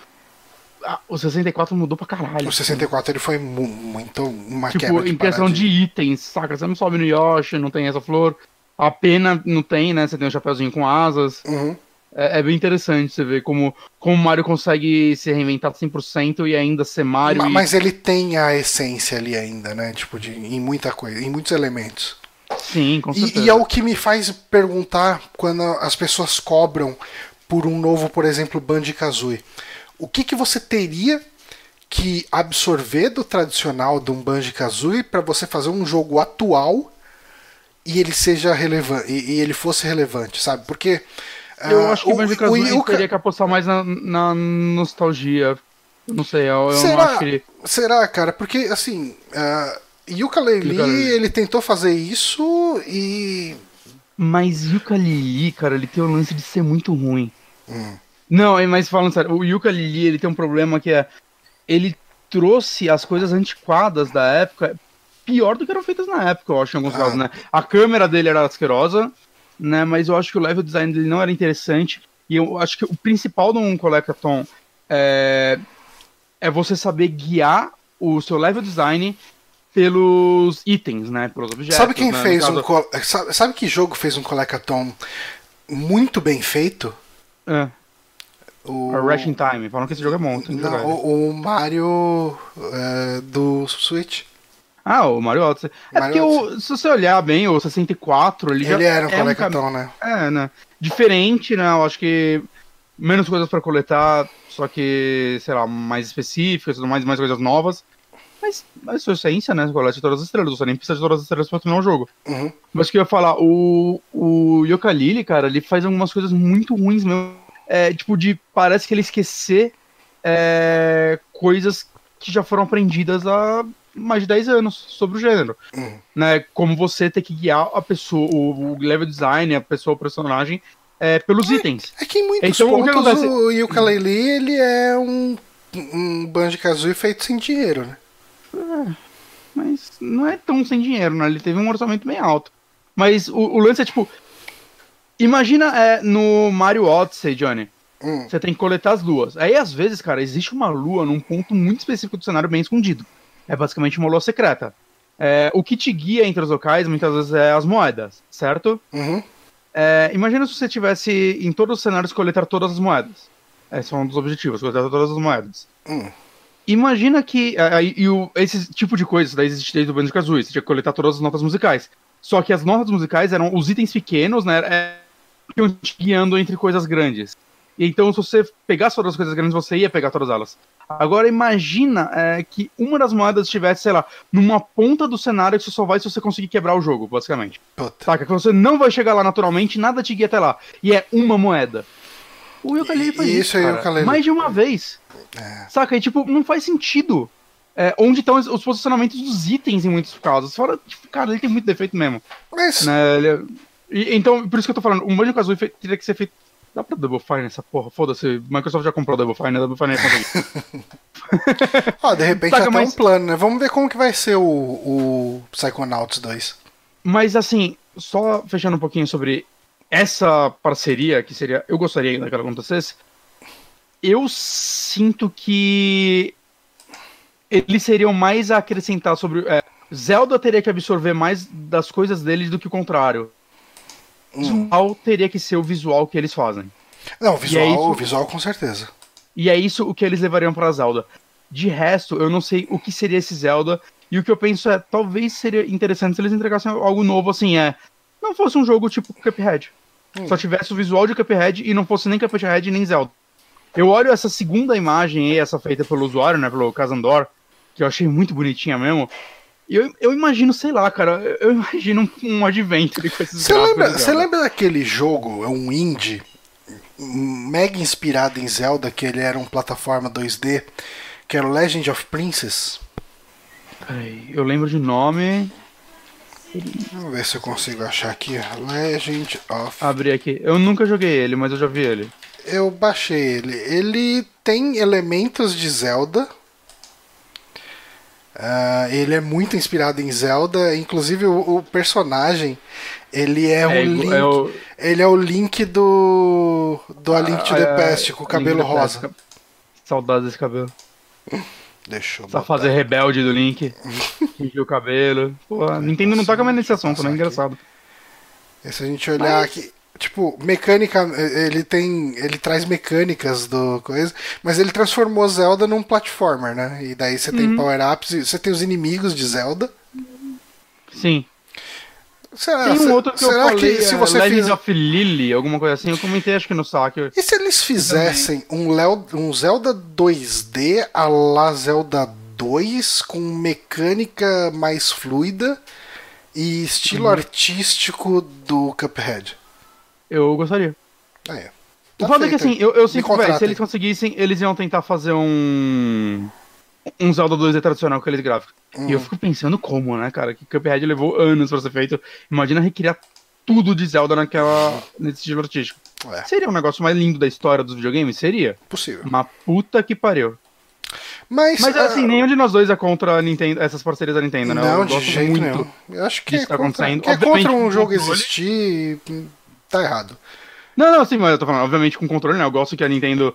Speaker 1: Ah, o 64 mudou pra caralho.
Speaker 2: O 64 ele foi mu- muito uma
Speaker 1: Tipo,
Speaker 2: quebra de
Speaker 1: em questão de itens, saca? Você não sobe no Yoshi, não tem essa flor. A pena não tem, né? Você tem um chapeuzinho com asas.
Speaker 2: Uhum.
Speaker 1: É, é bem interessante você ver como, como o Mario consegue se reinventar 100% e ainda ser Mario.
Speaker 2: Ma-
Speaker 1: e-
Speaker 2: Mas ele tem a essência ali ainda, né? Tipo, de, em muita coisa, em muitos elementos.
Speaker 1: Sim, com certeza.
Speaker 2: E, e é o que me faz perguntar quando as pessoas cobram por um novo, por exemplo, Banjo-Kazooie. O que, que você teria que absorver do tradicional de um Banjo-Kazooie para você fazer um jogo atual e ele seja relevante e, e ele fosse relevante, sabe? Porque
Speaker 1: Eu
Speaker 2: ah,
Speaker 1: acho que o Banjo
Speaker 2: o
Speaker 1: Kazooie
Speaker 2: Yuka-
Speaker 1: teria que apostar mais na, na nostalgia. Eu Não sei, eu, eu
Speaker 2: Será?
Speaker 1: acho que ele.
Speaker 2: Será, cara? Porque, assim, uh, Yooka-Laylee,
Speaker 1: Yooka-Laylee.
Speaker 2: ele tentou fazer isso e...
Speaker 1: Mas Yooka-Laylee, cara, ele tem o lance de ser muito ruim.
Speaker 2: Hum.
Speaker 1: Não, é, mas falando sério, o Yooka-Laylee, ele tem um problema que é... Ele trouxe as coisas antiquadas da época pior do que eram feitas na época, eu acho, em alguns
Speaker 2: Ah.
Speaker 1: casos, né? A câmera dele era asquerosa, né? Mas eu acho que o level design dele não era interessante. E eu acho que o principal de um Collectathon é, é você saber guiar o seu level design pelos itens, né? Pelos objetos.
Speaker 2: sabe quem
Speaker 1: né?
Speaker 2: Fez
Speaker 1: caso-
Speaker 2: um... col- Sabe, sabe que jogo fez um Collectathon muito bem feito?
Speaker 1: É,
Speaker 2: O,
Speaker 1: a Rush in Time. Falam que esse jogo é bom.
Speaker 2: não,
Speaker 1: ele.
Speaker 2: o, o Mario é, do Switch.
Speaker 1: Ah, o Mario Odyssey. É
Speaker 2: Mario
Speaker 1: porque o- se você olhar bem, o 64, ele, já
Speaker 2: Ele era um
Speaker 1: é um
Speaker 2: né?
Speaker 1: É, né? Diferente, né? Eu acho que menos coisas pra coletar, só que, sei lá, mais específicas, mais, mais coisas novas. Mas, mas sua essência, né? Você colete todas as estrelas, você nem precisa de todas as estrelas pra terminar o jogo.
Speaker 2: Uhum.
Speaker 1: Mas o que eu ia falar, o, o Yooka-Laylee, cara, ele faz algumas coisas muito ruins mesmo. É, tipo, de. Parece que ele esquecer é, coisas que já foram aprendidas há mais de 10 anos sobre o gênero.
Speaker 2: Uhum.
Speaker 1: Né? Como você ter que guiar a pessoa, o, o level design, a pessoa, o personagem, é, pelos itens.
Speaker 2: É que em muitos
Speaker 1: Então, o que
Speaker 2: pontos o Yooka-Laylee, ele é um, um Banjo-Kazooie feito sem dinheiro, né?
Speaker 1: Mas não é tão sem dinheiro, né? Ele teve um orçamento bem alto. Mas o, o lance é tipo. Imagina é, no Mario Odyssey, Johnny.
Speaker 2: Hum.
Speaker 1: Você tem que coletar as luas. Aí, às vezes, cara, existe uma lua num ponto muito específico do cenário bem escondido. É basicamente uma lua secreta. É, o que te guia entre os locais, muitas vezes, é as moedas, certo?
Speaker 2: Uhum.
Speaker 1: É, imagina se você tivesse em todos os cenários coletar todas as moedas. Esse é um dos objetivos, coletar todas as moedas.
Speaker 2: Hum.
Speaker 1: Imagina que é, aí, e o- esse tipo de coisa, isso daí existe desde o Banjo Kazooie, você tinha que coletar todas as notas musicais. Só que as notas musicais eram os itens pequenos, né? É, que iam te guiando entre coisas grandes. E então, se você pegasse todas as coisas grandes, você ia pegar todas elas. Agora, imagina é, que uma das moedas estivesse, sei lá, numa ponta do cenário que você só vai se você conseguir quebrar o jogo, basicamente.
Speaker 2: Puta.
Speaker 1: Saca? Que você não vai chegar lá naturalmente, nada te guia até lá. E é uma moeda. O Yooka-Laylee faz isso,
Speaker 2: isso
Speaker 1: mais de uma vez.
Speaker 2: É.
Speaker 1: Saca? E tipo, não faz sentido. É, onde estão os, os posicionamentos dos itens em muitos casos. Fora, tipo, cara, ele tem muito defeito mesmo.
Speaker 2: Mas,
Speaker 1: Né? Ele é- e- então, por isso que eu tô falando, o Banjo Kazooie teria que ser feito. Dá pra Double Fine essa porra? Foda-se, Microsoft já comprou Double Fine, a Double Fine é conseguir.
Speaker 2: ó, de repente
Speaker 1: Saca,
Speaker 2: até
Speaker 1: mas-
Speaker 2: um plano, né? Vamos ver como que vai ser o, o Psychonauts 2.
Speaker 1: Mas assim, só fechando um pouquinho sobre essa parceria, que seria. Eu gostaria ainda que ela acontecesse. Eu sinto que eles seriam mais a acrescentar sobre. é, Zelda teria que absorver mais das coisas deles do que o contrário. Visual teria que ser o visual que eles fazem.
Speaker 2: Não, visual,
Speaker 1: é isso-
Speaker 2: visual com certeza.
Speaker 1: E é isso o que eles levariam pra Zelda. De resto, eu não sei o que seria esse Zelda. E o que eu penso é, talvez seria interessante se eles entregassem algo novo, assim, é. Não fosse um jogo tipo Cuphead.
Speaker 2: Hum.
Speaker 1: Só tivesse o visual de Cuphead e não fosse nem Cuphead nem Zelda. Eu olho essa segunda imagem aí, essa feita pelo usuário, né, pelo Casandor, que eu achei muito bonitinha mesmo. E eu, eu imagino, sei lá, cara, eu imagino um, um adventure com esses
Speaker 2: Você lembra, você lembra daquele jogo, é um indie, mega inspirado em Zelda, que ele era um plataforma 2D, que era o Legend of Princess?
Speaker 1: Peraí, eu lembro de nome.
Speaker 2: Vamos ver se eu consigo achar aqui. Legend of.
Speaker 1: Abri aqui. Eu nunca joguei ele, mas eu já vi ele.
Speaker 2: Eu baixei ele. Ele tem elementos de Zelda. Ah, ele é muito inspirado em Zelda. Inclusive o, o personagem, ele é, o
Speaker 1: É,
Speaker 2: Link.
Speaker 1: é o-
Speaker 2: Ele é o Link do. Do A Link to the
Speaker 1: Ah,
Speaker 2: Past, com o cabelo
Speaker 1: Link
Speaker 2: rosa.
Speaker 1: Past. Saudades desse cabelo.
Speaker 2: Deixa eu
Speaker 1: Essa
Speaker 2: botar.
Speaker 1: fase rebelde do Link. Tingiu o cabelo. Pô, a Nintendo não toca mais nesse assunto, né? Engraçado.
Speaker 2: E se a gente olhar aqui, tipo, mecânica, ele tem, ele traz mecânicas do coisa, mas ele transformou Zelda num platformer, né? E daí você
Speaker 1: Uhum.
Speaker 2: tem power-ups, você tem os inimigos de Zelda.
Speaker 1: Sim.
Speaker 2: Será,
Speaker 1: Tem um outro que eu
Speaker 2: será
Speaker 1: falei,
Speaker 2: que se
Speaker 1: é
Speaker 2: você
Speaker 1: Legend
Speaker 2: fizer
Speaker 1: of Lily, alguma coisa assim, eu comentei acho que no saque.
Speaker 2: E se eles fizessem um, Leo- um Zelda 2D a la Zelda 2 com mecânica mais fluida e estilo
Speaker 1: Uhum.
Speaker 2: artístico do Cuphead?
Speaker 1: Eu gostaria.
Speaker 2: Ah, é.
Speaker 1: O
Speaker 2: Tá
Speaker 1: foda é que assim, eu, eu sinto que, se eles conseguissem, eles iam tentar fazer um. Um Zelda 2D tradicional com aqueles gráficos. E
Speaker 2: Hum.
Speaker 1: eu fico pensando como, né, cara? Que Cuphead levou anos pra ser feito. Imagina recriar tudo de Zelda naquela, nesse estilo artístico.
Speaker 2: É,
Speaker 1: Seria um negócio mais lindo da história dos videogames? Seria.
Speaker 2: possível.
Speaker 1: Uma puta que pariu.
Speaker 2: Mas,
Speaker 1: Mas
Speaker 2: ah,
Speaker 1: assim, nenhum de nós dois é contra a Nintendo, essas parcerias da Nintendo, né?
Speaker 2: Não, de jeito nenhum. Eu acho que é
Speaker 1: tá
Speaker 2: contra,
Speaker 1: acontecendo.
Speaker 2: que é contra um jogo existir, hum, tá errado.
Speaker 1: Não, não, sim, mas eu tô falando, obviamente com controle, né? Eu gosto que a Nintendo.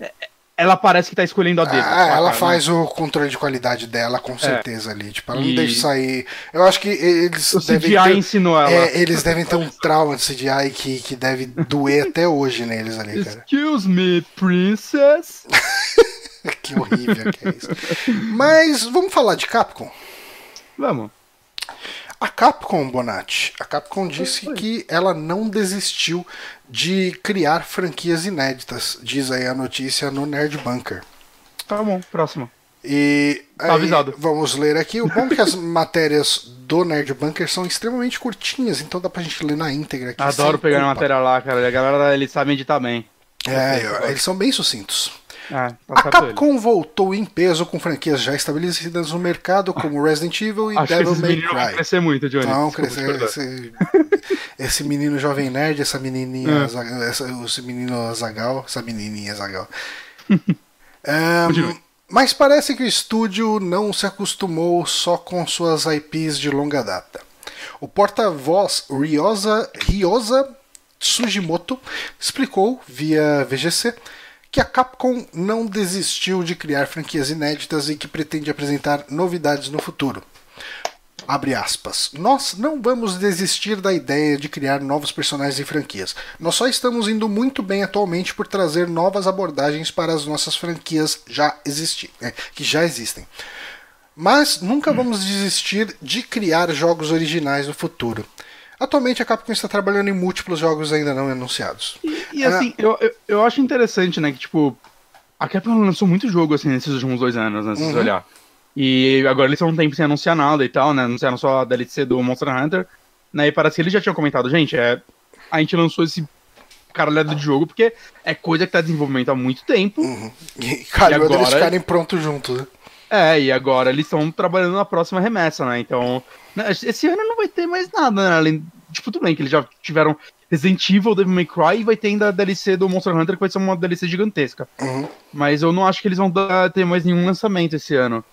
Speaker 1: é- Ela parece que tá escolhendo a dedo.
Speaker 2: Ah,
Speaker 1: saca?
Speaker 2: ela
Speaker 1: Né?
Speaker 2: faz o controle de qualidade dela, com certeza, ali. Tipo, ela não
Speaker 1: E-
Speaker 2: deixa sair. Eu acho que eles
Speaker 1: O
Speaker 2: devem
Speaker 1: CGI
Speaker 2: ter...
Speaker 1: ensinou ela.
Speaker 2: É, eles devem ter um trauma de CGI que, que deve doer até hoje neles ali, cara.
Speaker 1: Excuse me, princess.
Speaker 2: Que horrível que é isso. Mas vamos falar de Capcom.
Speaker 1: Vamos.
Speaker 2: A Capcom, Bonatti, a Capcom disse que ela não desistiu de criar franquias inéditas, diz aí a notícia no Nerd Bunker.
Speaker 1: Tá bom, próximo.
Speaker 2: E
Speaker 1: Tá avisado.
Speaker 2: vamos ler aqui. O bom é que as matérias do Nerd Bunker são extremamente curtinhas, então dá pra gente ler na íntegra aqui.
Speaker 1: Adoro pegar a matéria lá, cara. A galera, eles sabem editar bem.
Speaker 2: É, eles são bem sucintos.
Speaker 1: Ah,
Speaker 2: A
Speaker 1: certo ele.
Speaker 2: Capcom voltou em peso com franquias já estabelecidas no mercado, como Resident Evil e
Speaker 1: Acho
Speaker 2: Devil May
Speaker 1: vão
Speaker 2: Cry.
Speaker 1: crescer muito, Johnny.
Speaker 2: Não, crescer, esse, esse menino jovem nerd, essa menininha,
Speaker 1: É.
Speaker 2: Essa, esse menino Zagal, essa menininha Zagal.
Speaker 1: Continue.
Speaker 2: mas parece que o estúdio não se acostumou só com suas IPs de longa data. O porta-voz Ryoza, Ryoza Sugimoto explicou via VGC que a Capcom não desistiu de criar franquias inéditas e que pretende apresentar novidades no futuro. Nós não vamos desistir da ideia de criar novos personagens e franquias. Nós só estamos indo muito bem atualmente por trazer novas abordagens para as nossas franquias já existi é, que já existem. Mas nunca vamos desistir de criar jogos originais no futuro. Atualmente a Capcom está trabalhando em múltiplos jogos ainda não anunciados.
Speaker 1: E assim, eu, eu, eu acho interessante, né, que tipo, a Capcom lançou muito jogo assim nesses últimos dois anos, né, se você
Speaker 2: Uhum.
Speaker 1: olhar. E agora eles estão um tempo sem anunciar nada e tal, né? Anunciaram só a DLC do Monster Hunter. Né, e parece que eles já tinham comentado, gente, é, a gente lançou esse caralhado de jogo porque é coisa que tá em desenvolvimento há muito tempo.
Speaker 2: Uhum. E calhou
Speaker 1: E agora-
Speaker 2: ficarem prontos juntos. Né?
Speaker 1: É, e agora eles estão trabalhando na próxima remessa, né? Então, esse ano não vai ter mais nada, né? Além, tipo, tudo bem que eles já tiveram Resident Evil, Devil May Cry e vai ter ainda a DLC do Monster Hunter que vai ser uma DLC gigantesca.
Speaker 2: Uhum.
Speaker 1: Mas eu não acho que eles vão dar- ter mais nenhum lançamento esse ano.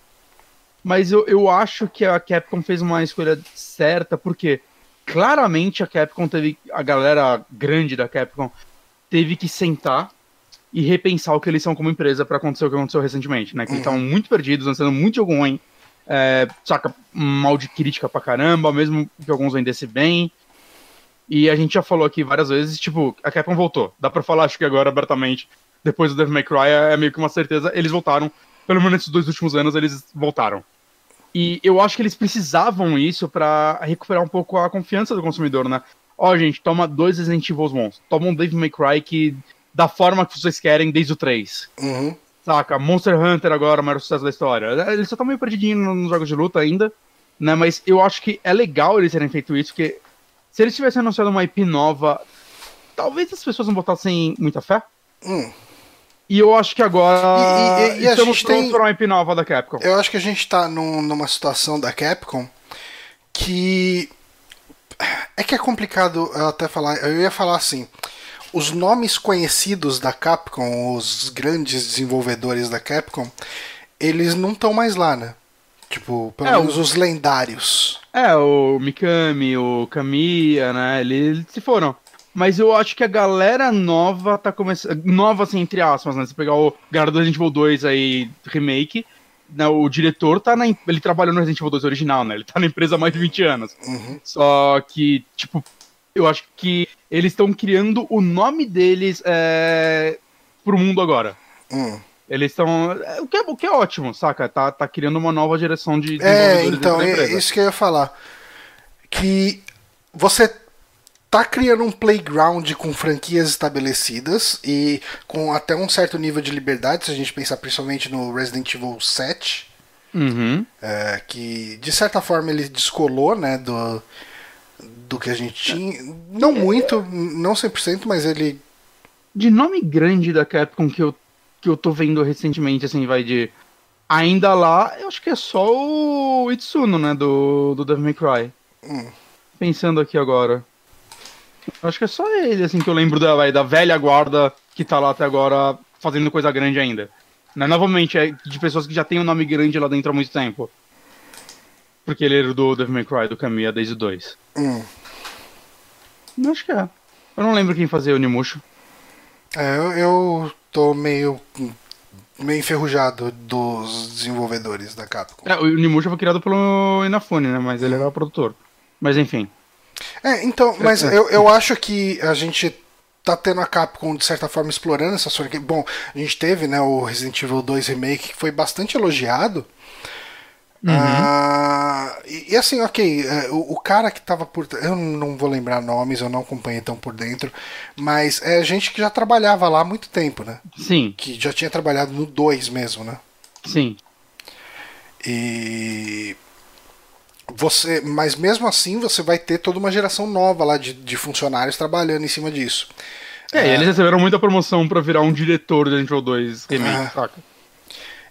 Speaker 1: Mas eu, eu acho que a Capcom fez uma escolha certa, porque claramente a Capcom teve. A galera grande da Capcom teve que sentar e repensar o que eles são como empresa pra acontecer o que aconteceu recentemente, né? Que eles estavam muito perdidos, lançando muito jogo ruim. É, saca, mal de crítica pra caramba, mesmo que alguns vendessem bem. E a gente já falou aqui várias vezes, tipo, a Capcom voltou. Dá pra falar, acho que agora abertamente, depois do Devil May Cry, é meio que uma certeza, eles voltaram. Pelo menos nesses dois últimos anos, eles voltaram. E eu acho que eles precisavam isso pra recuperar um pouco a confiança do consumidor, né? Ó, gente, toma dois Resident Evil bons. Toma um Devil May Cry que da forma que vocês querem desde o 3.
Speaker 2: Uhum.
Speaker 1: Saca? Monster Hunter agora, o maior sucesso da história. Eles só estão meio perdidinhos nos jogos de luta ainda, né? Mas eu acho que é legal eles terem feito isso, porque se eles tivessem anunciado uma IP nova, talvez as pessoas não botassem muita fé.
Speaker 2: Hum.
Speaker 1: E eu acho que agora
Speaker 2: E- e- e
Speaker 1: estamos
Speaker 2: tem-
Speaker 1: prontos para uma IP nova da Capcom.
Speaker 2: Eu acho que a gente tá num- numa situação da Capcom que. É que é complicado até falar. Eu ia falar assim. Os nomes conhecidos da Capcom, os grandes desenvolvedores da Capcom, eles não estão mais lá, né? Tipo, pelo
Speaker 1: É,
Speaker 2: menos
Speaker 1: o-
Speaker 2: os lendários.
Speaker 1: É, o Mikami, o Kamiya, né? Eles se foram. Mas eu acho que a galera nova tá começando. Nova, assim, entre aspas, né? Se pegar o galera do Resident Evil 2 aí, remake, né? o diretor tá na. Ele trabalhou no Resident Evil 2 original, né? Ele tá na empresa há mais de 20 anos.
Speaker 2: Uhum.
Speaker 1: Só que, tipo, eu acho que eles estão criando o nome deles é, pro mundo agora.
Speaker 2: Hum.
Speaker 1: Eles estão. é, O, que é, o que é ótimo, saca? Tá, tá criando uma nova direção de
Speaker 2: É, então, é isso que eu ia falar. Que você tá criando um playground com franquias estabelecidas e com até um certo nível de liberdade, se a gente pensar principalmente no Resident Evil 7,
Speaker 1: Uhum.
Speaker 2: é, que de certa forma ele descolou, né, do, do que a gente tinha. Não muito, não 100%, mas ele.
Speaker 1: De nome grande da Capcom que eu, que eu tô vendo recentemente, assim, vai de. Ainda lá, eu acho que é só o Itsuno, né? Do, do Devil May Cry.
Speaker 2: Hum.
Speaker 1: Pensando aqui agora. Eu acho que é só ele, assim, que eu lembro da, vai, da velha guarda que tá lá até agora fazendo coisa grande ainda. Né? Novamente, é de pessoas que já têm um nome grande lá dentro há muito tempo. Porque ele era do Devil May Cry, do Kamiya, desde o 2.
Speaker 2: Hum,
Speaker 1: Eu acho que é. Eu não lembro quem fazia o Nimusho.
Speaker 2: é, eu, eu tô meio. meio enferrujado dos desenvolvedores da Capcom.
Speaker 1: É, o Nimusha foi criado pelo Inafune, né? Mas ele era o produtor. Mas enfim.
Speaker 2: É, então, mas
Speaker 1: É, é.
Speaker 2: eu, eu acho que a gente tá tendo a Capcom, de certa forma, explorando essa franquia. Bom, a gente teve, né, o Resident Evil 2 Remake, que foi bastante elogiado. Ah, e, e assim, ok, é, o, o cara que tava por. Eu não vou lembrar nomes, eu não acompanhei tão por dentro, mas é gente que já trabalhava lá há muito tempo, né?
Speaker 1: Sim,
Speaker 2: Que já tinha trabalhado no 2 mesmo, né?
Speaker 1: sim.
Speaker 2: E você, mas mesmo assim você vai ter toda uma geração nova lá de, de funcionários trabalhando em cima disso.
Speaker 1: É, e eles receberam muita promoção pra virar um diretor do Evil 2 Remake, saca?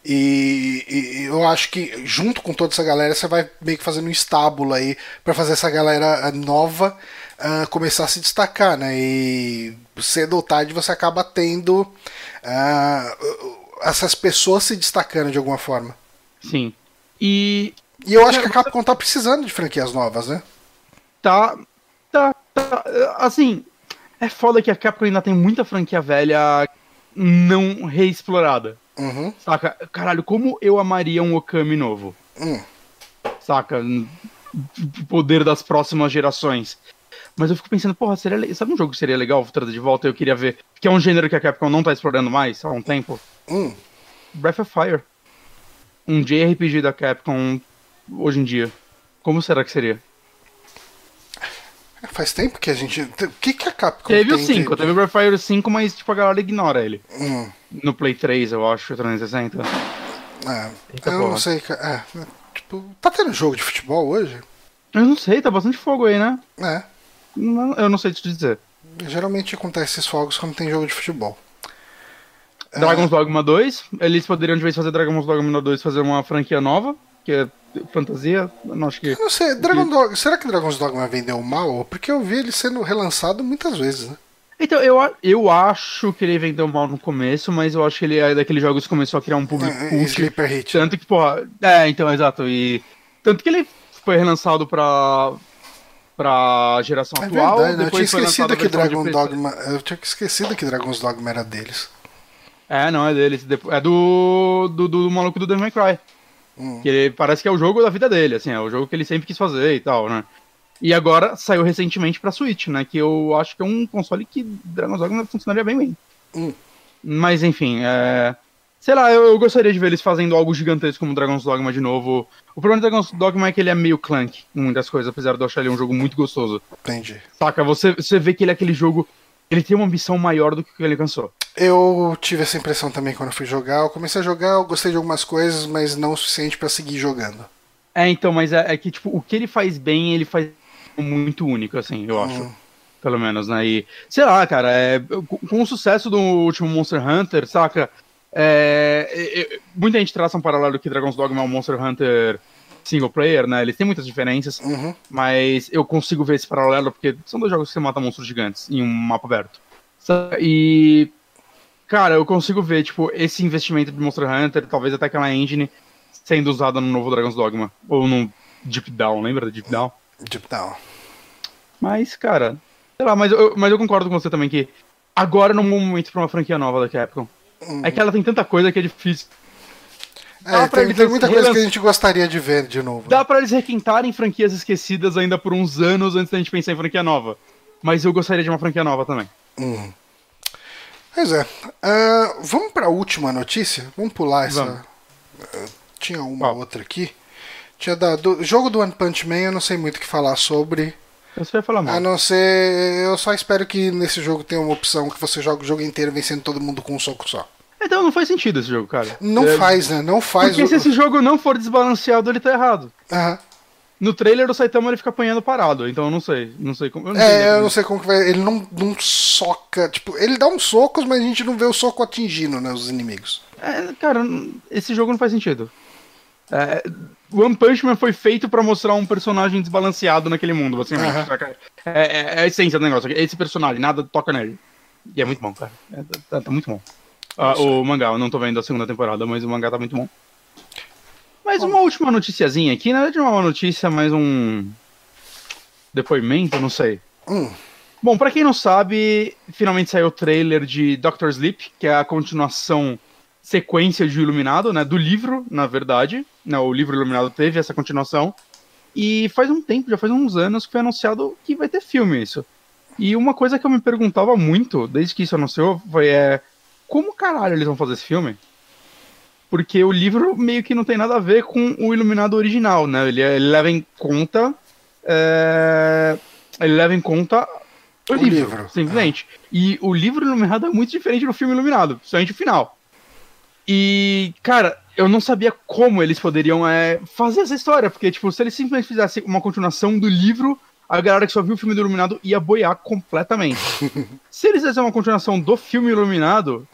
Speaker 2: E, e- eu acho que junto com toda essa galera você vai meio que fazendo um estábulo aí pra fazer essa galera ah, nova ah, começar a se destacar, né? E cedo ou tarde você acaba tendo ah, essas pessoas se destacando de alguma forma.
Speaker 1: Sim. E
Speaker 2: E eu acho que a Capcom tá precisando de franquias novas, né?
Speaker 1: tá. Tá. tá assim. É foda que a Capcom ainda tem muita franquia velha não reexplorada.
Speaker 2: Uhum.
Speaker 1: Saca? Caralho, como eu amaria um Okami novo.
Speaker 2: Hum.
Speaker 1: Saca? O poder das próximas gerações. Mas eu fico pensando, porra, seria sabe um jogo que seria legal trazer de volta? Eu queria ver. Que é um gênero que a Capcom não tá explorando mais há um tempo.
Speaker 2: Hum.
Speaker 1: Breath of Fire. Um JRPG da Capcom hoje em dia. Como será que seria?
Speaker 2: Faz tempo que a gente. O que, que a Capcom
Speaker 1: Teve o
Speaker 2: tem de-
Speaker 1: 5, teve o Breath of Fire 5, mas tipo, a galera ignora ele.
Speaker 2: Hum,
Speaker 1: No Play 3, eu acho, 360.
Speaker 2: é,
Speaker 1: Eita
Speaker 2: eu
Speaker 1: porra.
Speaker 2: não sei. É, é, tipo, tá tendo jogo de futebol hoje?
Speaker 1: Eu não sei, tá bastante fogo aí, né?
Speaker 2: É.
Speaker 1: Não- Eu não sei te dizer.
Speaker 2: Geralmente acontece esses fogos quando tem jogo de futebol.
Speaker 1: Dragon's Dogma 2, eles poderiam de vez fazer Dragon's Dogma 2 fazer uma franquia nova, que é fantasia, eu não acho que...
Speaker 2: Eu não sei, Dragon Dog, será que Dragon's Dogma vendeu mal? Porque eu vi ele sendo relançado muitas vezes, né?
Speaker 1: Então, eu, eu acho que ele vendeu mal no começo, mas eu acho que ele é daqueles jogos que começou a criar um público
Speaker 2: É, é,
Speaker 1: cult.
Speaker 2: Sleeper Hit.
Speaker 1: Tanto que, porra. É, então, exato. E. Tanto que ele foi relançado pra. pra geração
Speaker 2: É
Speaker 1: atual.
Speaker 2: verdade, né? Eu tinha esquecido que Dragon. Dogma. Eu tinha esquecido que Dragon's Dogma era deles.
Speaker 1: É, não, é deles. É do. do, do maluco do Devil May Cry.
Speaker 2: Hum.
Speaker 1: Que ele, parece que é o jogo da vida dele, assim, é o jogo que ele sempre quis fazer e tal, né? E agora saiu recentemente pra Switch, né? Que eu acho que é um console que Dragon's Dogma funcionaria bem bem.
Speaker 2: Hum.
Speaker 1: Mas enfim, é. Sei lá, eu, eu gostaria de ver eles fazendo algo gigantesco como Dragon's Dogma de novo. O problema do Dragon's Dogma é que ele é meio clunk em muitas coisas, apesar de eu achar ele um jogo muito gostoso.
Speaker 2: Entendi.
Speaker 1: Saca? Você, você vê que ele é aquele jogo ele tem uma ambição maior do que o que ele alcançou.
Speaker 2: Eu tive essa impressão também quando eu fui jogar. Eu comecei a jogar, eu gostei de algumas coisas, mas não o suficiente pra seguir jogando.
Speaker 1: É, então, mas é, é que, tipo, o que ele faz bem, ele faz muito único, assim, eu acho.
Speaker 2: Hum.
Speaker 1: Pelo menos, né? E, sei lá, cara, é, com, o sucesso do último Monster Hunter, saca? É, é, muita gente traça um paralelo que Dragon's Dogma é um Monster Hunter single player, né? Eles têm muitas diferenças,
Speaker 2: Uhum.
Speaker 1: mas eu consigo ver esse paralelo porque são dois jogos que você mata monstros gigantes em um mapa aberto. E, cara, eu consigo ver, tipo, esse investimento de Monster Hunter, talvez até aquela engine, sendo usada no novo Dragon's Dogma. Ou no Deep Down, lembra do Deep Down?
Speaker 2: Deep Down.
Speaker 1: Mas, cara, sei lá, mas eu, mas eu concordo com você também que agora não é um momento pra uma franquia nova da Capcom. É que ela tem tanta coisa que é difícil.
Speaker 2: É, tem,
Speaker 1: eles
Speaker 2: tem muita coisa que a gente gostaria de ver de novo.
Speaker 1: Dá pra eles requentarem franquias esquecidas ainda por uns anos antes da gente pensar em franquia nova. Mas eu gostaria de uma franquia nova também.
Speaker 2: Hum. Pois é. Ah, vamos pra última notícia? Vamos pular essa.
Speaker 1: Vamos.
Speaker 2: Ah, tinha uma
Speaker 1: Qual?
Speaker 2: outra aqui. Tinha da, do jogo do One Punch Man, eu não sei muito o que falar sobre.
Speaker 1: Só ia falar mal.
Speaker 2: A não ser. Eu só espero que nesse jogo tenha uma opção que você joga o jogo inteiro vencendo todo mundo com um soco só.
Speaker 1: Então não faz sentido esse jogo, cara.
Speaker 2: Não
Speaker 1: É,
Speaker 2: faz, né? Não faz
Speaker 1: Porque
Speaker 2: o.
Speaker 1: se esse jogo não for desbalanceado, ele tá errado.
Speaker 2: Aham.
Speaker 1: No trailer o Saitama ele fica apanhando parado, então eu não sei. Não sei como. Eu não
Speaker 2: É, eu não sei como que vai. Ele não, não soca. Tipo, ele dá uns socos, mas a gente não vê o soco atingindo, né? Os inimigos.
Speaker 1: É, cara, esse jogo não faz sentido. É, One Punch Man foi feito pra mostrar um personagem desbalanceado naquele mundo.
Speaker 2: Aham.
Speaker 1: saca? É, é- é a essência do negócio. Esse personagem, nada toca nele. E é muito bom, cara. É, tá, tá muito bom. Ah, o mangá, eu não tô vendo a segunda temporada, mas o mangá tá muito bom. Mas uma última noticiazinha aqui, na verdade não é uma notícia, mas um depoimento, não sei.
Speaker 2: Hum.
Speaker 1: Bom, pra quem não sabe, finalmente saiu o trailer de Doctor Sleep, que é a continuação sequência de Iluminado, né, do livro, na verdade. Né, o livro Iluminado teve essa continuação. E faz um tempo, já faz uns anos que foi anunciado que vai ter filme isso. E uma coisa que eu me perguntava muito, desde que isso anunciou, foi é, como caralho eles vão fazer esse filme? Porque o livro meio que não tem nada a ver com o Iluminado original, né? Ele, ele leva em conta. é, ele leva em conta o,
Speaker 2: O
Speaker 1: livro,
Speaker 2: livro,
Speaker 1: simplesmente. E o livro Iluminado é muito diferente do filme Iluminado, principalmente o final. E, cara, eu não sabia como eles poderiam é, fazer essa história, porque, tipo, se eles simplesmente fizessem uma continuação do livro, a galera que só viu o filme do Iluminado ia boiar completamente. se eles fizessem uma continuação do filme Iluminado,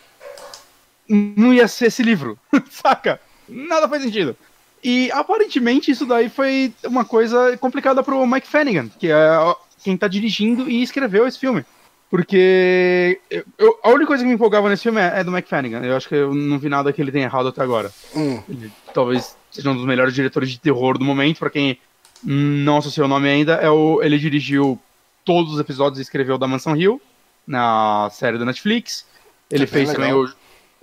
Speaker 1: não ia ser esse livro, saca? Nada faz sentido. E aparentemente isso daí foi uma coisa complicada pro Mike Flanagan, que é quem tá dirigindo e escreveu esse filme. Porque eu- eu- a única coisa que me empolgava nesse filme é, é do Mike Flanagan. Eu acho que eu não vi nada que ele tenha errado até agora.
Speaker 2: Hum.
Speaker 1: Ele talvez seja um dos melhores diretores de terror do momento. Pra quem não associou o nome ainda, é o, ele dirigiu todos os episódios e escreveu da Mansão Hill, na série da Netflix. Ele
Speaker 2: É
Speaker 1: fez também
Speaker 2: legal.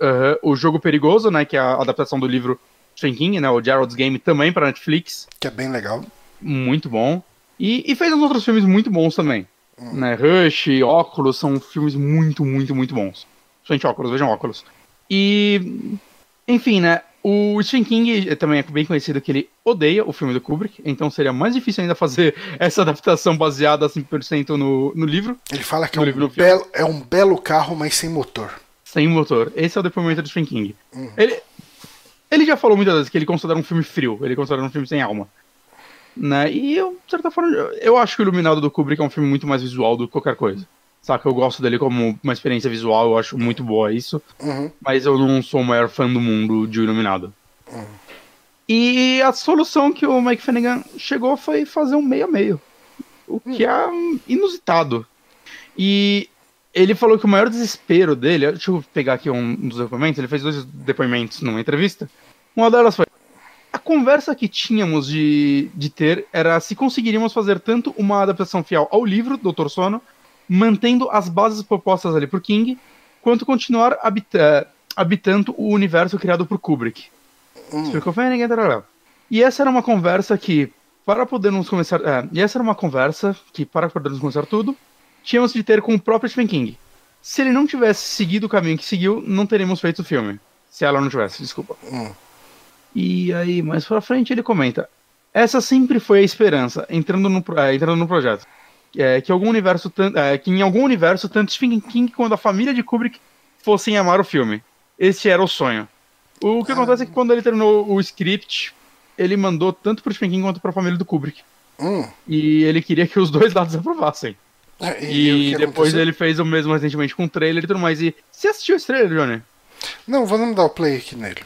Speaker 1: o, aham, o Jogo Perigoso, né, que é a adaptação do livro Stephen King, né, o Gerald's Game, também pra Netflix.
Speaker 2: Que é bem legal.
Speaker 1: Muito bom. E, e fez uns outros filmes muito bons também. Né, Rush, Óculos, são filmes muito, muito, muito bons. Gente, Óculos, vejam Óculos. E, enfim, né, o Stephen King também é bem conhecido que ele odeia o filme do Kubrick, então seria mais difícil ainda fazer essa adaptação baseada 100% no, no livro,
Speaker 2: Ele fala que é um, belo, é um belo carro, mas sem motor.
Speaker 1: sem motor. Esse é o depoimento do Stephen King. Ele, ele já falou muitas vezes que ele considera um filme frio, ele considera um filme sem alma. Né? E eu, de certa forma, eu acho que o Iluminado do Kubrick é um filme muito mais visual do que qualquer coisa. Saca? Eu gosto dele como uma experiência visual, eu acho muito boa isso.
Speaker 2: Uhum.
Speaker 1: Mas eu não sou o maior fã do mundo de O Iluminado. E a solução que o Mike Finnegan chegou foi fazer um meio a meio. O que é inusitado. E ele falou que o maior desespero dele. Deixa eu pegar aqui um dos depoimentos. Ele fez dois depoimentos numa entrevista. Uma delas foi. A conversa que tínhamos de, de ter era se conseguiríamos fazer tanto uma adaptação fiel ao livro, Doutor Sono, mantendo as bases propostas ali por King, quanto continuar habita habitando o universo criado por Kubrick. Flanagan, tarará. E essa era uma conversa que, para podermos começar. é, e essa era uma conversa que, para podermos começar tudo, tínhamos de ter com o próprio Stephen King. Se ele não tivesse seguido o caminho que seguiu, não teríamos feito o filme. Se ela não tivesse, desculpa.
Speaker 2: Hum.
Speaker 1: E aí, mais pra frente, ele comenta: Essa sempre foi a esperança, entrando no, é, entrando no projeto. é, que algum universo é, que em algum universo tanto Stephen King quanto a família de Kubrick fossem amar o filme. Esse era o sonho. O que
Speaker 2: Ah.
Speaker 1: acontece é que quando ele terminou o script, ele mandou tanto pro Stephen King quanto pra família do Kubrick.
Speaker 2: Hum.
Speaker 1: E ele queria que os dois lados aprovassem.
Speaker 2: É,
Speaker 1: E,
Speaker 2: que
Speaker 1: depois
Speaker 2: aconteceu?
Speaker 1: ele fez o mesmo recentemente com o trailer e tudo mais. E você assistiu esse trailer, Johnny?
Speaker 2: Não, vamos dar o play aqui nele.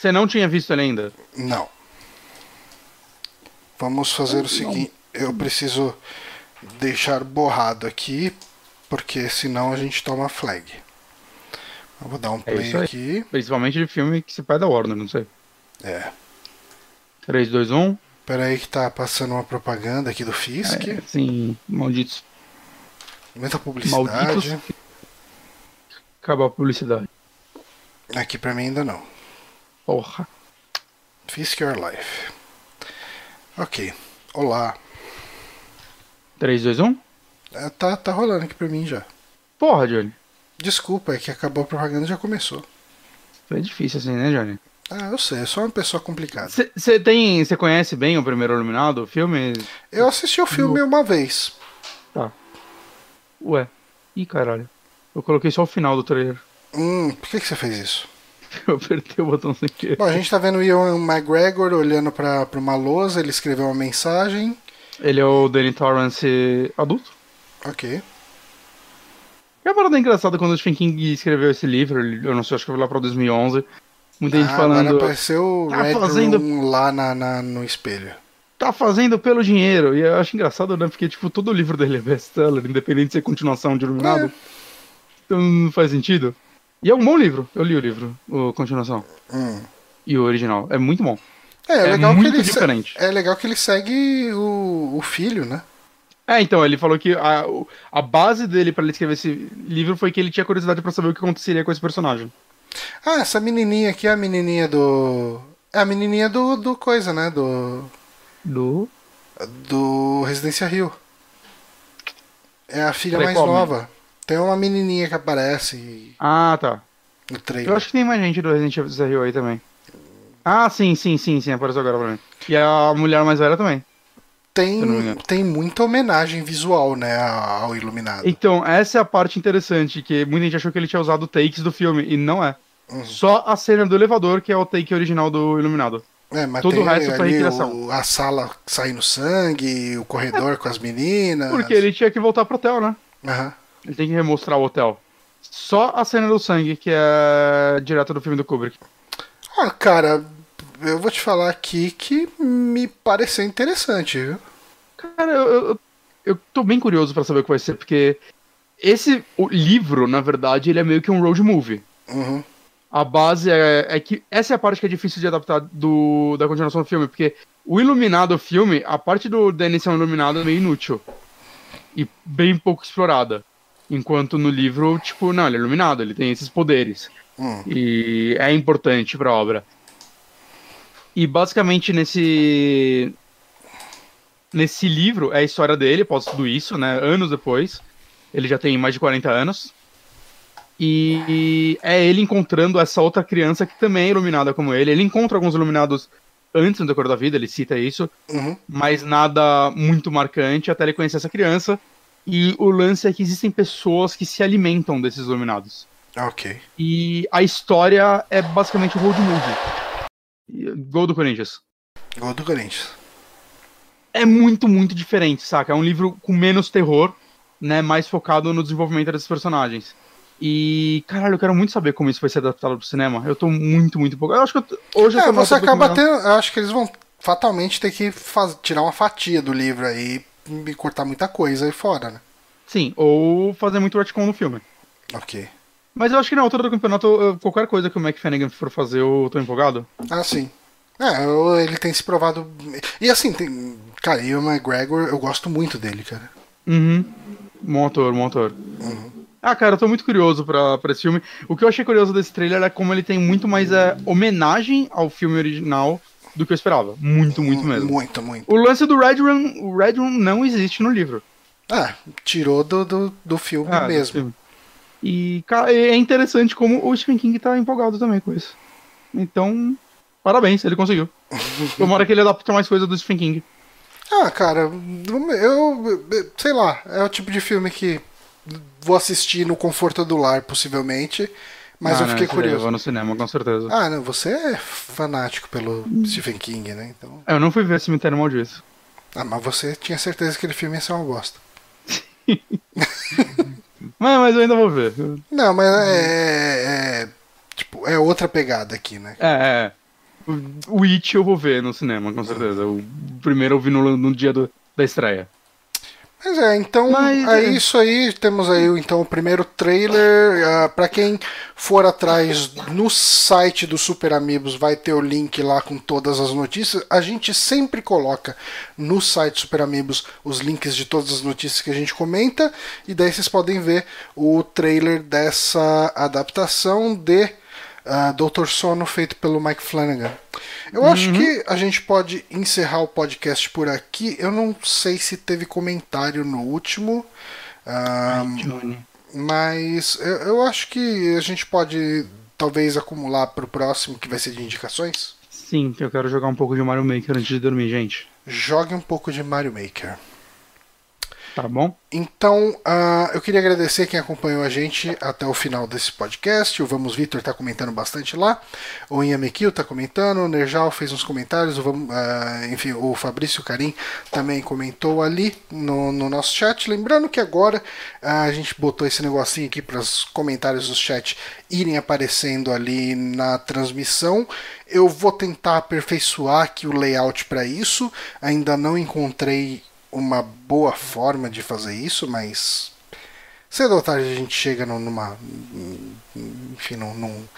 Speaker 1: Você não tinha visto ele ainda?
Speaker 2: Não. Vamos fazer o seguinte. Eu preciso deixar borrado aqui, porque senão a gente toma flag. Eu vou dar um
Speaker 1: É
Speaker 2: play
Speaker 1: isso aí.
Speaker 2: aqui.
Speaker 1: Principalmente de filme que se pede da Warner, não sei.
Speaker 2: É.
Speaker 1: 3, 2, 1.
Speaker 2: Pera aí que tá passando uma propaganda aqui do Fisk.
Speaker 1: É, sim, malditos.
Speaker 2: Muita publicidade.
Speaker 1: Malditos. Acabou a publicidade.
Speaker 2: Aqui pra mim ainda não.
Speaker 1: Porra.
Speaker 2: Fisk Your Life. Ok. Olá.
Speaker 1: 3, 2, 1.
Speaker 2: É, tá, tá rolando aqui pra mim já.
Speaker 1: Porra, Johnny.
Speaker 2: Desculpa, é que acabou a propaganda e já começou.
Speaker 1: Foi difícil assim, né, Johnny?
Speaker 2: Ah, eu sei, eu sou uma pessoa complicada.
Speaker 1: Você tem. Você conhece bem o primeiro Iluminado, o filme?
Speaker 2: Eu assisti o filme uma vez.
Speaker 1: Tá. Ué. Ih, caralho. Eu coloquei só o final do trailer.
Speaker 2: Hum, por que você fez isso?
Speaker 1: Eu apertei o botão sem querer.
Speaker 2: Bom, a gente tá vendo o Ian McGregor olhando pra, pra uma lousa, ele escreveu uma mensagem.
Speaker 1: Ele é o Danny Torrance adulto.
Speaker 2: Ok.
Speaker 1: E a parada engraçada quando o Stephen King escreveu esse livro, eu não sei, acho que foi lá pra 2011. Muita gente
Speaker 2: Ah,
Speaker 1: falando.
Speaker 2: agora apareceu o
Speaker 1: Tá
Speaker 2: Red
Speaker 1: fazendo-
Speaker 2: Room lá na, na- no espelho.
Speaker 1: tá fazendo pelo dinheiro. E eu acho engraçado, né? Porque, tipo, todo livro dele é best-seller, independente de ser continuação de Iluminado.
Speaker 2: É.
Speaker 1: Então não faz sentido. E é um bom livro. Eu li o livro, a continuação.
Speaker 2: Hum.
Speaker 1: E o original. É muito bom.
Speaker 2: É, é
Speaker 1: É
Speaker 2: legal que ele se-
Speaker 1: diferente.
Speaker 2: É legal que ele segue o, o filho, né?
Speaker 1: É, então, ele falou que a, a base dele pra ele escrever esse livro foi que ele tinha curiosidade pra saber o que aconteceria com esse personagem.
Speaker 2: Ah, essa menininha aqui é a menininha do. É a menininha do, do coisa, né? Do.
Speaker 1: Do.
Speaker 2: Do Residência Rio. É a filha
Speaker 1: Peraí,
Speaker 2: mais nova. Tem uma menininha que aparece
Speaker 1: Ah, tá.
Speaker 2: no
Speaker 1: Eu
Speaker 2: trailer.
Speaker 1: acho que tem mais gente do Resident Evil Rio aí também. Ah, sim, sim, sim, sim, apareceu agora pra mim. E a mulher mais velha também. eu
Speaker 2: Tem, tem muita homenagem visual, né? Ao Iluminado.
Speaker 1: Então, essa é a parte interessante, que muita gente achou que ele tinha usado takes do filme, e não é.
Speaker 2: Uhum.
Speaker 1: Só a cena do elevador, que é o take original do Iluminado.
Speaker 2: É, mas
Speaker 1: todo
Speaker 2: tem
Speaker 1: o resto foi recriação.
Speaker 2: o- a sala saindo sangue, o corredor com as meninas.
Speaker 1: Porque ele tinha que voltar pro hotel, né?
Speaker 2: Aham.
Speaker 1: Ele tem que remostrar o hotel. Só a cena do sangue, que é direto do filme do Kubrick.
Speaker 2: Ah, cara, eu vou te falar aqui que me pareceu interessante, viu?
Speaker 1: Cara, eu, eu, eu tô bem curioso pra saber o que vai ser, porque esse o livro, na verdade, ele é meio que um road movie.
Speaker 2: Uhum.
Speaker 1: A base é, é que essa é a parte que é difícil de adaptar do, da continuação do filme, porque o Iluminado filme, a parte do Dennis ser um iluminado é meio inútil. E bem pouco explorada. Enquanto no livro, tipo, não, ele é iluminado, ele tem esses poderes.
Speaker 2: Hum.
Speaker 1: E é importante pra obra. E basicamente nesse. Nesse livro é a história dele, após tudo isso, né? Anos depois. Ele já tem mais de 40 anos. E é ele encontrando essa outra criança que também é iluminada como ele. Ele encontra alguns iluminados antes no decorrer da vida, ele cita isso,
Speaker 2: Uhum.
Speaker 1: mas nada muito marcante até ele conhecer essa criança. E o lance é que existem pessoas que se alimentam desses iluminados.
Speaker 2: Ok.
Speaker 1: E a história é basicamente o road movie. Gol do Corinthians.
Speaker 2: Gol do Corinthians.
Speaker 1: É muito, muito diferente, saca? É um livro com menos terror, né? Mais focado no desenvolvimento desses personagens. E, caralho, eu quero muito saber como isso vai ser adaptado pro cinema. Eu tô muito, muito pouco. Eu acho que eu hoje eu
Speaker 2: É,
Speaker 1: tô
Speaker 2: você acaba tendo. Eu acho que eles vão fatalmente ter que faz- tirar uma fatia do livro aí e cortar muita coisa aí fora, né?
Speaker 1: Sim, ou fazer muito retcon no filme.
Speaker 2: Ok.
Speaker 1: Mas eu acho que na altura do campeonato, qualquer coisa que o Mac Flanagan for fazer, eu tô empolgado.
Speaker 2: Ah, sim. É, ele tem se provado. E assim, tem. Cara, e o McGregor, eu gosto muito dele, cara.
Speaker 1: Uhum. Bom ator, bom ator.
Speaker 2: Uhum.
Speaker 1: Ah, cara, eu tô muito curioso pra, pra esse filme. O que eu achei curioso desse trailer é como ele tem muito mais é, homenagem ao filme original do que eu esperava. Muito, muito mesmo.
Speaker 2: Muito, muito.
Speaker 1: O lance do Red Room, o Red Room não existe no livro.
Speaker 2: Ah, tirou do, do, do filme
Speaker 1: Ah, do
Speaker 2: mesmo.
Speaker 1: filme. E, cara, é interessante como o Stephen King tá empolgado também com isso. Então, parabéns, ele conseguiu. Tomara que ele adapte mais coisa do Stephen King.
Speaker 2: Ah, cara, eu. Sei lá, é o tipo de filme que vou assistir no conforto do lar, possivelmente. Mas
Speaker 1: Ah,
Speaker 2: eu
Speaker 1: não,
Speaker 2: fiquei
Speaker 1: esse daí Eu
Speaker 2: curioso.
Speaker 1: vou no cinema, com certeza.
Speaker 2: Ah, não, você é fanático pelo Stephen King, né? Então.
Speaker 1: Eu não fui ver Cemitério Maldito.
Speaker 2: Ah, mas você tinha certeza que aquele filme ia ser uma bosta.
Speaker 1: Mas, mas eu ainda vou ver.
Speaker 2: Não, mas é, é- Tipo, é outra pegada aqui, né?
Speaker 1: É, é. O It eu vou ver no cinema, com certeza. O primeiro eu vi no, no dia do- da estreia.
Speaker 2: Mas é, então
Speaker 1: Mas,
Speaker 2: é
Speaker 1: é.
Speaker 2: isso aí. Temos aí então o primeiro trailer. Ah, Pra quem for atrás no site do Super Amigos, vai ter o link lá com todas as notícias. A gente sempre coloca no site Super Amigos os links de todas as notícias que a gente comenta. E daí vocês podem ver o trailer dessa adaptação de ah, Doutor Sono feito pelo Mike Flanagan. Eu acho que a gente pode encerrar o podcast por aqui. Eu não sei se teve comentário no último. ah, mas eu, eu acho que a gente pode talvez acumular para o próximo, que vai ser de indicações.
Speaker 1: Sim, eu quero jogar um pouco de Mario Maker antes de dormir, gente.
Speaker 2: Jogue um pouco de Mario Maker.
Speaker 1: Tá bom?
Speaker 2: Então, ah, eu queria agradecer quem acompanhou a gente até o final desse podcast. O Vamos Vitor está comentando bastante lá. O Inhamekil está comentando. O Nerjal fez uns comentários. O Vamos- ah, enfim, o Fabrício Carim também comentou ali no, no nosso chat. Lembrando que agora ah, a gente botou esse negocinho aqui para os comentários do chat irem aparecendo ali na transmissão. Eu vou tentar aperfeiçoar aqui o layout para isso. Ainda não encontrei uma boa forma de fazer isso, mas cedo ou tarde a gente chega num- numa enfim, num, num-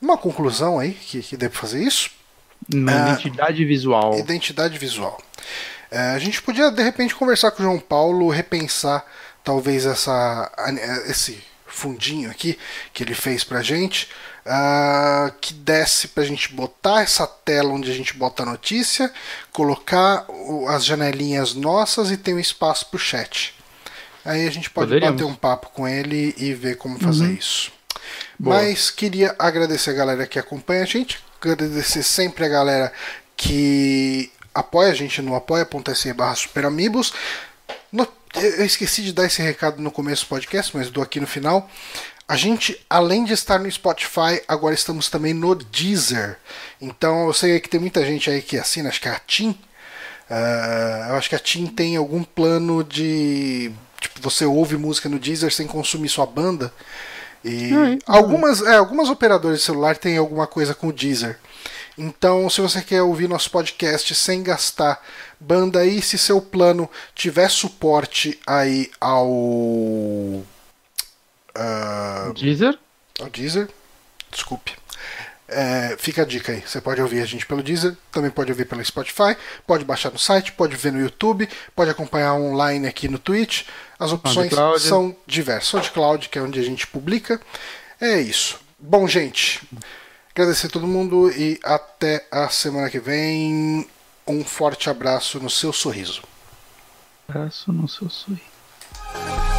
Speaker 2: numa conclusão aí que, que pra fazer isso.
Speaker 1: Uma
Speaker 2: Ah,
Speaker 1: identidade visual.
Speaker 2: Identidade visual. É, a gente podia de repente conversar com o João Paulo, repensar talvez essa esse fundinho aqui que ele fez pra gente, ah, que desse pra gente botar essa tela onde a gente bota a notícia, colocar o- as janelinhas nossas e tem um espaço pro chat. Aí a gente pode
Speaker 1: Poderíamos.
Speaker 2: bater um papo com ele e ver como fazer isso.
Speaker 1: Boa.
Speaker 2: Mas queria agradecer a galera que acompanha a gente, agradecer sempre a galera que apoia a gente no apoia.se barra superamigos. Eu esqueci de dar esse recado no começo do podcast, mas dou aqui no final. A gente, além de estar no Spotify, agora estamos também no Deezer. Então eu sei que tem muita gente aí que assina, acho que é a TIM. Ah, eu acho que a TIM tem algum plano de. Tipo, você ouve música no Deezer sem consumir sua banda. E algumas, é, algumas operadoras de celular têm alguma coisa com o Deezer. Então, se você quer ouvir nosso podcast sem gastar banda aí, se seu plano tiver suporte aí ao. Ah,
Speaker 1: Deezer?
Speaker 2: ao Deezer, desculpe. É, fica a dica aí. Você pode ouvir a gente pelo Deezer, também pode ouvir pelo Spotify, pode baixar no site, pode ver no YouTube, pode acompanhar online aqui no Twitch. As opções
Speaker 1: SoundCloud.
Speaker 2: são diversas. SoundCloud, que é onde a gente publica. É isso. Bom, gente, agradecer a todo mundo e até a semana que vem. Um forte abraço no seu sorriso.
Speaker 1: Abraço no seu sorriso.